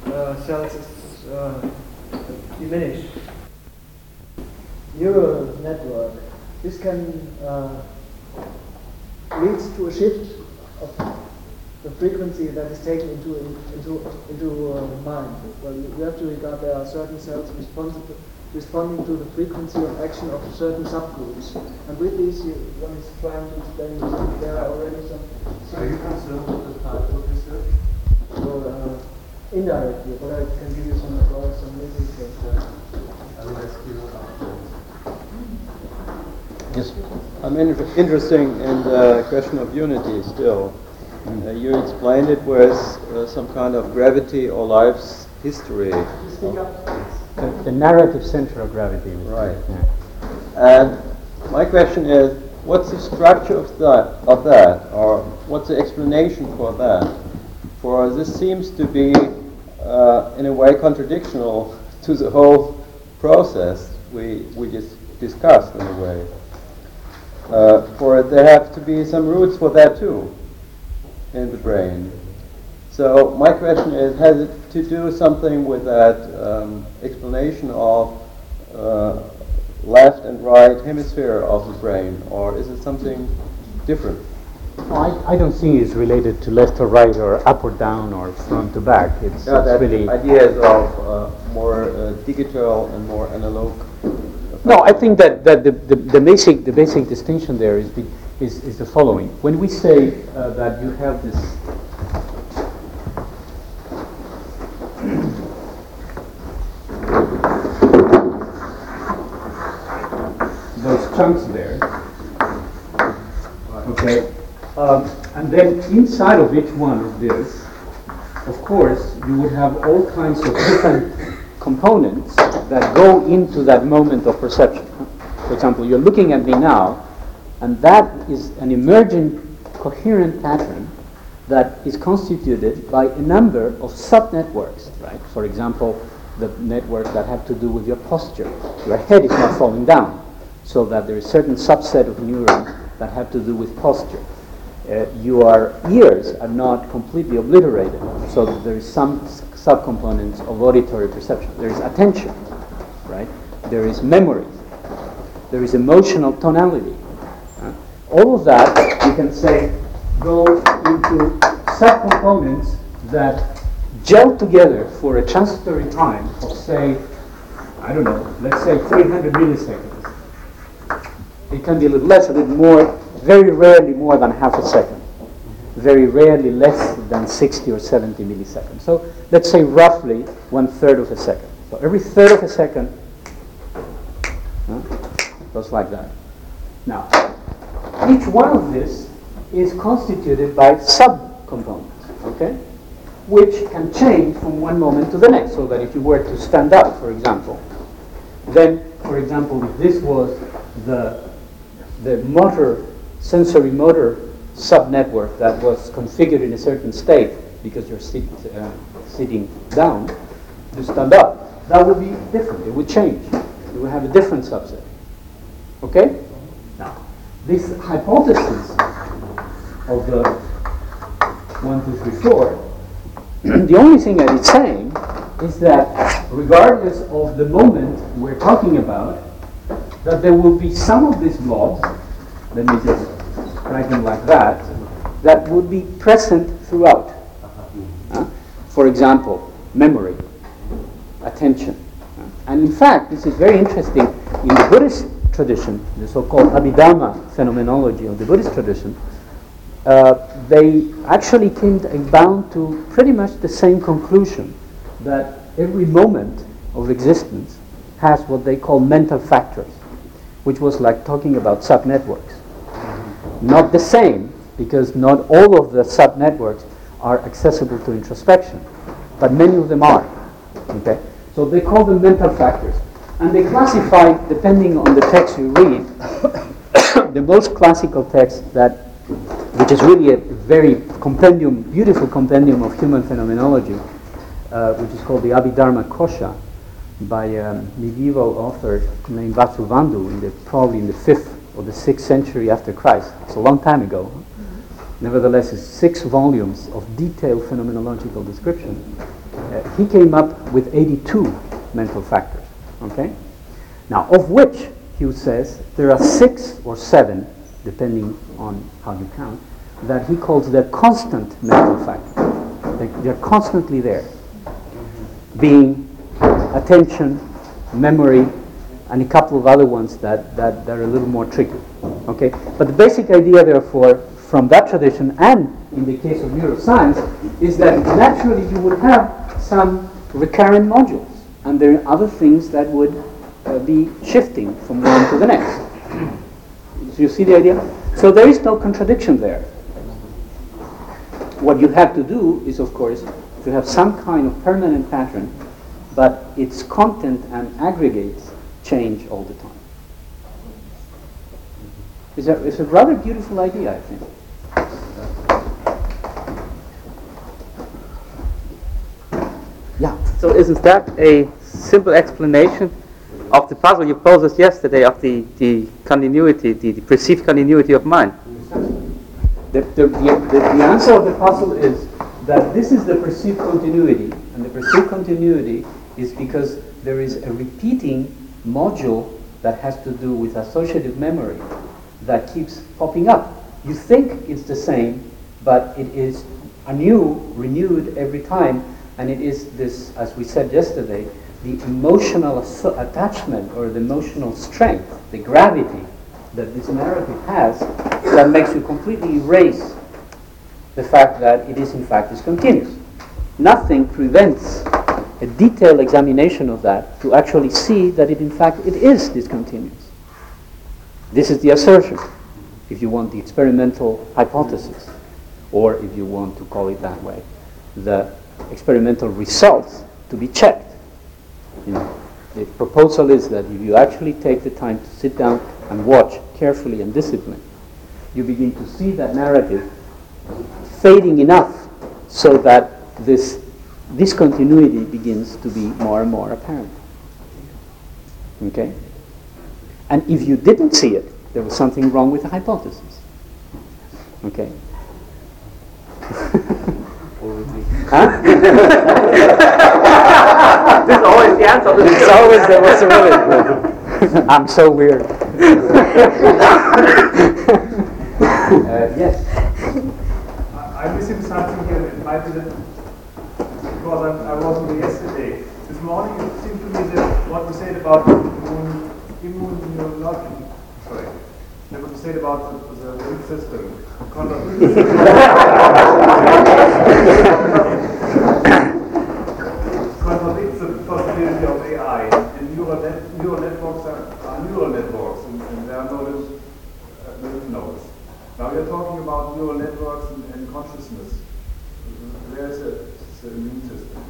uh, cells is uh, diminished. Neural network. This can uh, lead to a shift of the frequency that is taken into into into uh, mind. Well, you have to regard there are certain cells responsible responding to the frequency of action of certain subgroups. And with these, you, one is trying to explain that there are already some. Are you concerned with the type of research? Well, uh, indirectly, but I can give you some advice on this. I mean, that's clear Yes, I'm inter- interesting in the question of unity still. Uh, you explained it was uh, some kind of gravity or life's history. Speak up. The, the narrative center of gravity. Right. Yeah. And my question is, what's the structure of that, of that, or what's the explanation for that? For this seems to be, uh, in a way, contradictional (laughs) to the whole process we we just discussed in a way. Uh, for there have to be some roots for that too in the brain. So my question is, has it to do something with that um, explanation of uh, left and right hemisphere of the brain, or is it something different? I, I don't think it's related to left or right or up or down or front to back. It's, Yeah, it's really. ideas of uh, more uh, digital and more analog. No, I think that, that the, the, the basic the basic distinction there is, is, is the following. When we say uh, that you have this chunks there, okay, um, and then inside of each one of this, of course, you would have all kinds of different components that go into that moment of perception. For example, you're looking at me now, and that is an emergent coherent pattern that is constituted by a number of subnetworks, right? For example, the networks that have to do with your posture. Your head is not falling down, so that there is a certain subset of neurons that have to do with posture. Uh, your ears are not completely obliterated, so there is some subcomponents of auditory perception. There is attention, right? There is memory. There is emotional tonality. all of that, you can say, go into subcomponents that gel together for a transitory time of, say, I don't know, let's say 300 milliseconds. It can be a little less, a little more, very rarely more than half a second. Very rarely less than 60 or 70 milliseconds. So let's say roughly one third of a second. So every third of a second huh, goes like that. Now, each one of this is constituted by subcomponents, okay? Which can change from one moment to the next. So that if you were to stand up, for example, then, for example, if this was the, the motor, sensory motor subnetwork that was configured in a certain state because you're sit, uh, sitting down, to stand up, that would be different. It would change. You would have a different subset. Okay? Now, this hypothesis of the one, two, three, four, (clears throat) the only thing that it's saying is that regardless of the moment we're talking about, that there will be some of these blobs, let me just write them like that, that would be present throughout. Uh, For example, memory, attention. Uh, And in fact, this is very interesting. In the Buddhist tradition, the so-called Abhidharma phenomenology of the Buddhist tradition, uh, they actually came bound to pretty much the same conclusion that every moment of existence has what they call mental factors, which was like talking about subnetworks. Not the same, because not all of the subnetworks are accessible to introspection, but many of them are. Okay? So they call them mental factors. And they classify, depending on the text you read, (coughs) the most classical text that, which is really a very compendium, beautiful compendium of human phenomenology, uh, which is called the Abhidharma Kosha, by a medieval author named Vasubandhu, in the, probably in the fifth or the sixth century after Christ. It's a long time ago. Nevertheless, it's six volumes of detailed phenomenological description. Uh, he came up with 82 mental factors. Okay? Now, of which, Hugh says, there are six or seven, depending on how you count, that he calls the constant mental factors. They, they're constantly there. Being attention, memory, and a couple of other ones that, that, that are a little more tricky. Okay? But the basic idea, therefore, from that tradition and in the case of neuroscience, is that naturally you would have some recurrent modules, and there are other things that would uh, be shifting from one to the next. Do you see the idea? So there is no contradiction there. What you have to do is, of course, to have some kind of permanent pattern, but its content and aggregates change all the time. It's a, it's a rather beautiful idea, I think. Yeah. So isn't that a simple explanation of the puzzle you posed us yesterday of the, the continuity, the, the perceived continuity of mind? The, the, the, the, the answer of the puzzle is that this is the perceived continuity, and the perceived continuity is because there is a repeating module that has to do with associative memory that keeps popping up. You think it's the same, but it is anew, renewed every time, and it is this, as we said yesterday, the emotional attachment or the emotional strength, the gravity that this narrative has that makes you completely erase the fact that it is in fact discontinuous. Nothing prevents a detailed examination of that to actually see that it in fact it is discontinuous. This is the assertion, if you want the experimental hypothesis, or if you want to call it that way, the experimental results to be checked. You know, the proposal is that if you actually take the time to sit down and watch carefully and disciplined, you begin to see that narrative fading enough so that this discontinuity begins to be more and more apparent. Okay? And if you didn't see it, there was something wrong with the hypothesis. Okay? huh? This is always the answer. It's always the possibility. I'm so weird. uh, (laughs) yes. I- I'm missing something here. It might be that because I, I wasn't here yesterday. This morning it seemed to me that what we said about immune, immunology, sorry, that what we said about the, the immune system, (laughs) (laughs) contradicts the possibility of AI. And neural, net, neural networks are, are neural networks, and, and there are no little, uh, little nodes. Now we are talking about neural networks and, and consciousness. Where is the, the immune system?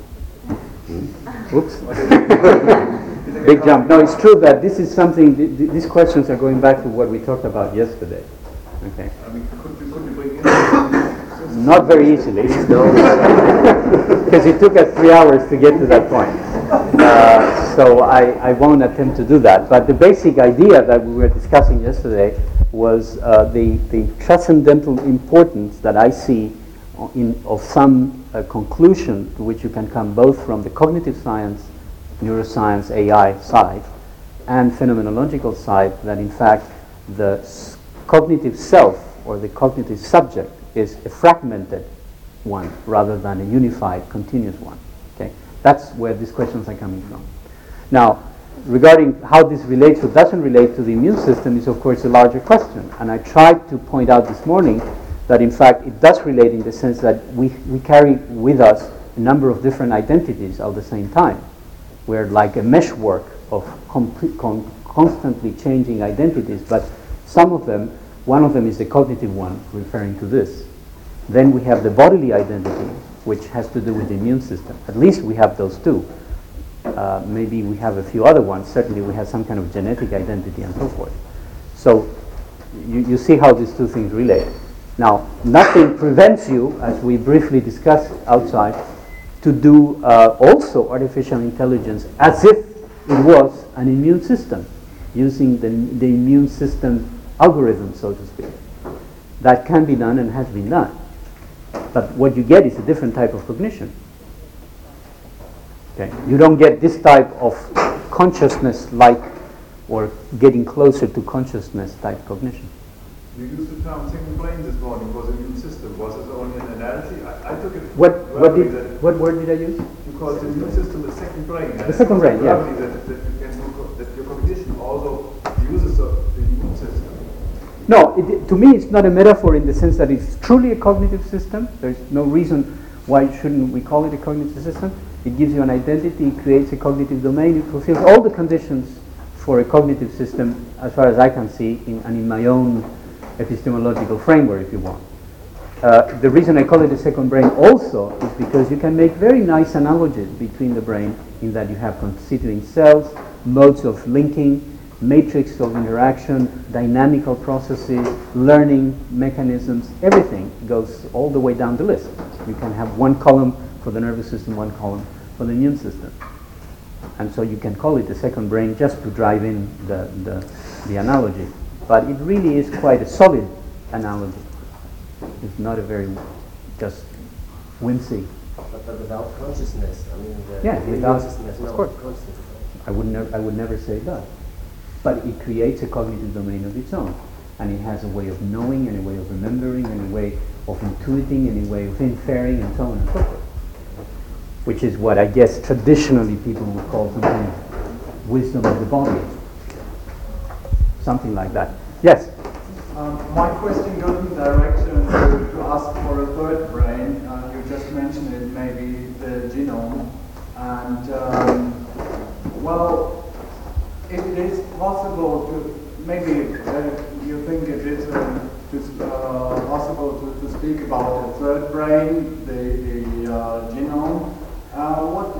Oops. (laughs) Big jump. No, it's true that this is something, th- th- these questions are going back to what we talked about yesterday. Okay. I mean, could we, could we bring in Not very easily, (laughs) because it took us three hours to get to that point. Uh, so I, I won't attempt to do that. But the basic idea that we were discussing yesterday was uh, the, the transcendental importance that I see in, of some uh, conclusion to which you can come both from the cognitive science, neuroscience, AI side, and phenomenological side, that in fact the s- cognitive self or the cognitive subject is a fragmented one rather than a unified, continuous one. Okay? That's where these questions are coming from. Now, regarding how this relates or doesn't relate to the immune system is, of course, a larger question. And I tried to point out this morning that, in fact, it does relate in the sense that we, we carry with us a number of different identities at the same time. We're like a meshwork of complete, con- constantly changing identities, but some of them, one of them is the cognitive one, referring to this. Then we have the bodily identity, which has to do with the immune system. At least we have those two. Uh, maybe we have a few other ones. Certainly we have some kind of genetic identity and so forth. So you, you see how these two things relate. Now, nothing prevents you, as we briefly discussed outside, to do uh, also artificial intelligence as if it was an immune system, using the, the immune system algorithm, so to speak. That can be done and has been done. But what you get is a different type of cognition. Okay? You don't get this type of consciousness-like or getting closer to consciousness type cognition. You used the term single brain this morning was immune system. Was it only an analogy? I, I took it What, what, did, that what word did I use? you call the immune system the second brain. The second brain, yeah. That, that, you can do, that your cognition also uses of the immune system. No, it, to me it's not a metaphor in the sense that it's truly a cognitive system. There's no reason why shouldn't we call it a cognitive system. It gives you an identity, it creates a cognitive domain, it fulfills all the conditions for a cognitive system as far as I can see in, and in my own epistemological framework if you want. Uh, the reason I call it a second brain also is because you can make very nice analogies between the brain in that you have constituting cells, modes of linking, matrix of interaction, dynamical processes, learning mechanisms, everything goes all the way down the list. You can have one column for the nervous system, one column for the immune system. And so you can call it the second brain just to drive in the, the, the analogy. But it really is quite a solid analogy. It's not a very just whimsy. But, but without consciousness, I mean, the Yeah, without, has of course. consciousness. I would, never, I would never say that. but it creates a cognitive domain of its own. And it has a way of knowing, and a way of remembering, and a way of intuiting, and a way of inferring, and so on and so forth. Which is what I guess traditionally people would call something wisdom of the body. Something like that. Yes? Um, my question goes in the direction to, to ask for a third brain. Uh, you just mentioned it, maybe the genome. And, um, well, if it is possible to, maybe uh, you think it is uh, uh, possible to, to speak about the third brain, the, the uh, genome, uh, what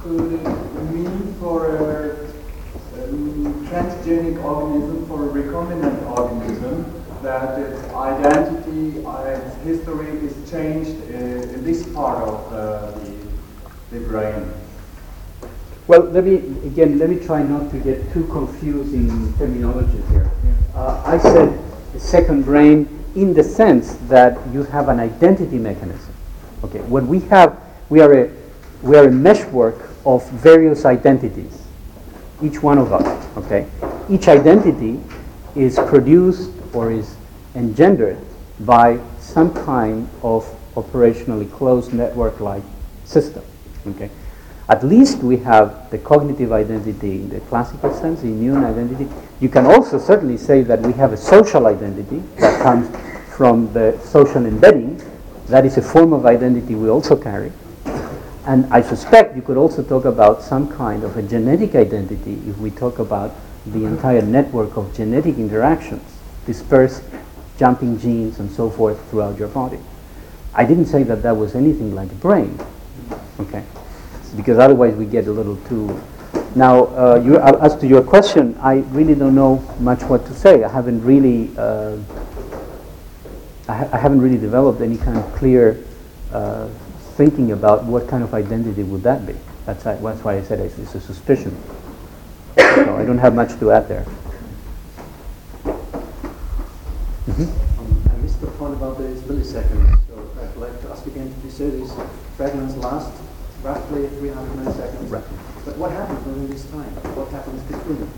could it mean for a transgenic organism for a recombinant organism that its identity, its history is changed uh, in this part of uh, the, the brain. Well, let me, again, let me try not to get too confusing terminology here. Uh, I said second brain in the sense that you have an identity mechanism. Okay, what we have, we are a, we are a meshwork of various identities each one of us. Okay, each identity is produced or is engendered by some kind of operationally closed network-like system. Okay, at least we have the cognitive identity in the classical sense, the immune identity. You can also certainly say that we have a social identity that comes from the social embedding. That is a form of identity we also carry. And I suspect you could also talk about some kind of a genetic identity if we talk about the entire network of genetic interactions, dispersed jumping genes and so forth throughout your body. I didn't say that that was anything like a brain, okay? Because otherwise we get a little too. Now, uh, you, uh, as to your question, I really don't know much what to say. I haven't really, uh, I, ha- I, haven't really developed any kind of clear uh, thinking about what kind of identity would that be. That's, that's why I said it's, it's a suspicion. so I don't have much to add there. Mm-hmm. Um, I missed the point about the milliseconds, so I'd like to ask again, you say these fragments last roughly 300 milliseconds. Right. But what happens during this time? What happens between them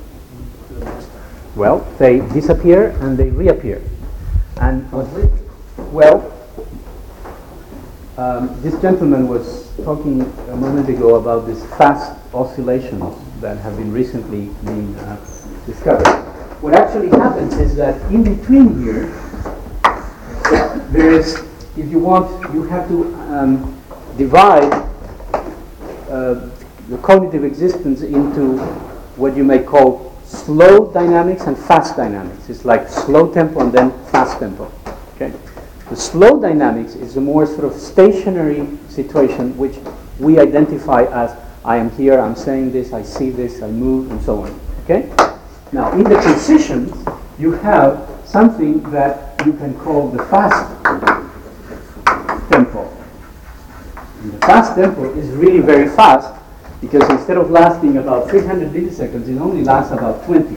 to the next time? Well, they disappear and they reappear. And? Well, um, this gentleman was talking a moment ago about these fast oscillations that have been recently been uh, discovered. What actually happens is that in between here, there is, if you want, you have to um, divide uh, the cognitive existence into what you may call slow dynamics and fast dynamics. It's like slow tempo and then fast tempo. Okay. The slow dynamics is a more sort of stationary situation which we identify as I am here, I'm saying this, I see this, I move, and so on. Okay? Now, in the transitions, you have something that you can call the fast tempo. And the fast tempo is really very fast because instead of lasting about 300 milliseconds, it only lasts about 20.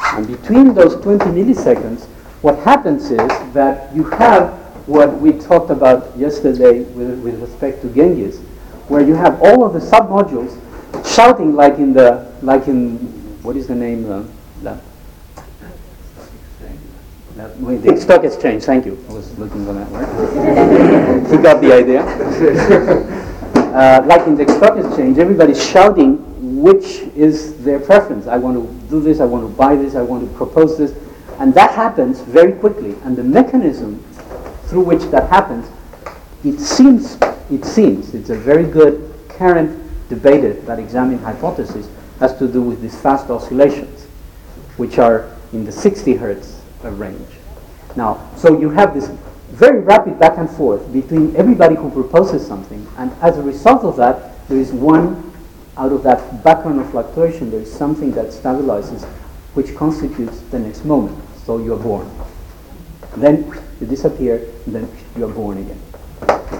And between those 20 milliseconds, what happens is that you have what we talked about yesterday with, with respect to Genghis, where you have all of the submodules shouting like in the like in what is the name uh, wait, the stock exchange. Thank you. I was looking for that word. you got the idea. (laughs) uh, like in the stock exchange, everybody's shouting which is their preference. I want to do this. I want to buy this. I want to propose this. And that happens very quickly. And the mechanism through which that happens, it seems, it seems, it's a very good current debated but examined hypothesis, has to do with these fast oscillations, which are in the 60 hertz range. Now, so you have this very rapid back and forth between everybody who proposes something, and as a result of that, there is one out of that background of fluctuation, there is something that stabilizes, which constitutes the next moment. So you're born. Then you disappear, and then you're born again.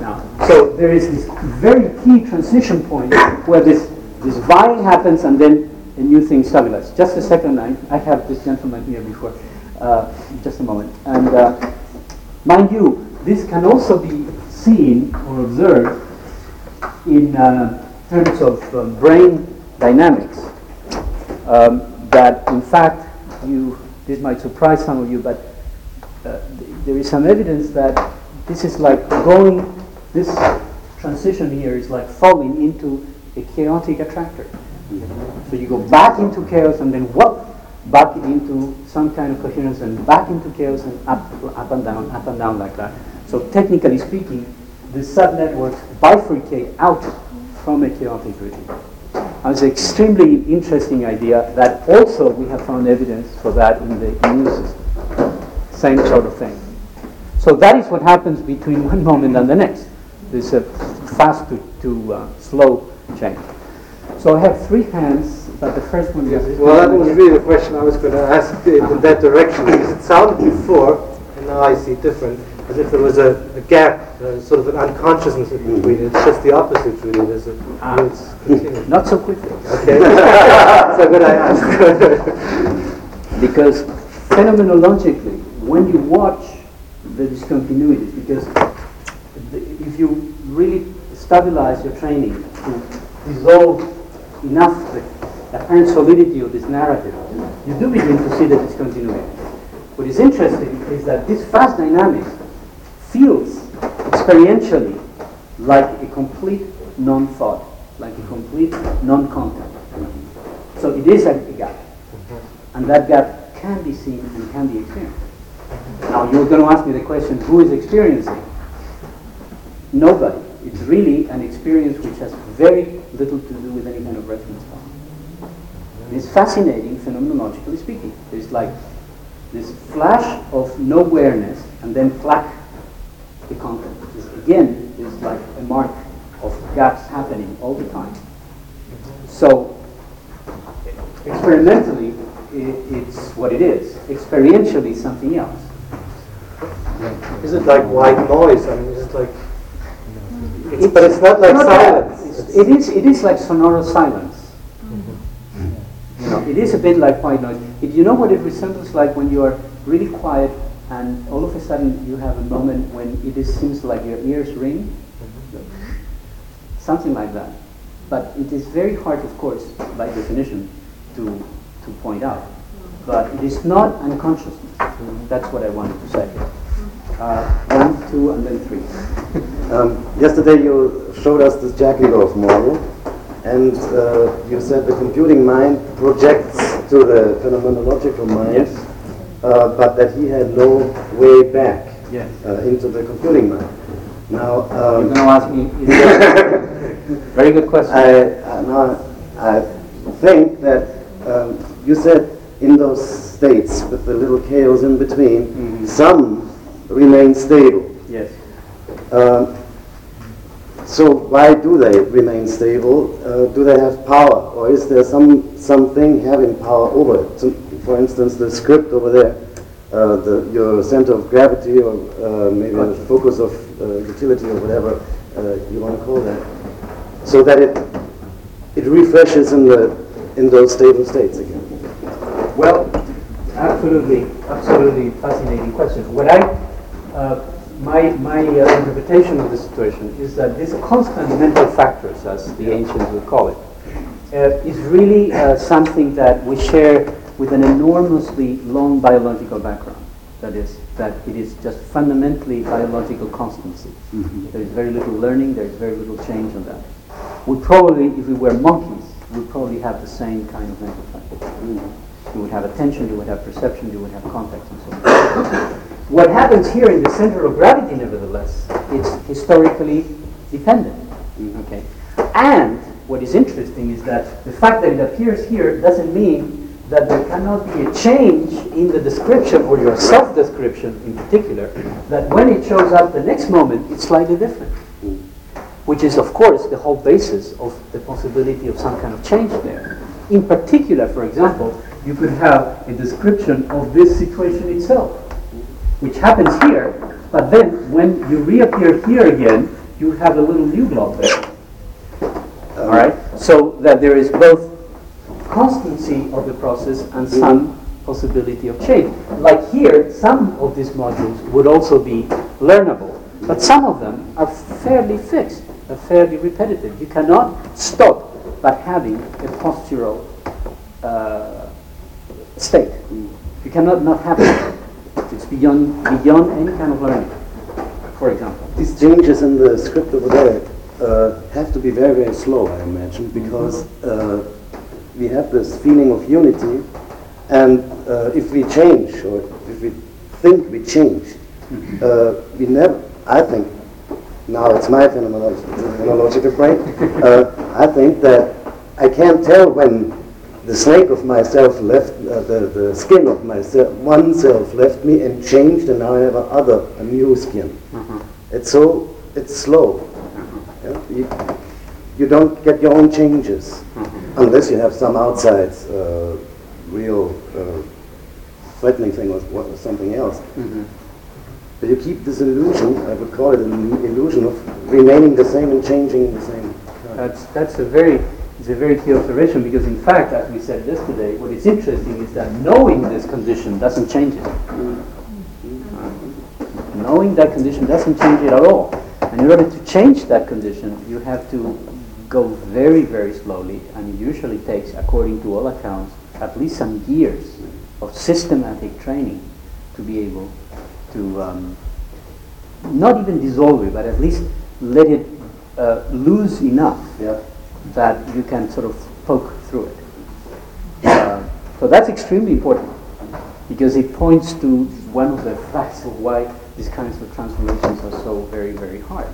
Now, so there is this very key transition point where this, this vying happens and then a new thing stabilizes. Just a second, I, I have this gentleman here before. Uh, just a moment. And uh, mind you, this can also be seen or observed in uh, terms of um, brain dynamics. um, that in fact you, this might surprise some of you, but uh, th- there is some evidence that this is like going, this transition here is like falling into a chaotic attractor. So you go back into chaos and then whoop, back into some kind of coherence and back into chaos and up, up and down, up and down like that. So technically speaking, the subnetworks bifurcate out from a chaotic regime. It's an extremely interesting idea that also we have found evidence for that in the immune system. Same sort of thing. So that is what happens between (laughs) one moment and the next. There's a fast to, to uh, slow change. So I have three hands, but the first one is. Well, that was really the question I was going to ask in that direction, because it sounded before, and now I see different, as if there was a, a gap, uh, sort of an unconsciousness in between. It's just the opposite, really. There's a, Ah. it's continuous. Not so quickly. Okay. (laughs) so good I asked. (laughs) because phenomenologically, when you watch the discontinuities, because the, if you really stabilize your training to dissolve enough the apparent solidity of this narrative, you do begin to see the discontinuity. What is interesting is that this fast dynamics feels experientially like a complete non-thought, like a complete non-contact. So it is a, gap, mm-hmm. and that gap can be seen and can be experienced. Now you're going to ask me the question, who is experiencing? Nobody. It's really an experience which has very little to do with any kind of reference point. It's fascinating, phenomenologically speaking. It's like this flash of no awareness, and then flack the content. This, again, is like a mark of gaps happening all the time. So, experimentally, i it's what it is. Experientially, something else. Is it like white noise? I mean, is it like. It's, but it's not like Not that. silence. It's- It is, it is like sonorous silence. Mm-hmm. You know, it is a bit like white noise. If you know what it resembles like when you are really quiet and all of a sudden you have a moment when it is, seems like your ears ring, something like that. But it is very hard, of course, by definition, to, to point out. But it is not unconsciousness. That's what I wanted to say. Uh, one, two, and then three. (laughs) Um, yesterday you showed us this Jackendoff model, and uh, you said the computing mind projects to the phenomenological mind, Yes. Uh, but that he had no way back Yes. uh, into the computing mind. Now, um, You're going to ask me. (laughs) Very good question. I, I, now, I think that um, you said in those states with the little chaos in between, some remain stable. Yes. Um, so why do they remain stable? Uh, do they have power, or is there some something having power over it? For instance, the script over there, uh, the, your center of gravity, or uh, maybe the focus of uh, utility, or whatever uh, you want to call that, so that it it refreshes in the in those stable states again. Well, absolutely, absolutely fascinating question. What I, uh, my, my uh, interpretation of the situation is that these constant mental factors, as the ancients would call it, uh, is really uh, something that we share with an enormously long biological background. That is, that it is just fundamentally biological constancy. Mm-hmm. There is very little learning, there is very little change on that. We probably, if we were monkeys, would probably have the same kind of mental factors. Mm-hmm. You would have attention, you would have perception, you would have context, and so on. what happens here in the center of gravity, nevertheless, it's historically dependent. Mm-hmm. Okay, and what is interesting is that the fact that it appears here doesn't mean that there cannot be a change in the description or your self-description in particular. That when it shows up the next moment, it's slightly different which is, of course, the whole basis of the possibility of some kind of change there. In particular, for example, you could have a description of this situation itself, which happens here, but then when you reappear here again, you have a little new blob there. All right? So that there is both constancy of the process and some possibility of change. Like here, some of these modules would also be learnable, but some of them are fairly fixed, are fairly repetitive. You cannot stop by having a postural uh, state. You cannot not have it. It's beyond beyond any kind of learning. For example, These changes in the script over there uh, have to be very, very slow, I imagine, because uh, we have this feeling of unity, and uh, if we change, or if we think we change, uh, we never, I think, now it's my phenomenolo- phenomenological brain, (laughs) uh, I think that I can't tell when the snake of myself left, uh, the, the skin of myself, one self left me and changed, and now I have another, a new skin. It's so, it's slow. Yeah? You, you don't get your own changes unless you have some outside uh, real uh, threatening thing or, or something else. But you keep this illusion, I would call it an illusion of remaining the same and changing in the same. That's that's a very it's a very key observation because in fact, as we said yesterday, what is interesting is that knowing this condition doesn't change it. Knowing that condition doesn't change it at all. And in order to change that condition, you have to go very, very slowly, and it usually takes, according to all accounts, at least some years of systematic training to be able to um, not even dissolve it, but at least let it uh, loose enough that you can sort of poke through it. Uh, so that's extremely important because it points to one of the facts of why these kinds of transformations are so very, very hard.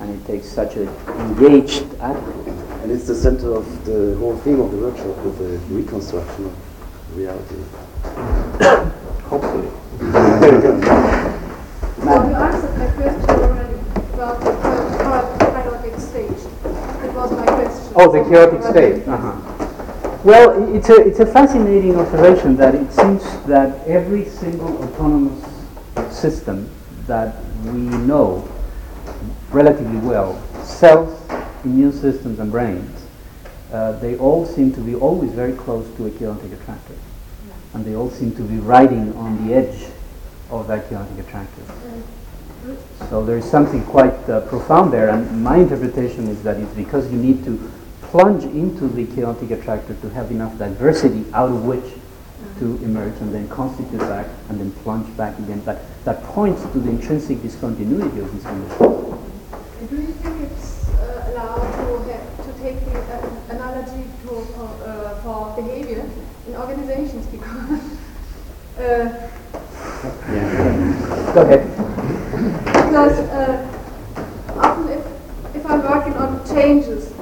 And it takes such an engaged attitude. And it's the center of the whole theme of the workshop with the reconstruction of reality. Hopefully. (laughs) So you answered my question already about the chaotic stage. It was my question. Oh, the chaotic state. Uh-huh. Well, it's a, it's a fascinating observation that it seems that every single autonomous system that we know relatively well, cells, immune systems, and brains, uh, they all seem to be always very close to a chaotic attractor. And they all seem to be riding on the edge of that chaotic attractor. So there is something quite uh, profound there, and my interpretation is that it's because you need to plunge into the chaotic attractor to have enough diversity out of which to emerge and then constitute back and then plunge back again. But that points to the intrinsic discontinuity of this condition. Do you think it's uh, allowed to, have, to take the uh, analogy to, uh, for behavior in organizations? Because (laughs) uh, Yeah. Go ahead. because uh, often if, if I'm working on changes,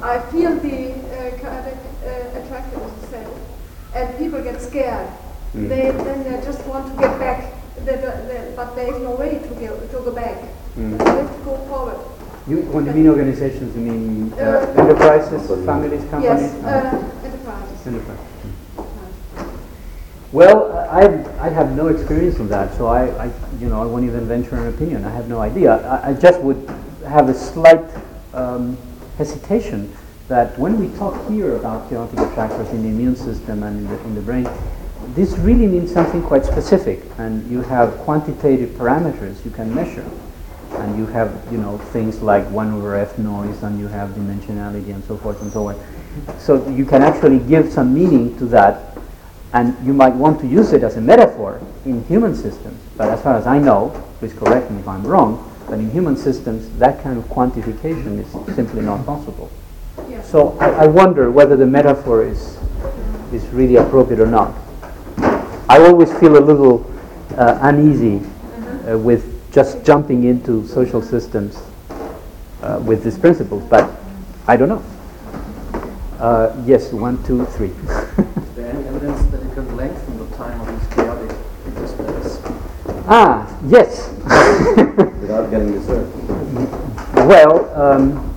I feel the uh, chaotic uh, attractiveness cell, and people get scared. Mm. They then they just want to get back, they, they, but there is no way to go, to go back. Mm. They have to go forward. You, when you mean organizations, you mean uh, Uh, enterprises, families, companies? Yes, uh, enterprises. Enterprise. Well, I, I have no experience on that, so I, I, you know, I won't even venture an opinion. I have no idea. I, I just would have a slight um, hesitation that when we talk here about chaotic attractors in the immune system and in the, in the brain, this really means something quite specific, and you have quantitative parameters you can measure, and you have, you know, things like one over f noise, and you have dimensionality, and so forth and so on. So you can actually give some meaning to that and you might want to use it as a metaphor in human systems, but as far as I know, please correct me if I'm wrong, but in human systems, that kind of quantification is simply not possible. Yeah. So I, I wonder whether the metaphor is, is really appropriate or not. I always feel a little uh, uneasy uh, with just jumping into social systems uh, with these principles, but I don't know. Uh, yes, one, two, three. (laughs) Is there any evidence that it can lengthen the time of these chaotic interspace? Ah, yes. (laughs) Without getting disturbed. Well, um,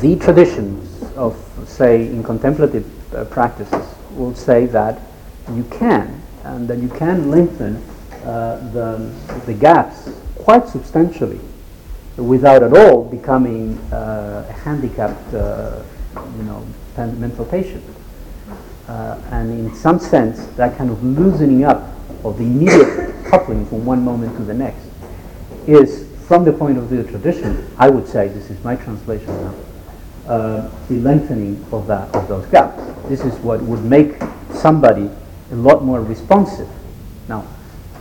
the traditions of, say, in contemplative uh, practices will say that you can, and that you can lengthen uh, the, the gaps quite substantially without at all becoming uh, a handicapped, uh, you know, mental patient. Uh, and in some sense, that kind of loosening up of the immediate coupling from one moment to the next is, from the point of view of tradition, I would say, this is my translation now, uh, the lengthening of that of those gaps. This is what would make somebody a lot more responsive. Now,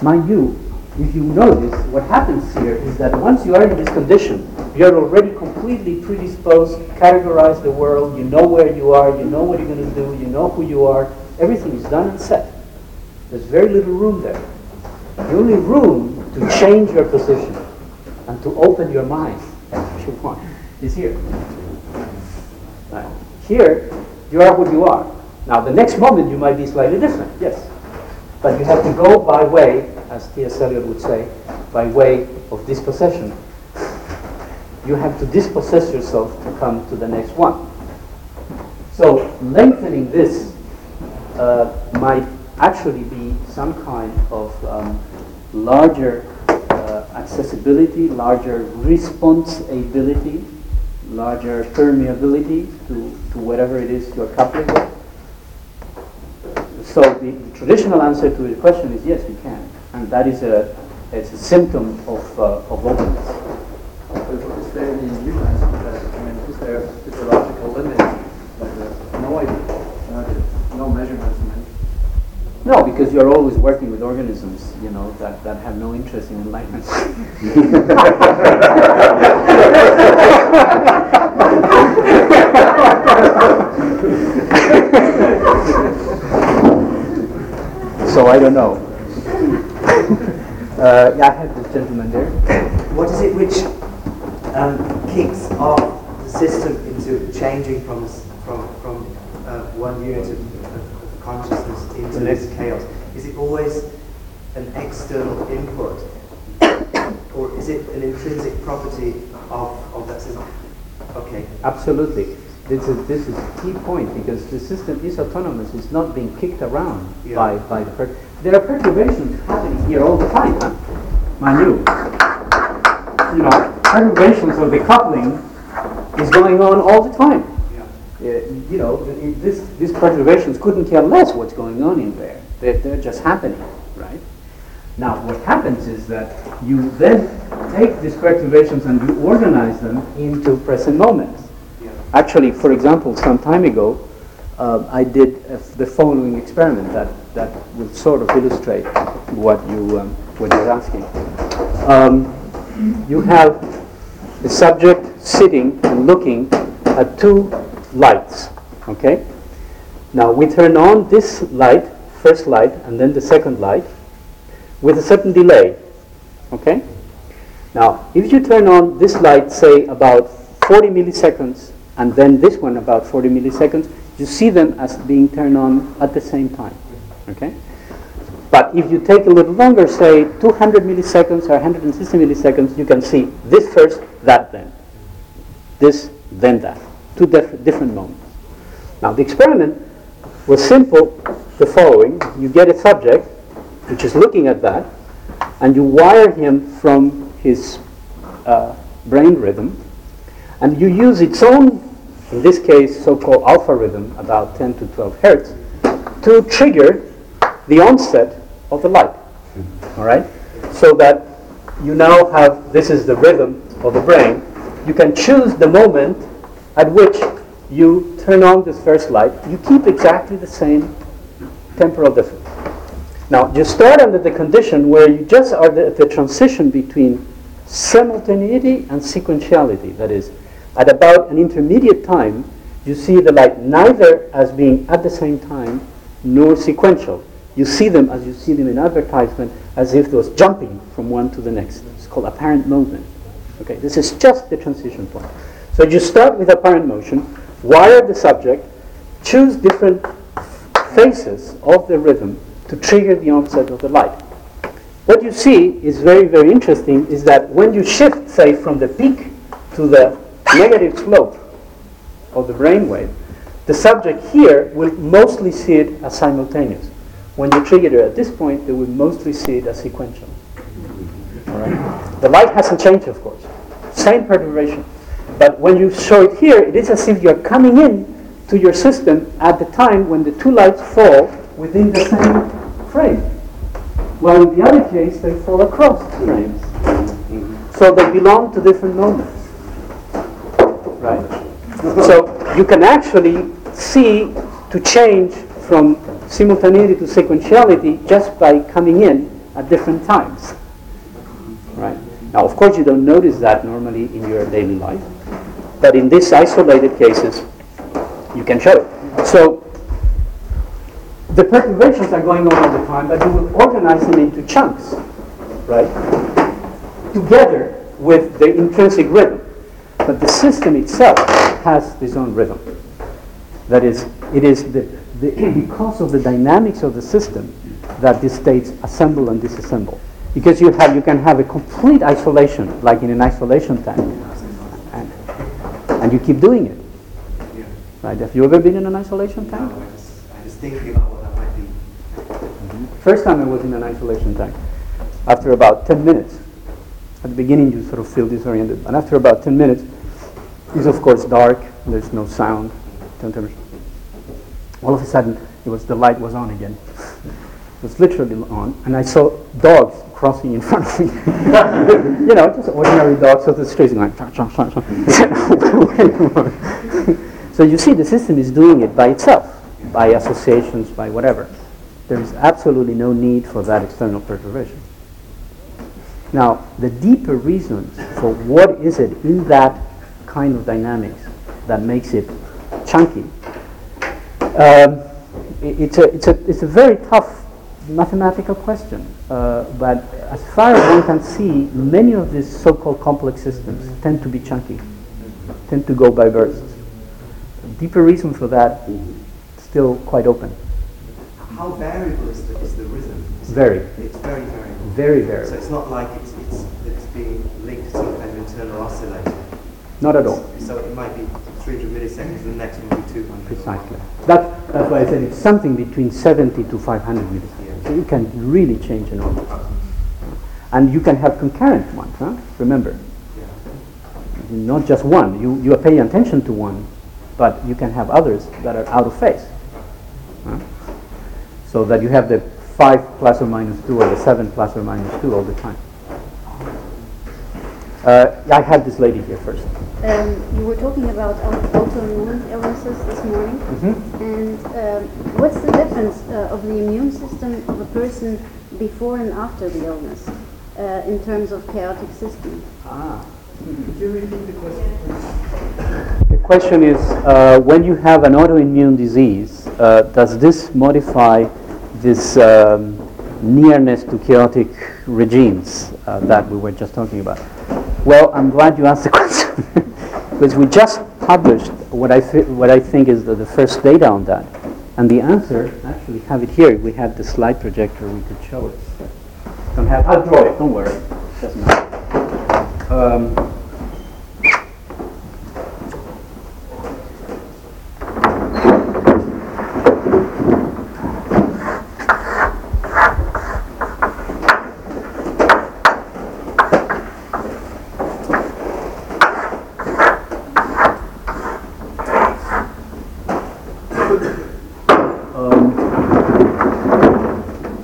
mind you, if you notice, what happens here is that once you are in this condition, you're already completely predisposed, categorize the world, you know where you are, you know what you're going to do, you know who you are, everything is done and set. There's very little room there. The only room to change your position and to open your mind, is here. Right. Here, you are what you are. Now, the next moment you might be slightly different, yes. But you have to go by way, as T.S. Eliot would say, by way of dispossession. You have to dispossess yourself to come to the next one. So, lengthening this uh, might actually be some kind of um, larger uh, accessibility, larger responsibility, larger permeability to, to whatever it is you're coupling with. So the, the, traditional answer to the question is yes, you can, and that is a it's a symptom of uh, of openness. Is there any nuance to that? I mean, is there a physiological limit, like no idea, no measurements? No, because you're always working with organisms, you know, that, that have no interest in enlightenment. (laughs) (laughs) (laughs) so I don't know. (laughs) Uh, yeah, I have this gentleman there. What is it which um, kicks off the system into changing from from from uh, one unit of, of, consciousness into this chaos? Is it always an external input, or is it an intrinsic property of, of that system? Okay. Absolutely. This is, this is a key point because the system is autonomous. It's not being kicked around yeah. by, by the per- There are perturbations happening here all the time, huh? Mind you. You know, perturbations of the coupling is going on all the time. Yeah. Uh, you know, this, these perturbations couldn't care less what's going on in there. They're, they're just happening, right? Now, what happens is that you then take these perturbations and you organize them into present moments. Actually, for example, some time ago, uh, I did uh, the following experiment that, that will sort of illustrate what, you, um, what you're asking. Um, you have the subject sitting and looking at two lights, okay? Now we turn on this light, first light, and then the second light, with a certain delay, okay? Now, if you turn on this light, say about 40 milliseconds and then this one about 40 milliseconds, you see them as being turned on at the same time. Okay? But if you take a little longer, say 200 milliseconds or 160 milliseconds, you can see this first, that then. This, then that. Two diff- different moments. Now, the experiment was simple the following you get a subject which is looking at that, and you wire him from his uh, brain rhythm and you use its own, in this case, so-called alpha rhythm, about 10 to 12 hertz, to trigger the onset of the light. Mm-hmm. All right? So that you now have, this is the rhythm of the brain. You can choose the moment at which you turn on this first light. You keep exactly the same temporal difference. Now, you start under the condition where you just are the, the transition between simultaneity and sequentiality. That is, at about an intermediate time, you see the light neither as being at the same time nor sequential. You see them as you see them in advertisement as if it was jumping from one to the next. It's called apparent movement. Okay, this is just the transition point. So you start with apparent motion, wire the subject, choose different phases of the rhythm to trigger the onset of the light. What you see is very, very interesting is that when you shift, say, from the peak to the negative slope of the brainwave, the subject here will mostly see it as simultaneous. When you trigger it at this point, they will mostly see it as sequential. The light hasn't changed, of course. Same perturbation. But when you show it here, it is as if you're coming in to your system at the time when the two lights fall within the same frame. While in the other case, they fall across frames. So they belong to different moments right? (laughs) so you can actually see to change from simultaneity to sequentiality just by coming in at different times. Right? Now, of course, you don't notice that normally in your daily life, but in these isolated cases, you can show it. So, the perturbations are going on all the time, but you will organize them into chunks, right? Together with the intrinsic rhythm. But the system itself has its own rhythm. That is, it is the, the, (clears throat) because of the dynamics of the system that these states assemble and disassemble. Because you have you can have a complete isolation, like in an isolation tank, and, and you keep doing it. Right? Have you ever been in an isolation tank? No, I was, I was thinking about what that might be. First time I was in an isolation tank, after about 10 minutes, at the beginning you sort of feel disoriented, and after about 10 minutes, it's of course dark, there's no sound, all of a sudden it was the light was on again. (laughs) It was literally on, and I saw dogs crossing in (laughs) front of me. (laughs) you know, just ordinary dogs of the streets going. so you see, the system is doing it by itself, by associations, by whatever. There is absolutely no need for that external perturbation. Now, the deeper reasons for what is it in that kind of dynamics that makes it chunky, um, it, it's, a, it's, a, it's a very tough mathematical question. Uh, but as far as one can see, many of these so-called complex systems tend to be chunky, tend to go by bursts. Deeper reason for that, still quite open. How variable is the, is the rhythm? Is Very. It, it's very variable. Very variable. So it's not like it's, it's, it's being linked to some kind of internal oscillator. Not at all. So it might be 300 milliseconds, and the next one will be 200. Precisely. That, that's why I said it's something between 70 to 500 milliseconds. So you can really change an orbit. And you can have concurrent ones, huh? remember. Not just one. You, you are paying attention to one, but you can have others that are out of phase. Huh? So that you have the 5 plus or minus 2 or the 7 plus or minus 2 all the time. Uh, I had this lady here first. Um, you were talking about autoimmune illnesses this morning, Mhm. and um, what's the difference uh, of the immune system of a person before and after the illness uh, in terms of chaotic system? Ah. Could you repeat the question, The question is, uh, when you have an autoimmune disease, uh, does this modify this um, nearness to chaotic regimes uh, that we were just talking about? Well, I'm glad you asked the (laughs) question because we just published what I, thi- what I think is the, the first data on that. And the answer, actually have it here. We have the slide projector, we could show it. Don't have, I'll draw it, don't worry. Doesn't matter. Um,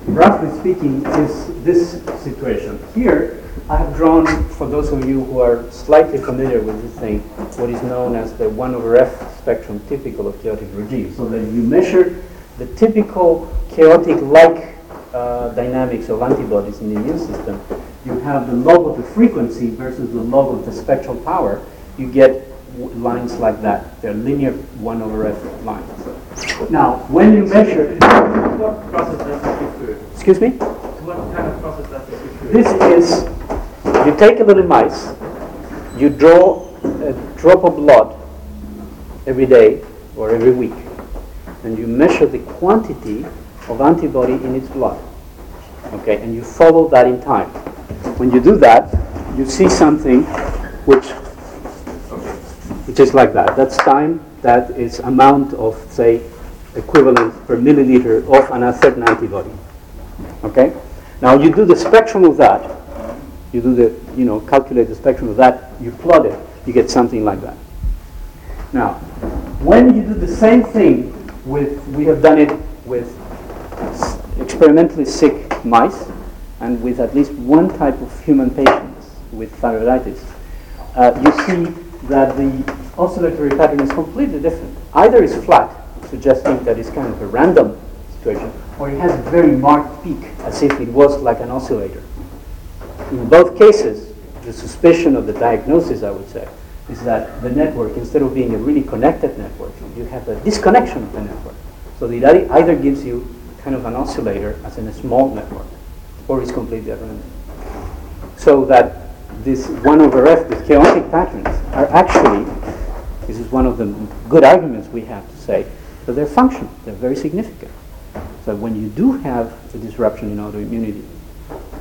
roughly speaking, is this situation. Here, I have drawn, for those of you who are slightly familiar with this thing, what is known as the 1 over f spectrum typical of chaotic regimes, So that you measure the typical chaotic-like uh, dynamics of antibodies in the immune system. You have the log of the frequency versus the log of the spectral power. You get lines like that. They're linear 1 over f lines. Now, when you measure, What process does this refer? excuse me? What kind of process does this refer? This is, you take a little mice, you draw a drop of blood every day or every week, and you measure the quantity of antibody in its blood. Okay, and you follow that in time. When you do that, you see something which, which is like that. That's time, that is amount of, say, equivalent per milliliter of an, a certain antibody. Okay? Now you do the spectrum of that, you do the, you know, calculate the spectrum of that, you plot it, you get something like that. Now, when you do the same thing with, we have done it with experimentally sick mice and with at least one type of human patients with thyroiditis, uh, you see that the oscillatory pattern is completely different. Either it's flat, suggesting that it's kind of a random situation, or it has a very marked peak, as if it was like an oscillator. In both cases, the suspicion of the diagnosis, I would say, is that the network, instead of being a really connected network, you have a disconnection of the network. So it either gives you kind of an oscillator as in a small network, or it's completely at random. So that this 1 over f, the chaotic patterns, are actually, this is one of the good arguments we have to say, that they're functional, they're very significant. So when you do have a disruption in autoimmunity,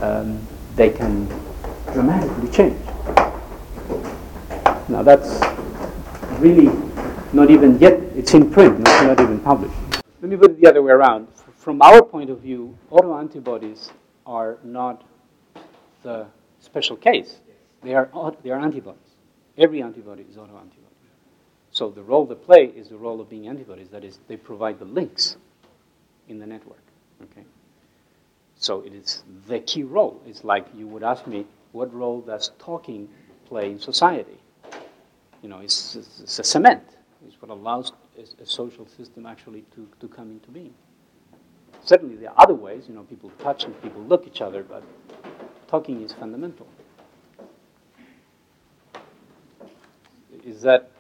um, they can dramatically change. Now that's really not even yet, it's in print, not, not even published. Let me put it the other way around. From our point of view, autoantibodies are not the special case. They are, they are antibodies. Every antibody is autoantibody. So the role they play is the role of being antibodies. That is, they provide the links in the network. Okay. So it is the key role. It's like you would ask me, what role does talking play in society? You know, it's, it's, it's a cement. It's what allows a, a, social system actually to, to come into being. Certainly there are other ways, you know, people touch and people look at each other, but talking is fundamental. Is that,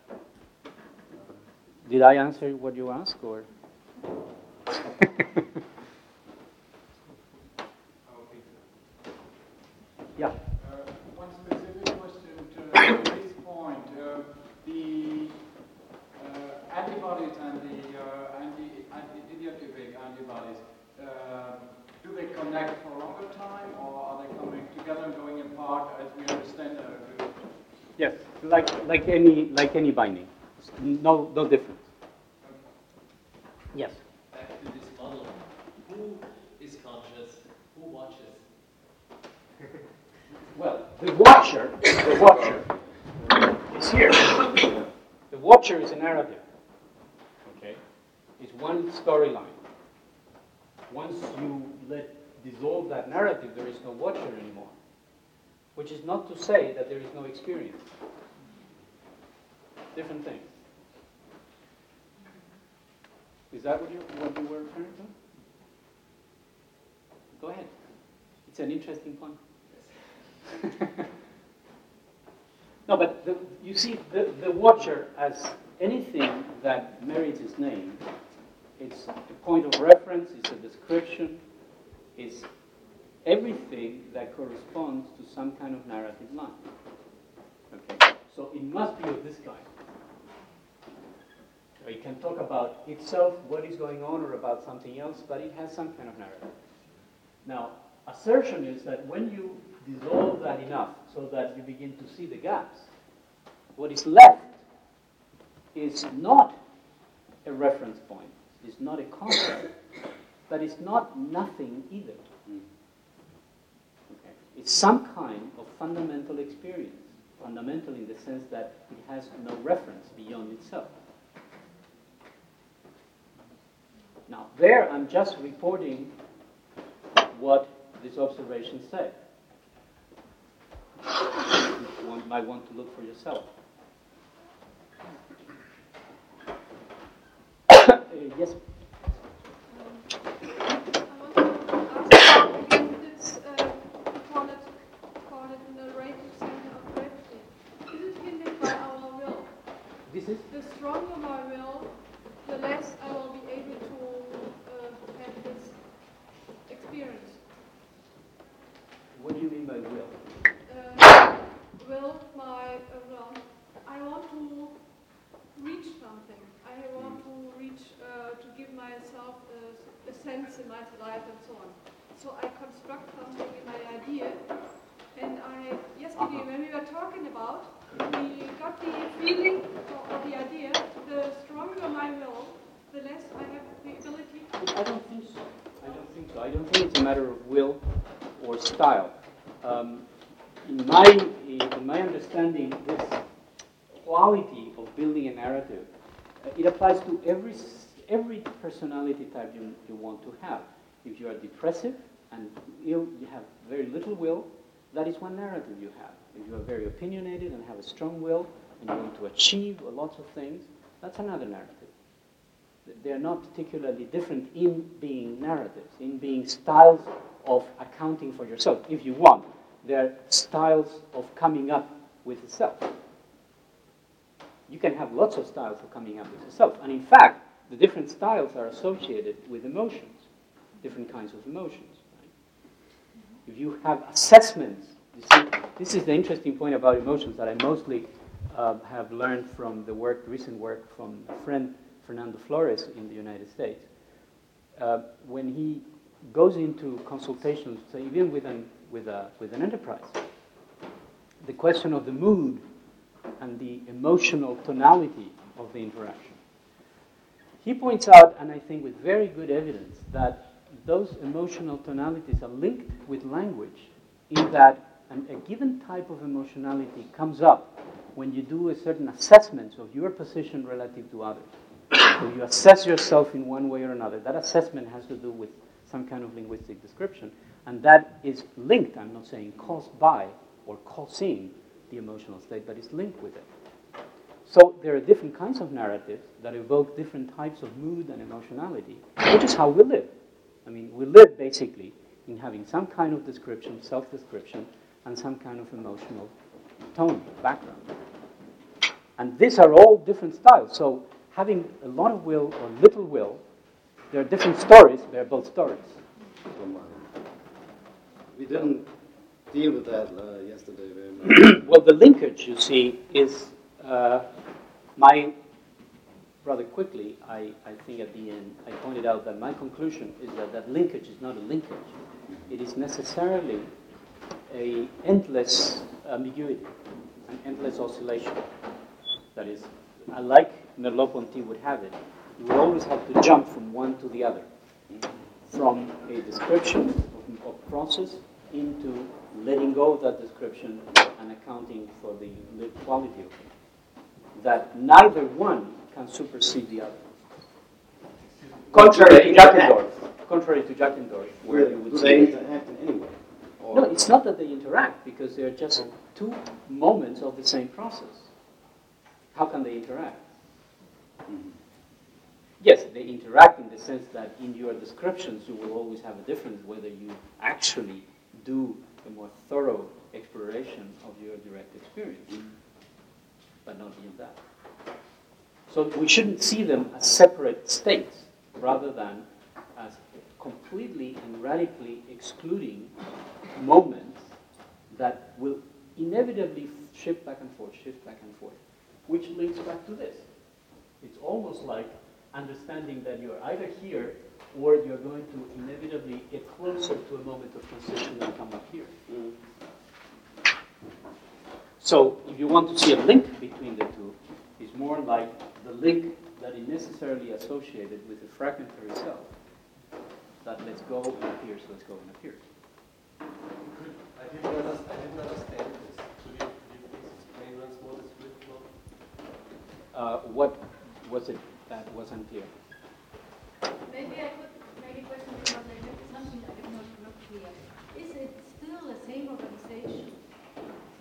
did I answer what you asked, or? (laughs) yeah. Uh, one specific question to this point. Uh, the uh, antibodies and the uh, anti, anti idiotypic antibodies, uh, do they connect for a longer time, or are they coming together and going apart as we understand it? Yes, like like any like any binding, no no difference. Yes. Back to this model, who is conscious? Who watches? (laughs) Well, the watcher, the watcher is here. The watcher is a narrative. It's one storyline. Once you let dissolve that narrative, there is no watcher anymore. Which is not to say that there is no experience. Different things. Is that what you, what you were referring to? Go ahead. It's an interesting point. (laughs) no, but the, you see, the, the watcher, as anything that merits its name, it's a point of reference, it's a description, it's everything that corresponds to some kind of narrative line. Okay, so it must be of this kind. It can talk about itself, what is going on, or about something else, but it has some kind of narrative. Now, assertion is that when you dissolve that enough so that you begin to see the gaps, what is left is not a reference point, it's not a concept, but it's not nothing either. Mm. Okay. It's some kind of fundamental experience, fundamental in the sense that it has no reference beyond itself. Now, there I'm just reporting what these observations say. You might want to look for yourself. Yes. This is? The stronger my will, the less I will be able to uh, have this experience. What do you mean by will? Uh, will, my, uh, well, I want to reach something. I want to reach, uh, to give myself a, a sense in my life and so on. So I construct something in my idea. And I, yesterday, Uh-huh. when we were talking about, we got the feeling or, or the idea, the stronger my will, the less I have the ability to. I don't think so. I don't think so. I don't think it's a matter of will or style. Um, in my in my understanding, this quality of building a narrative, uh, it applies to every every personality type you, you want to have. If you are depressive and ill, you have very little will, that is one narrative you have. If you are very opinionated and have a strong will, and you want to achieve lots of things, that's another narrative. They're not particularly different in being narratives, in being styles of accounting for yourself, if you want. They're styles of coming up with the self. You can have lots of styles of coming up with the self. And in fact, the different styles are associated with emotions, different kinds of emotions. Right? If you have assessments, you see, this is the interesting point about emotions that I mostly uh, have learned from the work, recent work from a friend, Fernando Flores, in the United States. Uh, when he goes into consultations, say, even with an, with, a, with an enterprise, the question of the mood and the emotional tonality of the interaction. He points out, and I think with very good evidence, that those emotional tonalities are linked with language in that an, a given type of emotionality comes up when you do a certain assessment of your position relative to others. So you assess yourself in one way or another. That assessment has to do with some kind of linguistic description, and that is linked, I'm not saying caused by or causing the emotional state, but it's linked with it. So there are different kinds of narratives that evoke different types of mood and emotionality, which is how we live. I mean, we live basically in having some kind of description, self description, and some kind of emotional tone, background. And these are all different styles. So having a lot of will or little will, there are different stories, they're both stories. We didn't deal with that uh, yesterday very much. (clears throat) well, the linkage, you see, is uh, my rather quickly. I, I think at the end I pointed out that my conclusion is that that linkage is not a linkage. It is necessarily a endless ambiguity, an endless oscillation. That is, like Merleau-Ponty would have it. You always have to jump from one to the other, from a description of, of process into letting go of that description and accounting for the quality of it. That neither one can supersede the other. Contrary to Jackendoff. Contrary to Jackendoff, where you would say they interact in any way? no, it's not that they interact because they're just two moments of the same process. How can they interact? Mm-hmm. Yes, they interact in the sense that in your descriptions you will always have a difference whether you actually do a more thorough exploration of your direct experience, but not beyond that. So we shouldn't see them as separate states rather than as completely and radically excluding moments that will inevitably shift back and forth, shift back and forth, which links back to this. It's almost like understanding that you're either here or you're going to inevitably get closer to a moment of transition and come back here. So if you want to see a link between the two, it's more like the link that is necessarily associated with the fragmentary self. That lets go and appears, lets go and appears. I didn't understand, I didn't understand this. Could you, could you please explain once more this flip flop? Uh, what was it that was unclear? Maybe I could make a question because I heard something that is not, not clear. Is it still the same organization?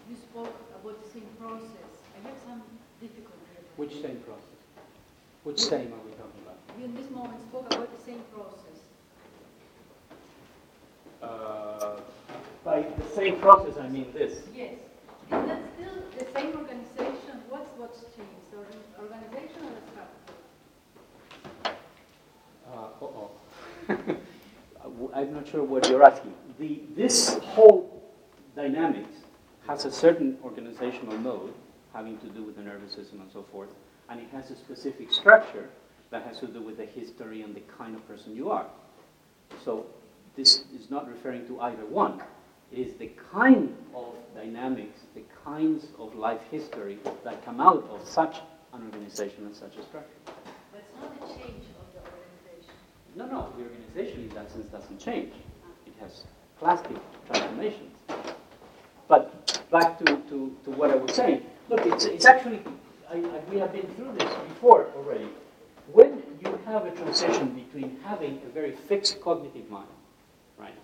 You spoke about the same process. I have some difficulty. Which same process? Which same are we talking about? You in this moment spoke about the same process. Uh, by the same process, I mean this. Yes. Is that still the same organization? What's what's changed? The organization or the structure? Uh, uh-oh. (laughs) I'm not sure what you're asking. The, this whole dynamics has a certain organizational mode having to do with the nervous system and so forth, and it has a specific structure that has to do with the history and the kind of person you are. So this is not referring to either one. It is the kind of dynamics, the kinds of life history that come out of such an organization and such a structure. Not a change. No, no, the organization in that sense doesn't change. It has plastic transformations. But back to, to, to what I was saying, look, it's, it's actually, I, I, we have been through this before already. When you have a transition between having a very fixed cognitive mind, right,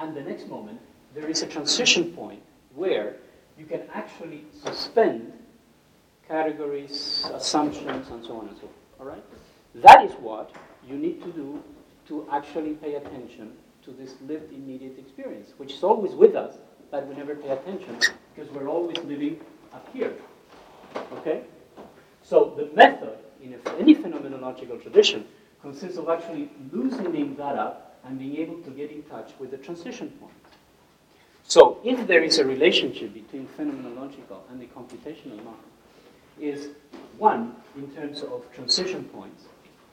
and the next moment, there is a transition point where you can actually suspend categories, assumptions, and so on and so forth. All right? That is what you need to do to actually pay attention to this lived immediate experience, which is always with us, but we never pay attention because we're always living up here. Okay? So the method in any phenomenological tradition consists of actually loosening that up and being able to get in touch with the transition point. So if there is a relationship between phenomenological and the computational mind, is one, in terms of transition points,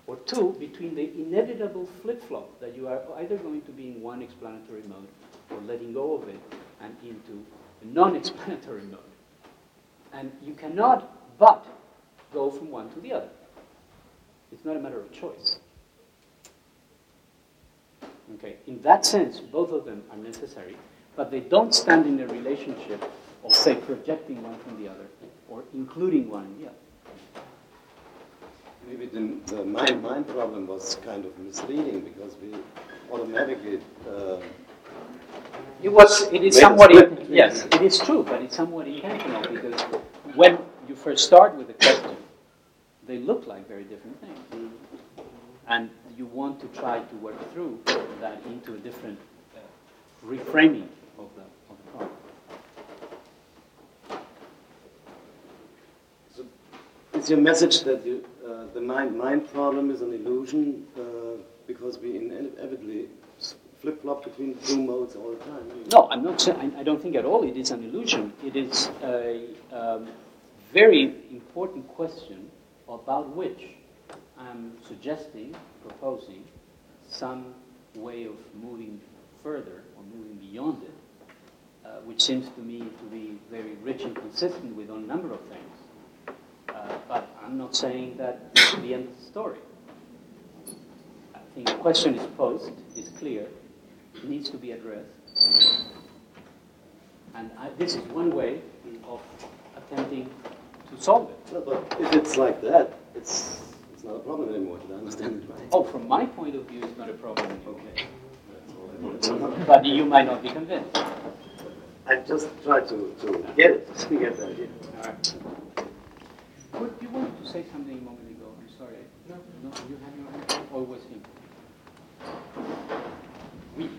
or two, between the inevitable flip-flop that you are either going to be in one explanatory mode or letting go of it and into a non-explanatory mode. And you cannot but go from one to the other. It's not a matter of choice. Okay, in that sense, both of them are necessary, but they don't stand in a relationship of, say, projecting one from the other or including one in the other. Maybe the, the mind-mind problem was kind of misleading because we automatically. Uh, it was. It is somewhat. In, yes, it is true, but it's somewhat intentional because when you first start with a question, they look like very different things, and you want to try to work through that into a different uh, reframing of the of the problem. So, is your message that you the mind-mind problem is an illusion uh, because we inevitably flip-flop between two modes all the time. No, I'm not saying, I don't think at all it is an illusion. It is a um, very important question about which I'm suggesting, proposing, some way of moving further or moving beyond it, uh, which seems to me to be very rich and consistent with a number of things. Uh, but I'm not saying that the end of the story. I think the question is posed, is clear, it needs to be addressed. And I, this is one way of attempting to solve it. No, but if it's like that, it's, it's not a problem anymore. Did I understand it right? Oh, from my point of view, it's not a problem anymore. Okay. but you might not be convinced. I just try to, to get it, get the idea. All right. What, you wanted to say something a moment ago. I'm sorry. No, no, you have your hand. Or was him? Oui.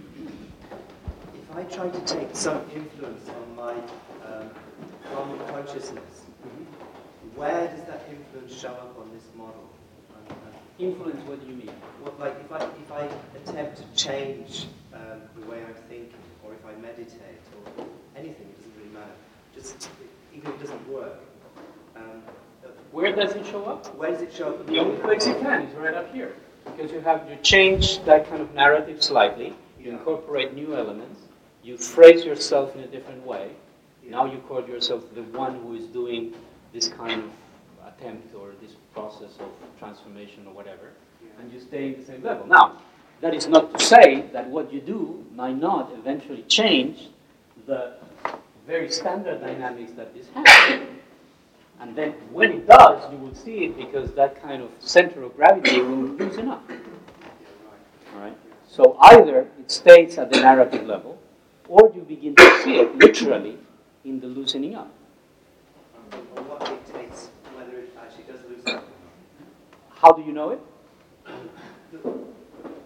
If I try to take some influence on my um, from consciousness, mm-hmm. where does that influence show up on this model? Influence? What do you mean? Well, like if I if I attempt to change um, the way I'm thinking, or if I meditate, or anything, it doesn't really matter. Just even if it doesn't work. Um, where does it show up? Where does it show up? The only place it can is right up here, because you have you change that kind of narrative slightly. You yeah. incorporate new elements. You phrase yourself in a different way. Yeah. Now you call yourself the one who is doing this kind of attempt or this process of transformation or whatever, yeah. and you stay at the same level. Now, that is not to say that what you do might not eventually change the very standard dynamics that this has. And then when it does, you will see it because that kind of center of gravity will loosen up. All right? So either it stays at the narrative level, or you begin to see it literally in the loosening up. what dictates whether it actually does loosen up? How do you know it?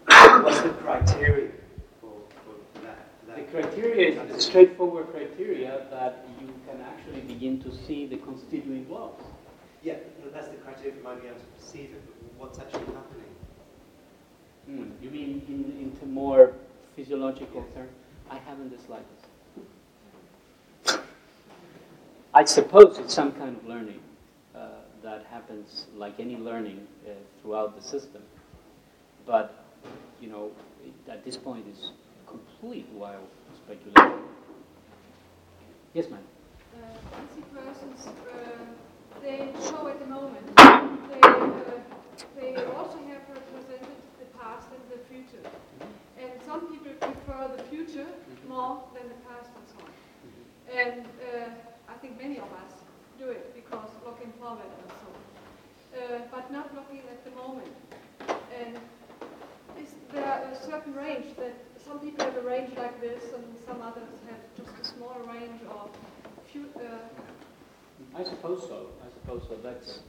What's the criteria for, for that, that? The criteria is a straightforward criteria that you can actually begin to see the constituent blocks. Yeah, that's the criteria for my being able to perceive it, but what's actually happening? Hmm. You mean in, into more physiological terms? I haven't the slightest. I suppose it's some kind of learning uh, that happens like any learning uh, throughout the system. But, you know, at this point it's complete wild speculation. Yes, ma'am. Uh, persons, uh, they show at the moment. They, uh, they also have represented the past and the future. And some people prefer the future more than the past and so on. And uh, I think many of us do it because looking forward and so on. Uh, but not looking at the moment. And is there a certain range that some people have a range like this and some others have just a smaller range or few, uh, I suppose so. I suppose so. That's.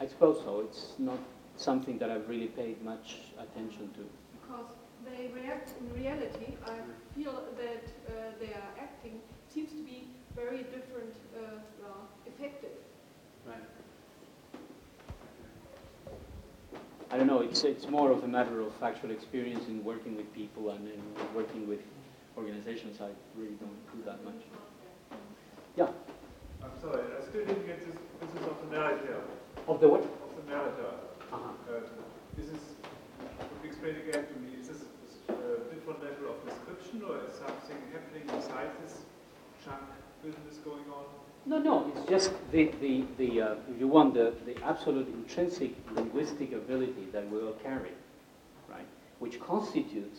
I suppose so. It's not something that I've really paid much attention to. Because they react in reality. I feel that uh, their acting seems to be very different, uh, well, effective. Right. I don't know. It's it's more of a matter of actual experience in working with people and in working with organizations. I really don't do that much. Yeah. I'm sorry, I still didn't get this. This is of the narrator. Of the what? Of the narrator. Uh-huh. Uh, this is. Could you explain again to me? Is this a different level of description, or is something happening beside this chunk business going on? No, no, it's just the, the, the uh, you want, the, the absolute intrinsic linguistic ability that we all carry, right, which constitutes,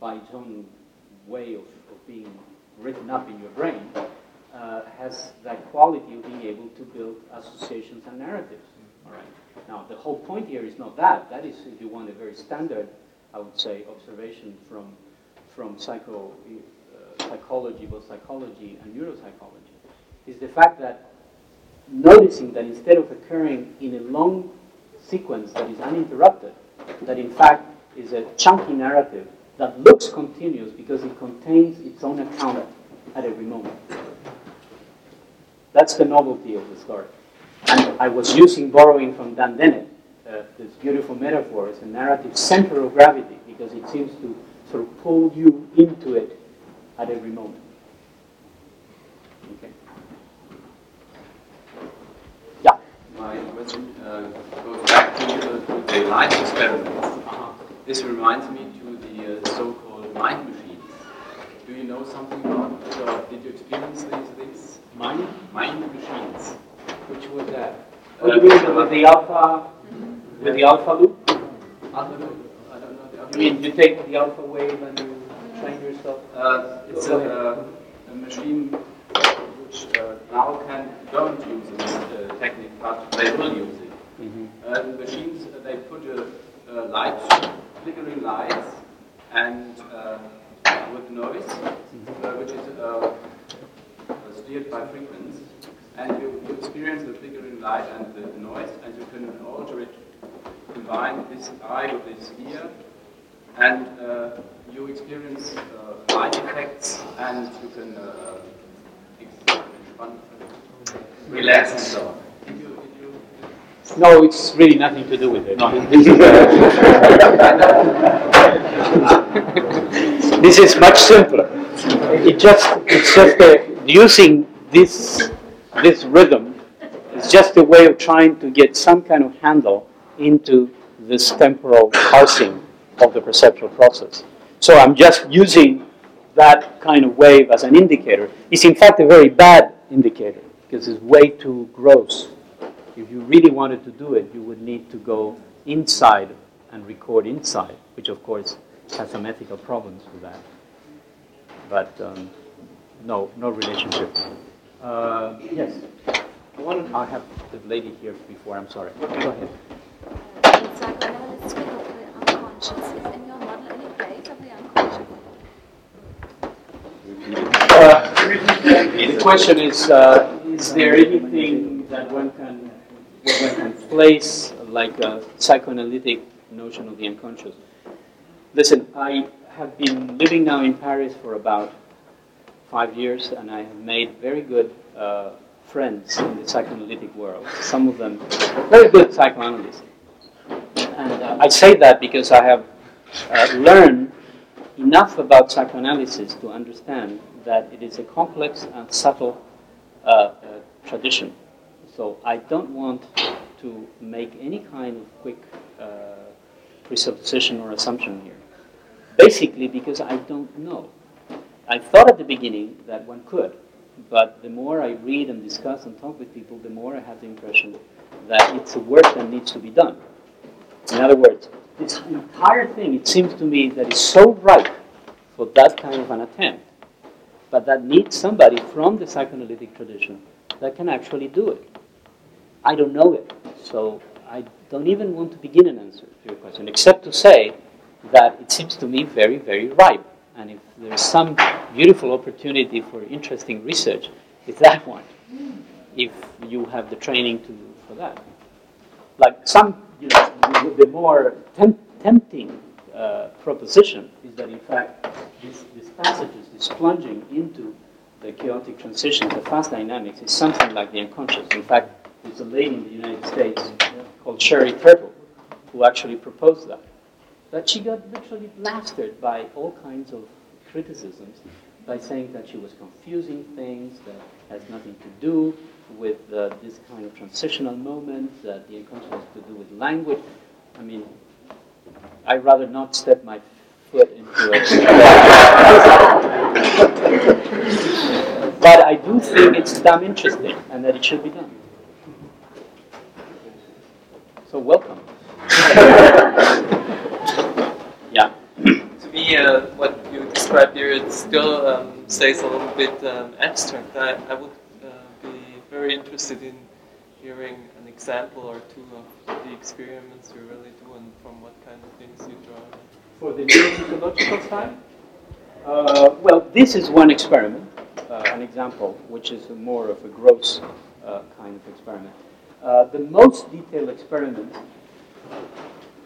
by its own way of, of being written up in your brain, uh, has that quality of being able to build associations and narratives, all right? Now, the whole point here is not that. That is, if you want, a very standard, I would say, observation from, from psycho, uh, psychology, both psychology and neuropsychology is the fact that noticing that instead of occurring in a long sequence that is uninterrupted, that in fact is a chunky narrative that looks continuous because it contains its own account at every moment. That's the novelty of the story. And I was using, borrowing from Dan Dennett, uh, this beautiful metaphor as a narrative center of gravity because it seems to sort of pull you into it at every moment. Okay. My question uh, goes back to, uh, to the light experiments. This reminds me to the uh, so-called mind machines. Do you know something about? Uh, did you experience these things? Mind? Mind machines. Which was that? Oh, you mean with the alpha, with the alpha loop? Alpha loop? I don't know the alpha You mean you take the alpha wave and you train yourself? Uh, it's a, a machine which uh, now can don't use this uh, technique, but they will use it. Uh, the machines uh, they put a, a light, flickering lights, and uh, with noise, uh, which is uh, steered by frequency, and you, you experience the flickering light and the noise, and you can alter it, combine this eye with this ear, and uh, you experience uh, light effects, and you can uh, relax and so on. Did you, did you No, it's really nothing to do with it. (laughs) this is much simpler. It just it's just a, using this this rhythm is just a way of trying to get some kind of handle into this temporal parsing of the perceptual process. So I'm just using that kind of wave as an indicator. It's in fact a very bad indicator because it's way too gross. If you really wanted to do it, you would need to go inside and record inside, which of course has some ethical problems with that. But um, no, no relationship. Uh, yes. One, I have the lady here before. I'm sorry. Go ahead. In psychoanalysis, we look at the unconscious. Is in your model any place of the unconscious? Uh, the question is, uh, is there anything that one can, one can place like a psychoanalytic notion of the unconscious? Listen, I have been living now in Paris for about five years, and I have made very good uh, friends in the psychoanalytic world. Some of them very good psychoanalysts. And uh, I say that because I have uh, learned enough about psychoanalysis to understand that it is a complex and subtle uh, uh, tradition. So I don't want to make any kind of quick uh, presupposition or assumption here. Basically, because I don't know. I thought at the beginning that one could, but the more I read and discuss and talk with people, the more I have the impression that it's a work that needs to be done. In other words, this entire thing, it seems to me that is so ripe for that kind of an attempt, but that needs somebody from the psychoanalytic tradition that can actually do it. I don't know it, so I don't even want to begin an answer to your question, except to say that it seems to me very, very ripe. And if there's some beautiful opportunity for interesting research, it's that one. if you have the training to for that. Like some, the- more temp- tempting uh, proposition is that in fact this, passages, this plunging into the chaotic transition, the fast dynamics, is something like the unconscious. In fact, there's a lady in the United States called Sherry Turkle who actually proposed that. But she got literally blasted by all kinds of criticisms by saying that she was confusing things that has nothing to do with uh, this kind of transitional moment, that the unconscious has to do with language. I mean, I'd rather not step my foot into it. but I do think it's damn interesting and that it should be done. So welcome. (laughs) yeah. To me, uh, what you described here, it still um, stays a little bit um, abstract. I, I would very interested in hearing an example or two of the experiments you really do and from what kind of things you draw. For the neurophysiological side? Uh, well, this is one experiment, uh, an example, which is a more of a gross uh, kind of experiment. Uh, the most detailed experiment,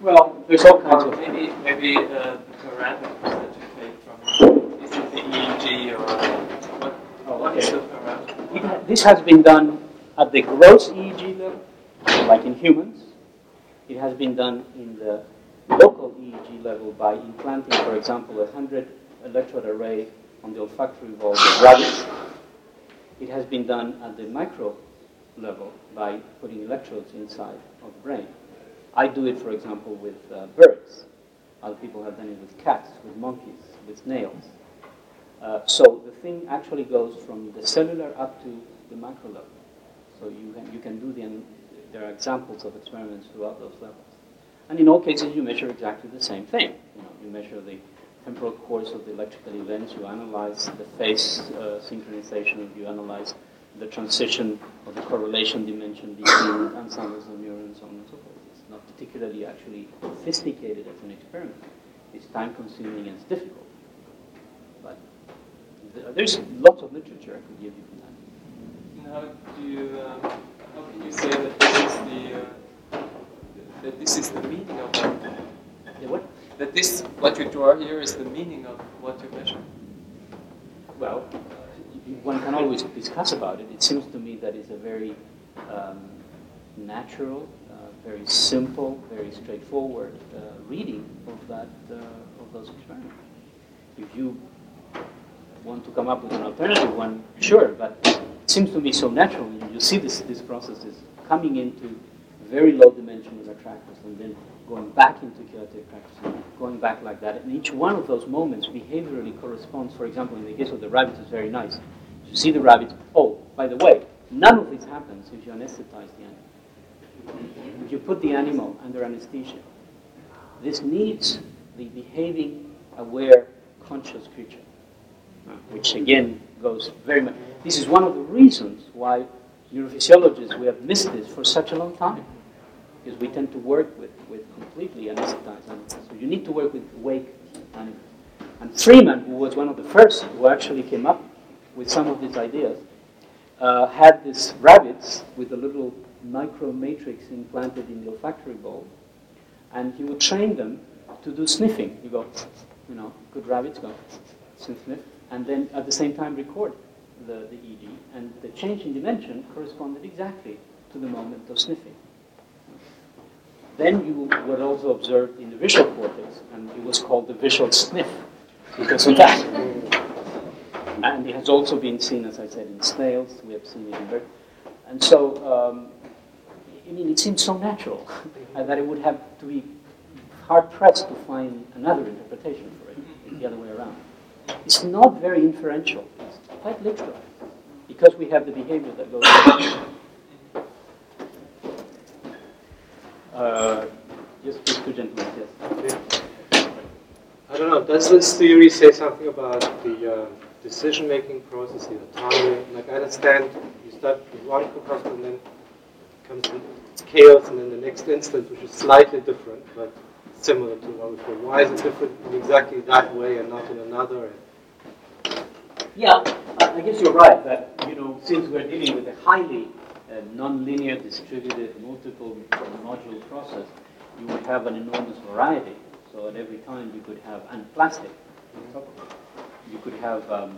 well, there's all kinds Or of. maybe maybe uh, the parameters that you take from is it the EEG or what? What is the parameter? It ha- this has been done at the gross EEG level, like in humans. It has been done in the local EEG level by implanting, for example, a 100 electrode array on the olfactory bulb of rabbits. It has been done at the micro level by putting electrodes inside of the brain. I do it, for example, with uh, birds. Other people have done it with cats, with monkeys, with snails. Uh, so the thing actually goes from the cellular up to the macro level. So you can, you can do the, there are examples of experiments throughout those levels. And in all cases, you measure exactly the same thing. You, know, you measure the temporal course of the electrical events, you analyze the phase uh, synchronization, you analyze the transition of the correlation dimension between (coughs) ensembles of neurons, and so on and so forth. It's not particularly actually sophisticated as an experiment. It's time consuming and it's difficult. There's lots of literature I could give you on that. And how do you um, how can you say that this is the uh, that this is the meaning of what? The what? That this what you draw here is the meaning of what you measure. Well, one can always discuss about it. It seems to me that it's a very um, natural, uh, very simple, very straightforward uh, reading of that uh, of those experiments. If you want to come up with an alternative one, sure, but it seems to me so natural. You, see this this process is coming into very low dimensional attractors and then going back into chaotic practice, going back like that. And each one of those moments behaviorally corresponds. For example, in the case of the rabbit, is very nice. You see the rabbit, Oh, by the way, none of this happens if you anesthetize the animal. If you put the animal under anesthesia, this needs the behaving, aware, conscious creature, which again goes very much. This is one of the reasons why neurophysiologists we have missed this for such a long time, because we tend to work with, with completely anesthetized animals. So you need to work with awake animals. And Freeman, who was one of the first who actually came up with some of these ideas, uh, had these rabbits with a little micro matrix implanted in the olfactory bulb, and he would train them to do sniffing. You go, you know, good rabbits go sniff, sniff, and then at the same time record the, the EEG, and the change in dimension corresponded exactly to the moment of sniffing. Then you were also observed in the visual cortex, and it was called the visual sniff because of that. And it has also been seen, as I said, in snails. We have seen it in birds. And so, um, I mean, it seems so natural (laughs) that it would have to be hard pressed to find another interpretation for it. The other way around. It's not very inferential. It's quite literal because we have the behavior that goes. on. Uh, just these two gentlemen, yes. I don't know. Does this theory say something about the uh, decision-making process, the autonomy? Like I understand, you start with one corpuscle and then comes the chaos, and then the next instant, which is slightly different, but similar to we call. Why is it different in exactly that way and not in another? Yeah, I guess you're right that, you know, since we're dealing with a highly uh, non-linear distributed multiple module process, you would have an enormous variety. So at every time you could have, and plastic on top of it. You could have, um,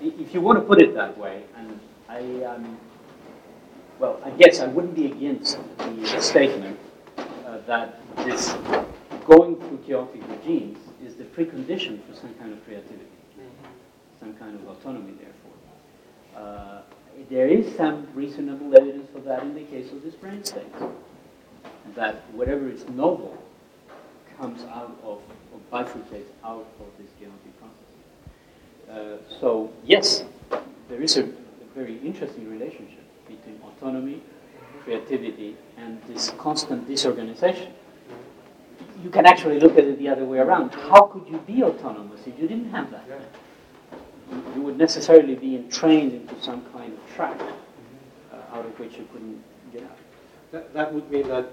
if you want to put it that way, and I, um, well, I guess I wouldn't be against the statement uh, that this going through chaotic regimes is the precondition for some kind of creativity, some kind of autonomy, therefore. Uh, there is some reasonable evidence for that in the case of this brain state, that whatever is novel comes out of, or bifurcates out of this chaotic process. Uh, so, yes, there is a, a very interesting relationship between autonomy, creativity, and this constant disorganization. You can actually look at it the other way around. How could you be autonomous if you didn't have that? You- You would necessarily be entrained into some kind of track uh, out of which you couldn't get out. That, that would mean that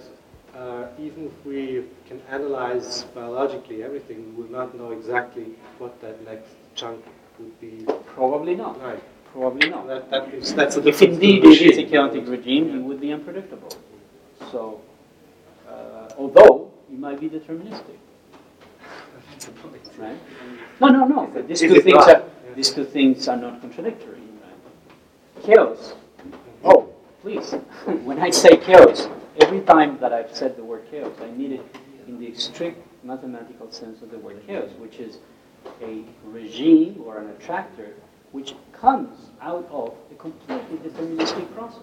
uh, even if we can analyze biologically everything, we will not know exactly what that next chunk would be. Probably not. Right. Probably not. That, that is, that's the if indeed it is a chaotic regime, it would be unpredictable. So, uh, although it might be deterministic. Right? No, no, no. But these two things are these two things are not contradictory. Right? Chaos. Oh, please. (laughs) when I say chaos, every time that I've said the word chaos, I mean it in the strict mathematical sense of the word chaos, which is a regime or an attractor which comes out of a completely deterministic process.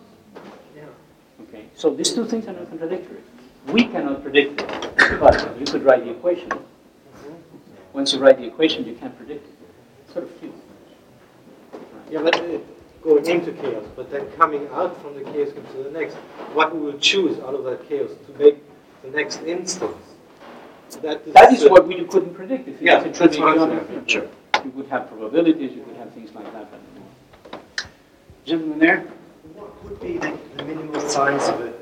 Yeah. Okay, so these two things are not contradictory. We cannot predict it, but you could write the equation. Once you write the equation, you can't predict it. It's sort of cute. Yeah, but uh, going into chaos, but then coming out from the chaos into the next. What we will choose out of that chaos to make the next instance. That is, That is what we couldn't predict if it Yeah, was a that's true what I'm saying. Sure. You could have probabilities, you could have things like that. But Gentleman there? What would be the, the minimal size of a,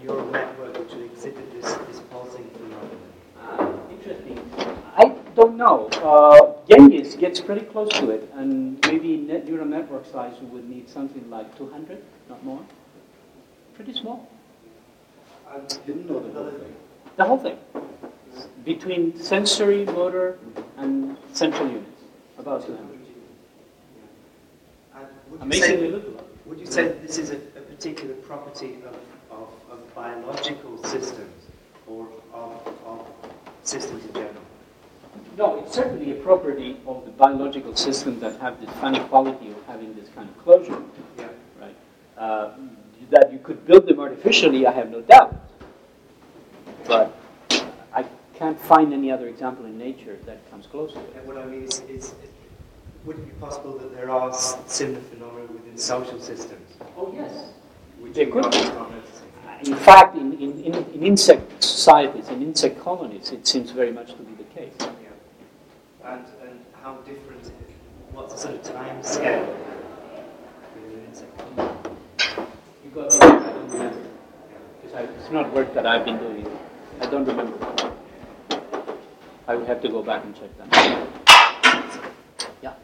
a neural network which would exhibit this, this pulsing phenomenon? Interesting. I don't know. Uh, Genghis gets pretty close to it, and maybe net neural network size we would need something like 200, not more. Pretty small. I didn't know the whole thing. The whole thing. Between sensory, motor, and central units. About 200. And would you Amazingly say, little. Would you say that this is a, a particular property of, of, of biological systems or of, of systems in general? No, it's certainly a property of the biological system that have this funny quality of having this kind of closure. Yeah. Right. Uh, that you could build them artificially, I have no doubt. But I can't find any other example in nature that comes close to it. And what I mean is, is would it be possible that there are similar phenomena within social systems? Oh, yes. Which They could. notice? In fact, in, in, in, in insect societies, in insect colonies, it seems very much to be the case. Yeah. And, and how different, what's the sort of time scale within an insect colony? You got me, I don't remember. I, it's not work that I've been doing. I don't remember. I would have to go back and check that. Yeah.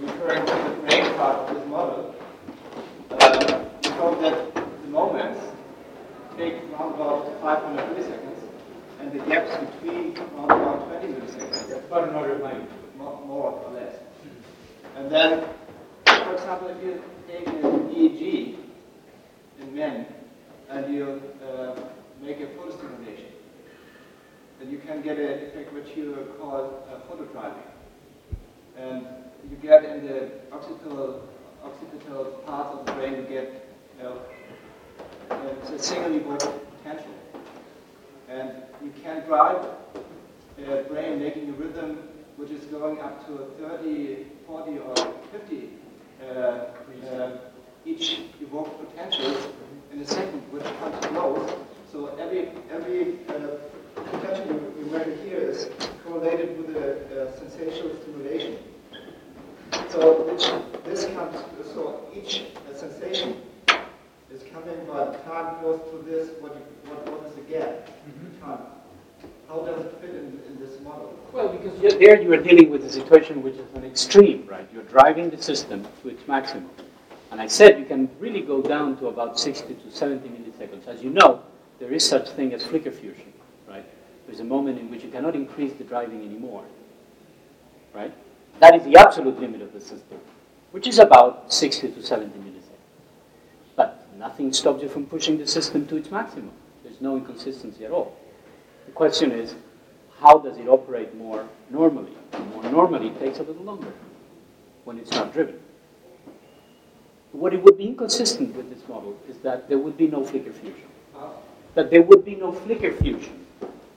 referring to the brain part of this model, uh, we that the moments take around about 500 milliseconds, and the gaps between around about 20 milliseconds. That's about an order of magnitude, more, more or less. And then, for example, if you take an EEG in men and you uh, make a photostimulation, then you can get an effect which you call uh, photodriving and you get in the occipital, occipital part of the brain, you get uh, it's a single evoked potential. And you can drive a brain making a rhythm which is going up to 30, 40, or 50 uh, uh, each evoked potentials in a second, which comes close. So every, every uh, potential you, you measure here is correlated with a, a sensational stimulation. So this comes, so each sensation is coming by time goes to this, what, you- what, what is the gap? Time. how does it fit in, in this model? Well, because you- there you are dealing with a situation which is an extreme, right? You're driving the system to its maximum. And I said you can really go down to about 60 to 70 milliseconds. As you know, there is such thing as flicker fusion, right? There's a moment in which you cannot increase the driving anymore, right? That is the absolute limit of the system, which is about 60 to 70 milliseconds. But nothing stops you from pushing the system to its maximum. There's no inconsistency at all. The question is, how does it operate more normally? More normally takes a little longer when it's not driven. What it would be inconsistent with this model is that there would be no flicker fusion. That there would be no flicker fusion.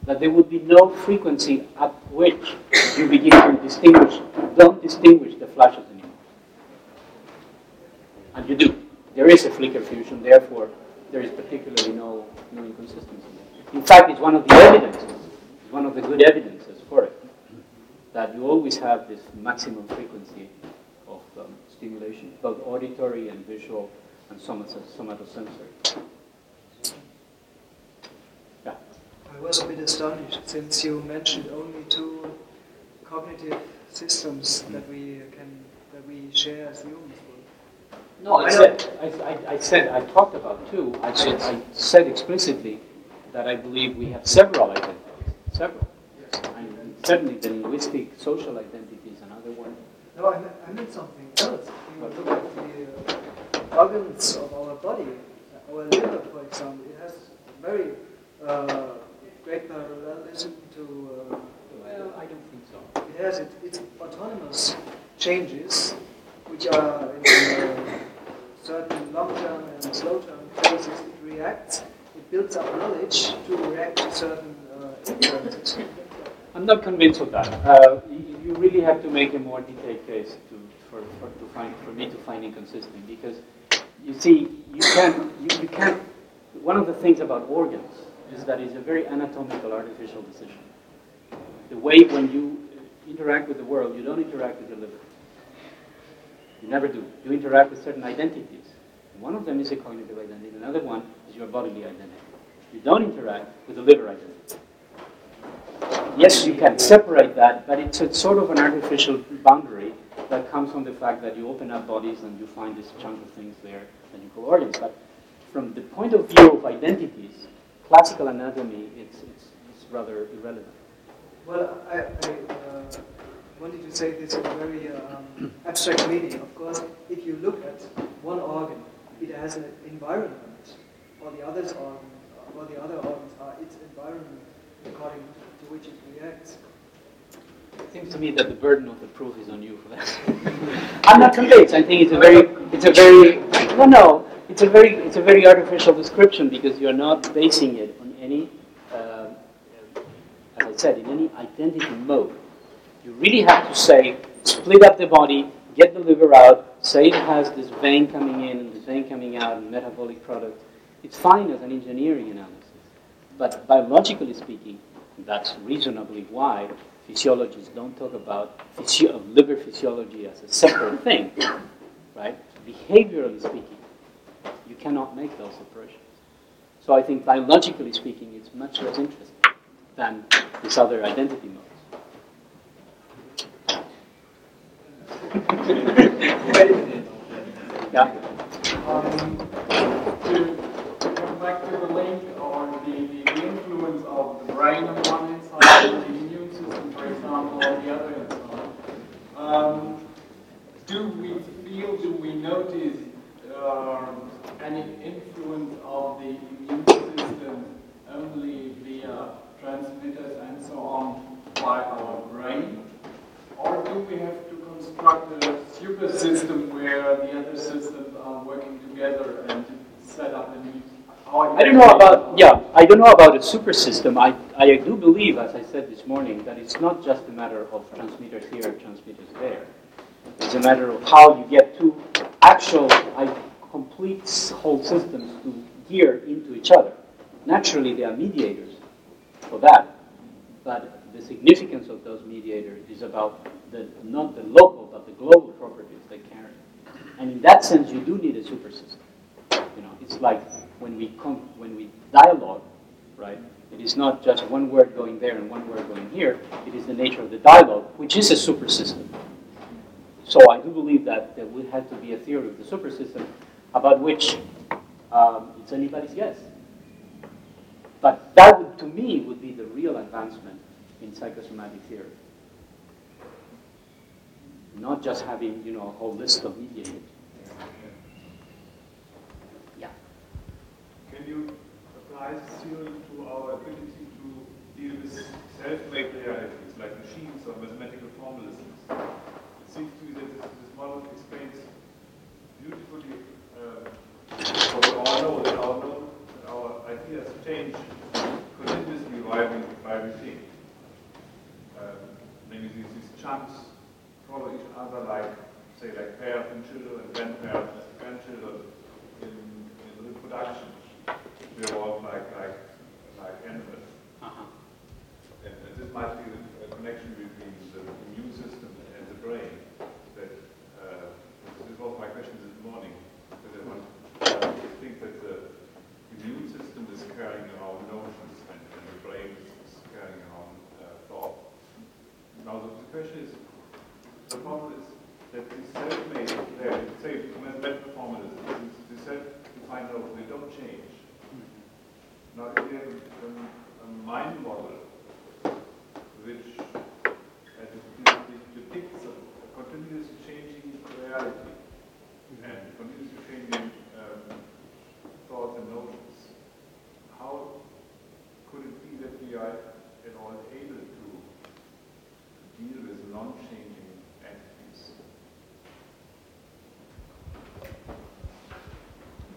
That there would be no frequency at which you begin to distinguish, don't distinguish the flashes anymore. And you do. There is a flicker fusion, therefore there is particularly no, no inconsistency. In fact, it's one of the evidences, one of the good evidences for it, that you always have this maximum frequency of um, stimulation, both auditory and visual and somatosensory. Yeah. I was a bit astonished since you mentioned only two cognitive systems that we can that we share as humans. No, I said, I, I, I said, I talked about two. I said, I said explicitly that I believe we have several identities, several. And certainly the linguistic social identity is another one. No, I meant, I meant something else. If you look at the uh, organs of our body, our liver, for example, it has very uh, great parallelism to. Uh, well, I don't think so. It has it, its autonomous changes, which are uh, certain long-term and slow-term phases. It reacts. It builds up knowledge to react to certain uh, influences. I'm not convinced of that. Uh, you, really have to make a more detailed case to, for, for, to find, for me to find inconsistent because you see, you can't, you, you can't, one of the things about organs is that it's a very anatomical artificial decision. The way when you interact with the world, you don't interact with your liver. You never do. You interact with certain identities. One of them is a cognitive identity, another one is your bodily identity. You don't interact with the liver identity. Yes, you can separate that, but it's a sort of an artificial boundary that comes from the fact that you open up bodies and you find this chunk of things there that you call organs. But from the point of view of identities, classical anatomy, it's, it's, it's rather irrelevant. Well, I, I uh, wanted to say this in a very um, abstract meaning. Of course, if you look at one organ, it has an environment, or the others organ, or the other organs are its environment according to which it reacts. It seems to me that the burden of the proof is on you for that. (laughs) I'm not convinced. I think it's a very, it's a very, no, no, it's a very, it's a very artificial description because you're not basing it on any, uh, as I said, in any identity mode. You really have to say, split up the body, get the liver out, say it has this vein coming in and this vein coming out and metabolic product. It's fine as an engineering analysis. But biologically speaking, that's reasonably why physiologists don't talk about physio- liver physiology as a separate thing, right? Behaviorally speaking, you cannot make those separations. So I think biologically speaking, it's much less interesting than this other identity modes. (laughs) yeah. Um, to back to the link or the, the, influence of the brain on one side and the immune system, for example, on the other. Um, do we feel, do we notice uh, any influence of the immune system only via transmitters and so on by our brain? Or do we have a super system where the other systems are working together and set up a new I don't know about yeah. I don't know about a super system. I, I do believe, as I said this morning, that it's not just a matter of transmitters here, transmitters there. It's a matter of how you get two actual, I, complete whole systems to gear into each other. Naturally, there are mediators for that, but the significance of those mediators is about the not the local but the global properties they carry. And in that sense, you do need a super system. You know, it's like when we con- when we dialogue, right? It is not just one word going there and one word going here. It is the nature of the dialogue, which is a super system. So I do believe that there would have to be a theory of the super system about which um, it's anybody's guess. But that, would, to me, would be the real advancement in psychosomatic theory. Not just having, you know, a whole list of mediators. Yeah. Can you apply this theory to our ability to deal with self-made realities, like machines or mathematical formalisms? It seems to me that this, this model explains beautifully uh, what we all know, that our, know, that our ideas change continuously while we, while we think. Um, maybe these, these chunks follow each other like, say, like parents and children and grandparents and grandchildren in, in reproduction. We evolve like, like, like animals. Uh-huh. And, and this might be a connection between the immune system and the brain. That uh, this was my question this morning. One uh, think that the immune system is carrying around notions and, and the brain is carrying around uh, thought. Now the, question is, the problem is that the self-made, there, say, formulas, the self-defined notions, they don't change. Now, if you have a, a mind model which uh, depicts a, a continuously changing reality and continuously changing um, thoughts and notions, how could it be that we are at all able to deal with non-changing entities?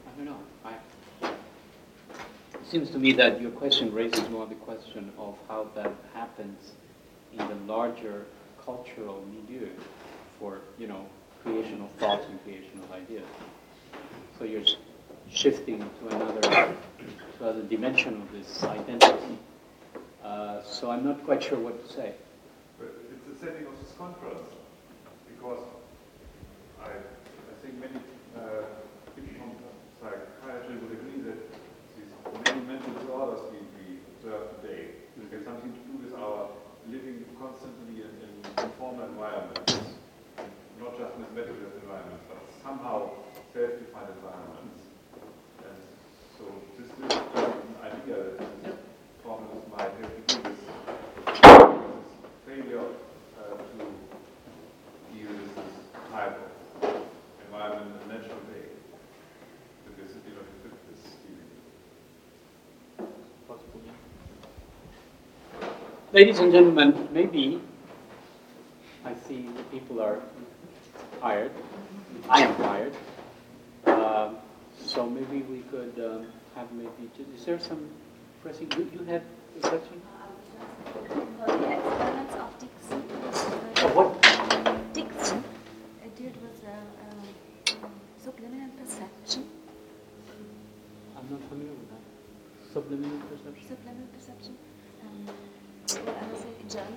I don't know. I, it seems to me that your question raises more the question of how that happens in the larger cultural milieu for, you know, creation of thoughts and creation of ideas. So you're shifting to another, to dimension of this identity. Uh, so I'm not quite sure what to say. But it's the setting of this conference because I, I think many uh, people from psychiatry would agree that these many mental disorders we, we observe today have something to do with our living constantly in, in informal environments, not just mathematical environments, but somehow self-defined environments. And so this is an idea that these problems might have to do with failure uh, to deal with this type of environment in a natural way. That we're simply not equipped with dealing Ladies and gentlemen, maybe I see the people are tired. I am tired. Um, so maybe we could um, have maybe. Is there some pressing? You, you had a question? For the experiments of Dixon. Oh, what? Dixon uh, dealt with uh, um, subliminal perception. I'm not familiar with that. Subliminal perception. Subliminal perception. Ähm, oder John,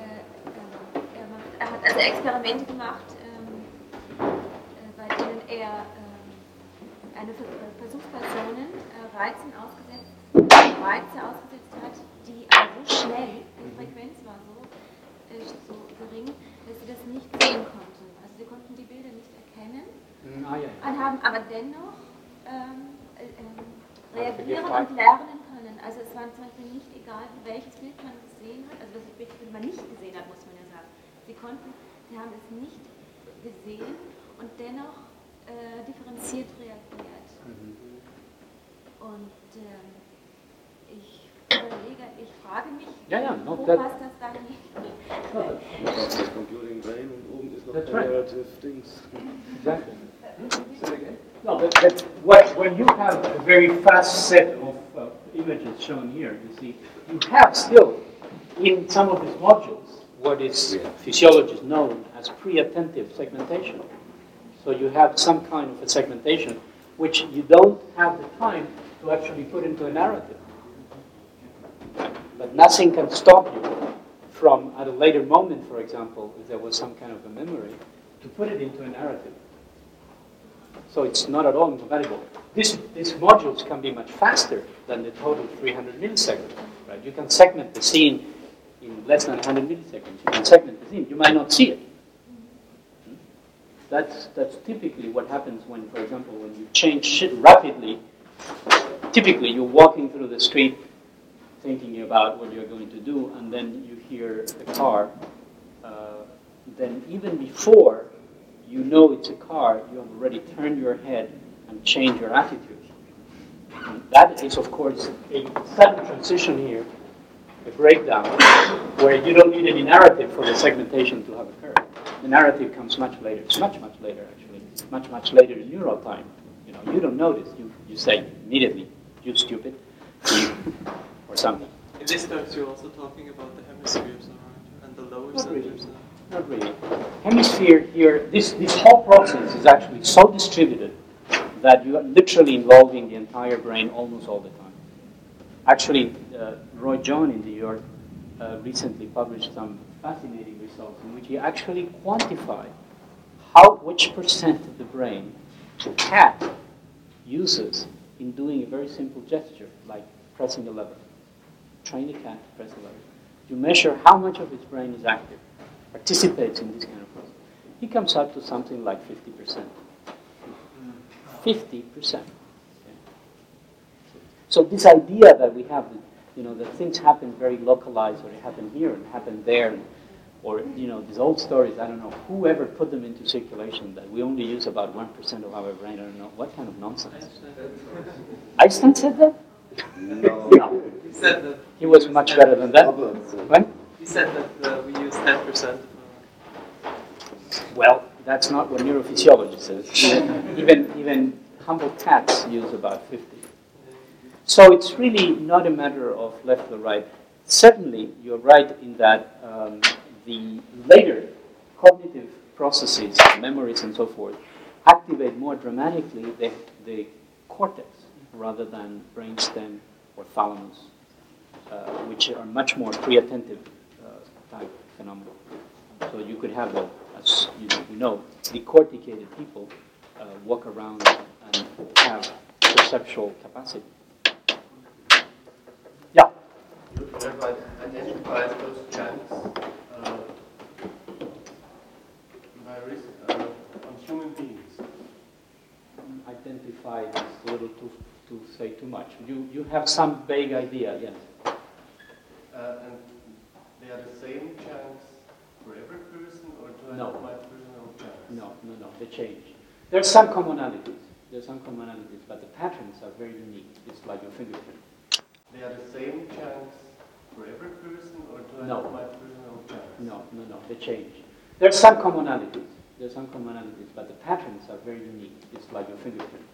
äh, ähm, er, macht, er hat also Experimente gemacht, ähm, äh, bei denen er ähm, eine äh, Versuchspersonen äh, Reizen ausgesetzt, Reize ausgesetzt hat, die aber so schnell, die Frequenz war so, äh, so gering, dass sie das nicht sehen konnten. Also sie konnten die Bilder nicht erkennen Mm, ah, ja. und haben aber dennoch ähm, äh, ähm, reagieren und lernen können. Also es war zum Beispiel nicht egal, welches Bild man gesehen hat, also welches Bild man nicht gesehen hat, muss man ja sagen. Sie konnten, sie haben es nicht gesehen und dennoch äh, differenziert reagiert. Und ähm, ich überlege, ich frage mich, Ja, ja, no, wo that- passt das da hin? Das Computing Brain und oben ist noch That's der right. Narrative Dings. Exactly. No, but, but what, when you have a very fast set of uh, images shown here, you see, you have still in some of these modules what is physiologists known as pre-attentive segmentation. So you have some kind of a segmentation which you don't have the time to actually put into a narrative. But nothing can stop you from, at a later moment, for example, if there was some kind of a memory, to put it into a narrative. So it's not at all incompatible. This, these modules can be much faster than the total 300 milliseconds, right? You can segment the scene in less than 100 milliseconds. You can segment the scene. You might not see it. That's, that's typically what happens when, for example, when you change shit rapidly, typically you're walking through the street thinking about what you're going to do, and then you hear a car. Uh, then even before you know it's a car, you have already turned your head and changed your attitude. And that is, of course, a sudden transition here, a breakdown, where you don't need any narrative for the segmentation to have occurred. The narrative comes much later. It's much, much later, actually. Much, much later in neural time. You know, you don't notice. You, you say immediately, you stupid, or something. In this terms, you're also talking about the hemispheres, right, and the lower Not really. centers. Not really. Hemisphere here, this, this whole process is actually so distributed that you are literally involving the entire brain almost all the time. Actually, uh, Roy John in New York uh, recently published some fascinating results in which he actually quantified how which percent of the brain cat uses in doing a very simple gesture, like pressing a lever. Train a cat to press a lever. You measure how much of its brain is active, participates in this kind of process. He comes up to something like 50%. 50%. So this idea that we have, you know, that things happen very localized, or they happen here and happen there, and, or you know, these old stories. I don't know whoever put them into circulation. That we only use about one percent of our brain. I don't know what kind of nonsense. (laughs) Einstein said that. No. He said that. He was much better than that. When? He said that uh, we use 10%. Well, that's not what neurophysiology says. (laughs) even even humble cats use about 50. So it's really not a matter of left or right. Certainly, you're right in that um, the later cognitive processes, memories and so forth, activate more dramatically the, the cortex rather than brainstem or thalamus, uh, which are much more pre-attentive uh, type phenomena. So you could have, a, as you know, know, decorticated people uh, walk around and have perceptual capacity. Yeah. Thereby identify those chunks uh, by risk, uh, on human beings. Identify is a little too, to say too much. You, you have some vague idea, yes. Uh, and they are the same chunks for every person, or do I No. have my personal? No, no, no, they change. There's some commonalities. There's some commonalities, but the patterns are very unique. It's like your fingerprint. They are the same chunks for every person, or do I No. have my personal chunks? No, no, no, they change. There's some commonalities. There's some commonalities, but the patterns are very unique. It's like your fingerprint.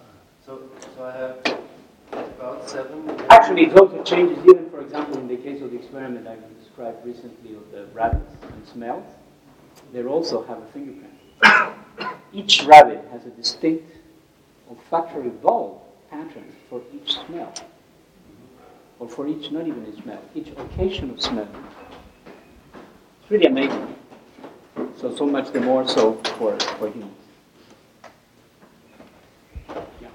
Uh, so, so I have about seven. Actually, it also changes even, for example, in the case of the experiment I described recently of the rabbits and smells. They also have a fingerprint. (coughs) Each rabbit has a distinct olfactory bulb pattern for each smell. Or for each, not even a smell, each occasion of smell. It's really amazing. So, so much the more so for, for humans. Yeah.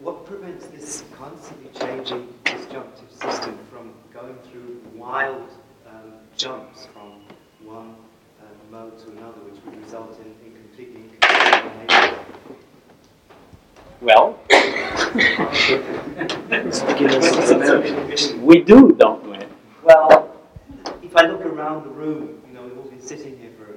What prevents this constantly changing disjunctive system from going through wild um, jumps from one uh, mode to another, which would result in, in completely inconsistent behavior? Well, we do, don't we? Well, if I look around the room, you know, we've all been sitting here for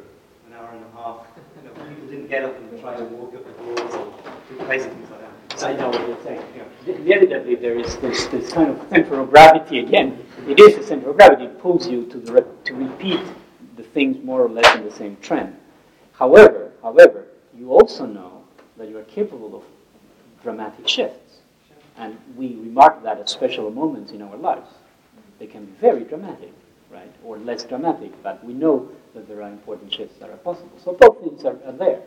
an hour and a half. You know, people didn't get up and try to walk up the walls or do crazy things like that. I know what you're saying. Yeah. Inevitably, there is this, this kind of center of gravity again. It is a center of gravity. It pulls you to, the re- to repeat the things more or less in the same trend. However, however, you also know that you are capable of dramatic shifts. And we remark that at special moments in our lives. They can be very dramatic, right? Or less dramatic, but we know that there are important shifts that are possible. So both things are, are there.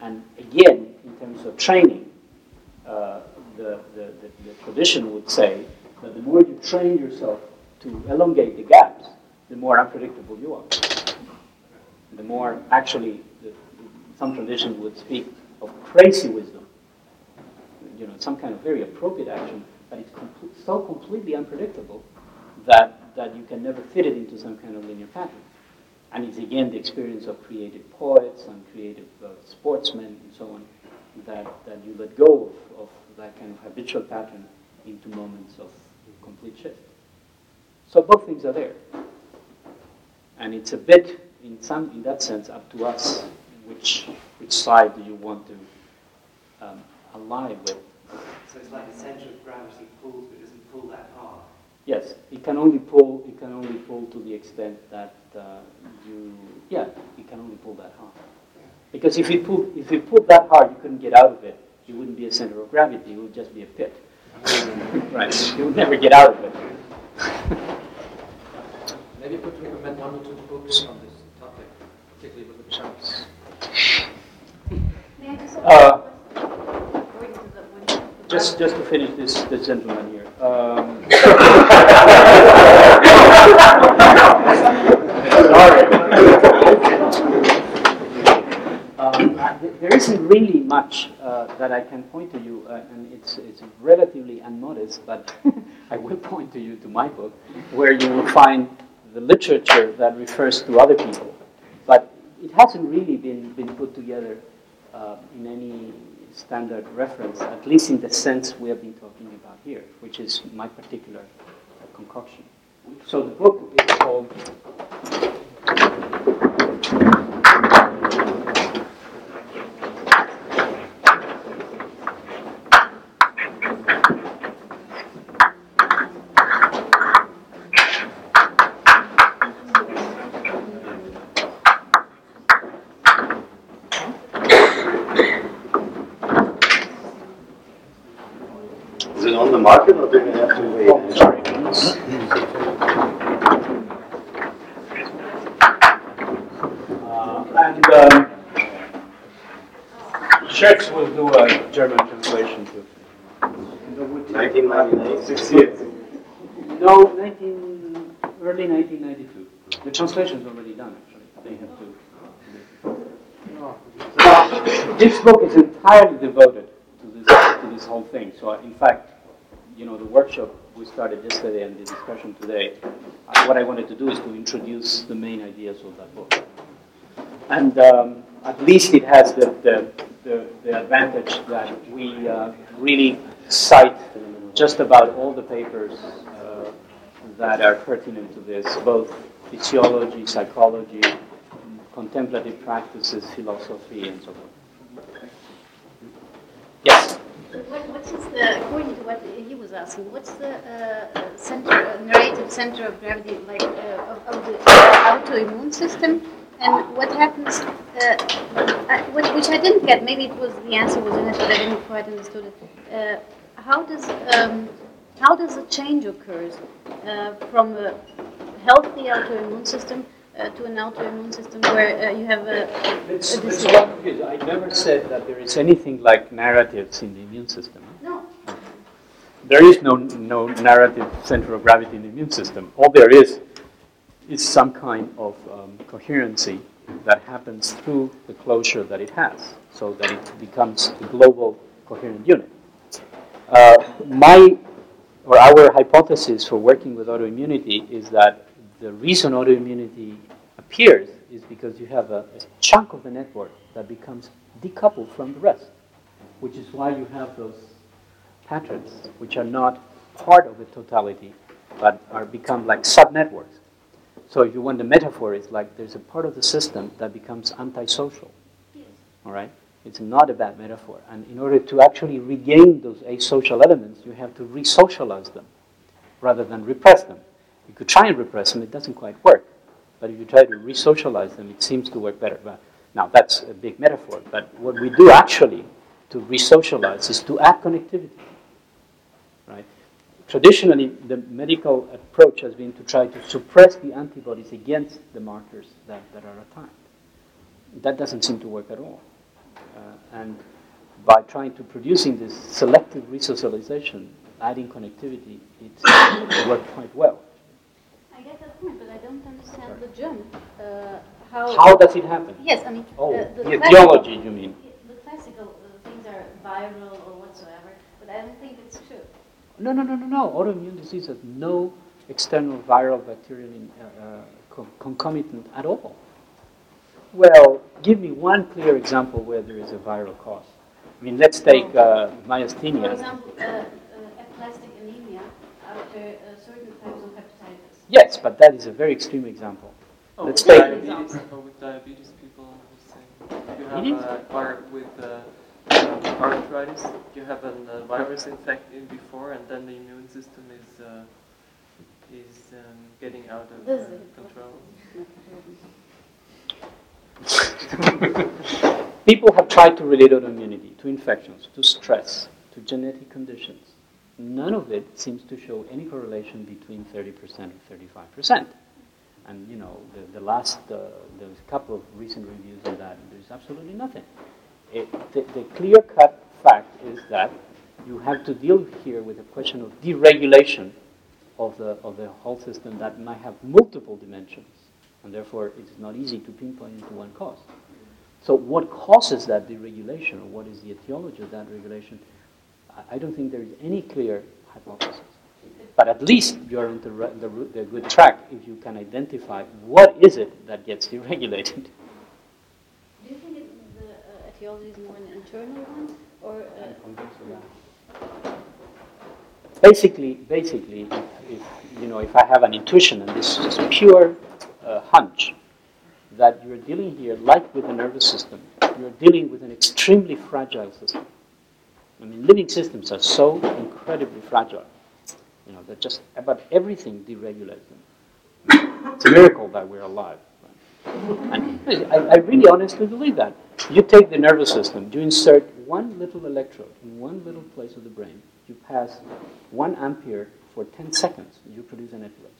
And again, in terms of training, uh, the, the, the, the tradition would say that the more you train yourself to elongate the gaps, the more unpredictable you are. The more, actually, the, some tradition would speak of crazy wisdom. Some kind of very appropriate action, but it's comple- so completely unpredictable that, that you can never fit it into some kind of linear pattern. And it's again the experience of creative poets and creative uh, sportsmen and so on that, that you let go of, of that kind of habitual pattern into moments of complete shift. So both things are there. And it's a bit, in some, in that sense, up to us which, which side do you want to um, ally with. So it's like the center of gravity pulls but doesn't pull that hard. Yes, it can only pull. It can only pull to the extent that uh, you. Yeah, it can only pull that hard. Because if it pulled, if it pulled that hard, you couldn't get out of it. It wouldn't be a center of gravity. It would just be a pit. (laughs) right. You would never get out of it. Maybe you could recommend one or two books on this topic, particularly with the chunks. Uh, just, just to finish this, this gentleman here. Um, Um, there isn't really much uh, that I can point to you, uh, and it's, it's relatively unmodest, but (laughs) I will point to you to my book, where you will find the literature that refers to other people. But it hasn't really been, been put together uh, in any standard reference, at least in the sense we have been talking about here, which is my particular concoction. So the book is called Is it on the market or do we have to wait? Oh, sorry. Uh, and um, Scherz will do a German translation too. 1998, six years. No, 19, early 1992. The translation's already done, actually. They have to. this book is entirely devoted to this, to this whole thing. So, in fact, you know, the workshop we started yesterday and the discussion today, what I wanted to do is to introduce the main ideas of that book. And um, at least it has the, the, the, the advantage that we uh, really cite just about all the papers uh, that are pertinent to this, both physiology, psychology, contemplative practices, philosophy, and so forth. Yes? What, what is the, according to what he was asking, what's the uh, center, uh, narrative center of gravity, like uh, of, of the autoimmune system? And what happens, uh, I, which I didn't get, maybe it was the answer was in it, but I didn't quite understand it. How does um, how does a change occur uh, from a healthy autoimmune system uh, to an autoimmune system where uh, you have a, It's, it's a confusing. I never said that there is anything like narratives in the immune system. No. There is no, no narrative center of gravity in the immune system. All there is is some kind of um, coherency that happens through the closure that it has, so that it becomes a global coherent unit. Uh, my or our hypothesis for working with autoimmunity is that the reason autoimmunity appears is because you have a, a chunk of the network that becomes decoupled from the rest, which is why you have those patterns which are not part of the totality but are become like sub-networks. So if you want the metaphor, it's like there's a part of the system that becomes antisocial. All right? It's not a bad metaphor. And in order to actually regain those asocial elements, you have to re-socialize them rather than repress them. You could try and repress them, it doesn't quite work. But if you try to re-socialize them, it seems to work better. But now that's a big metaphor. But what we do actually to re-socialize is to add connectivity. Right? Traditionally, the medical approach has been to try to suppress the antibodies against the markers that, that are attacked. That doesn't seem to work at all. Uh, and by trying to producing this selective resocialization, adding connectivity, it (coughs) worked quite well. I get that point, but I don't understand the germ. Uh, how, How does it happen? Yes, I mean, Oh, the, the etiology, you mean? The classical uh, things are viral or whatsoever, but I don't think it's true. No, no, no, no, no. Autoimmune disease has no external viral bacterial in, uh, uh, concomitant at all. Well, give me one clear example where there is a viral cause. I mean, let's take uh, For example, uh, uh, aplastic anemia after uh, certain types of hepatitis. Yes, but that is a very extreme example. Oh, let's with take. diabetes, or with diabetes people who say you have a or with uh, um, arthritis, you have a uh, virus infection before, and then the immune system is uh, is um, getting out of uh, control. (laughs) People have tried to relate autoimmunity to infections, to stress, to genetic conditions. None of it seems to show any correlation between 30% and 35%. And you know, the, the last, uh, there's a couple of recent reviews on that, there's absolutely nothing. It, the, the clear-cut fact is that you have to deal here with a question of deregulation of the, of the whole system that might have multiple dimensions, and therefore it's not easy to pinpoint into one cause. So what causes that deregulation, or what is the etiology of that regulation? I- I don't think there is any clear hypothesis. But at least you're on the, the, the good track if you can identify what is it that gets (laughs) deregulated. Do you think it, the uh, etiology is more an internal one, or uh, Basically, basically, if, if you know, if I have an intuition and this is just pure uh, hunch, that you're dealing here, like with the nervous system, you're dealing with an extremely fragile system. I mean, living systems are so incredibly fragile. You know, that just about everything deregulates them. It's a miracle that we're alive. And I, I really honestly believe that. You take the nervous system, you insert one little electrode in one little place of the brain, you pass one ampere for 10 seconds, you produce an epilepsy.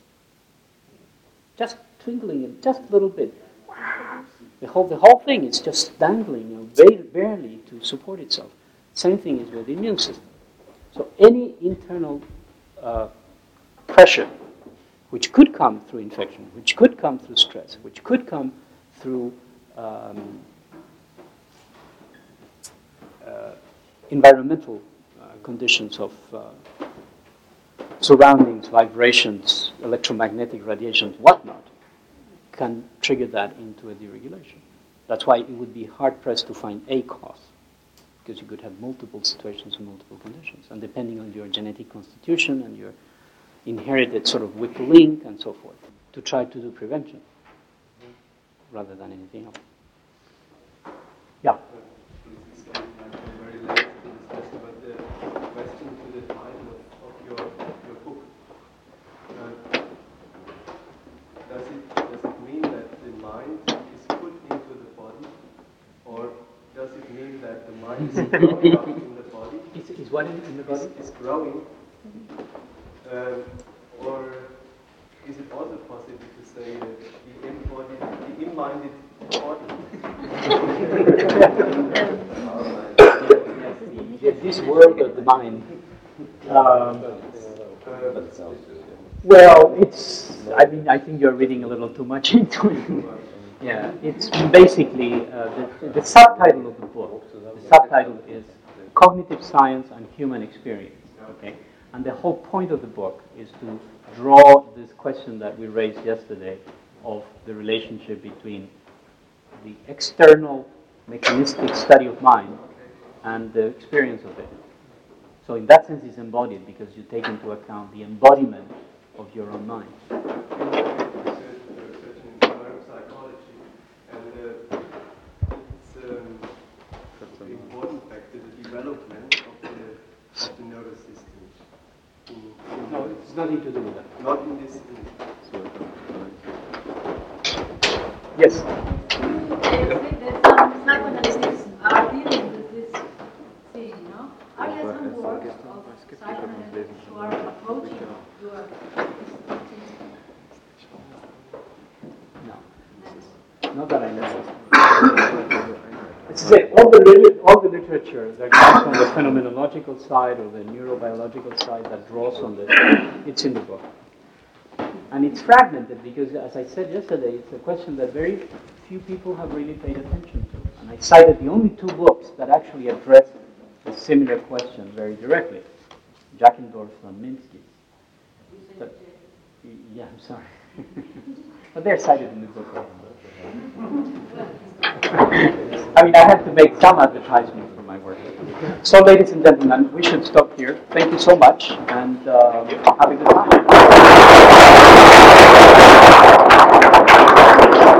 Just twinkling it just a little bit. The whole, the whole thing is just dangling, you know, ba- barely to support itself. Same thing is with the immune system. So any internal uh, pressure, which could come through infection, which could come through stress, which could come through um, uh, environmental uh, conditions of uh, surroundings, vibrations, electromagnetic radiations, whatnot, can trigger that into a deregulation. That's why it would be hard pressed to find a cause, because you could have multiple situations and multiple conditions, and depending on your genetic constitution and your inherited sort of weak link and so forth, to try to do prevention rather than anything else. Yeah. This is getting like very late to the discussion, but the question to the title of, of your, your book. Uh, does it does it mean that the mind is put into the body, or does it mean mind is growing up in the body? Is, is what in, in the body? Is, is growing, um, or is it also possible to say that the embodied, the in-minded body? (laughs) Yeah, this world of the mind. Um, well, it's. I mean, I think you're reading a little too much (laughs) into it. Yeah, it's basically uh, the, the subtitle of the book. The subtitle is Cognitive Science and Human Experience. Okay, and the whole point of the book is to draw this question that we raised yesterday of the relationship between the external mechanistic study of mind and the experience of it. So in that sense, it's embodied because you take into account the embodiment of your own mind. psychology, and uh, it's um, an important factor, the development of the, of the nervous system. In, in No, it's nothing to do with that. Not in this. Yes. that some psychoanalysts are dealing with this thing, you know? Are there some works of psychoanalysts who are approaching your Not that I know. It's to say, all the, lit- all the literature that comes from the phenomenological side or the neurobiological side that draws on this, it's in the book. And it's fragmented because, as I said yesterday, it's a question that very few people have really paid attention to. And I cited the only two books that actually address the similar question very directly. Jackendoff and Minsky. So- yeah, I'm sorry. (laughs) but they're cited in the book. I mean, I had to make some advertisement for my work. So, ladies and gentlemen, we should stop here. Thank you so much, and uh, have a good time.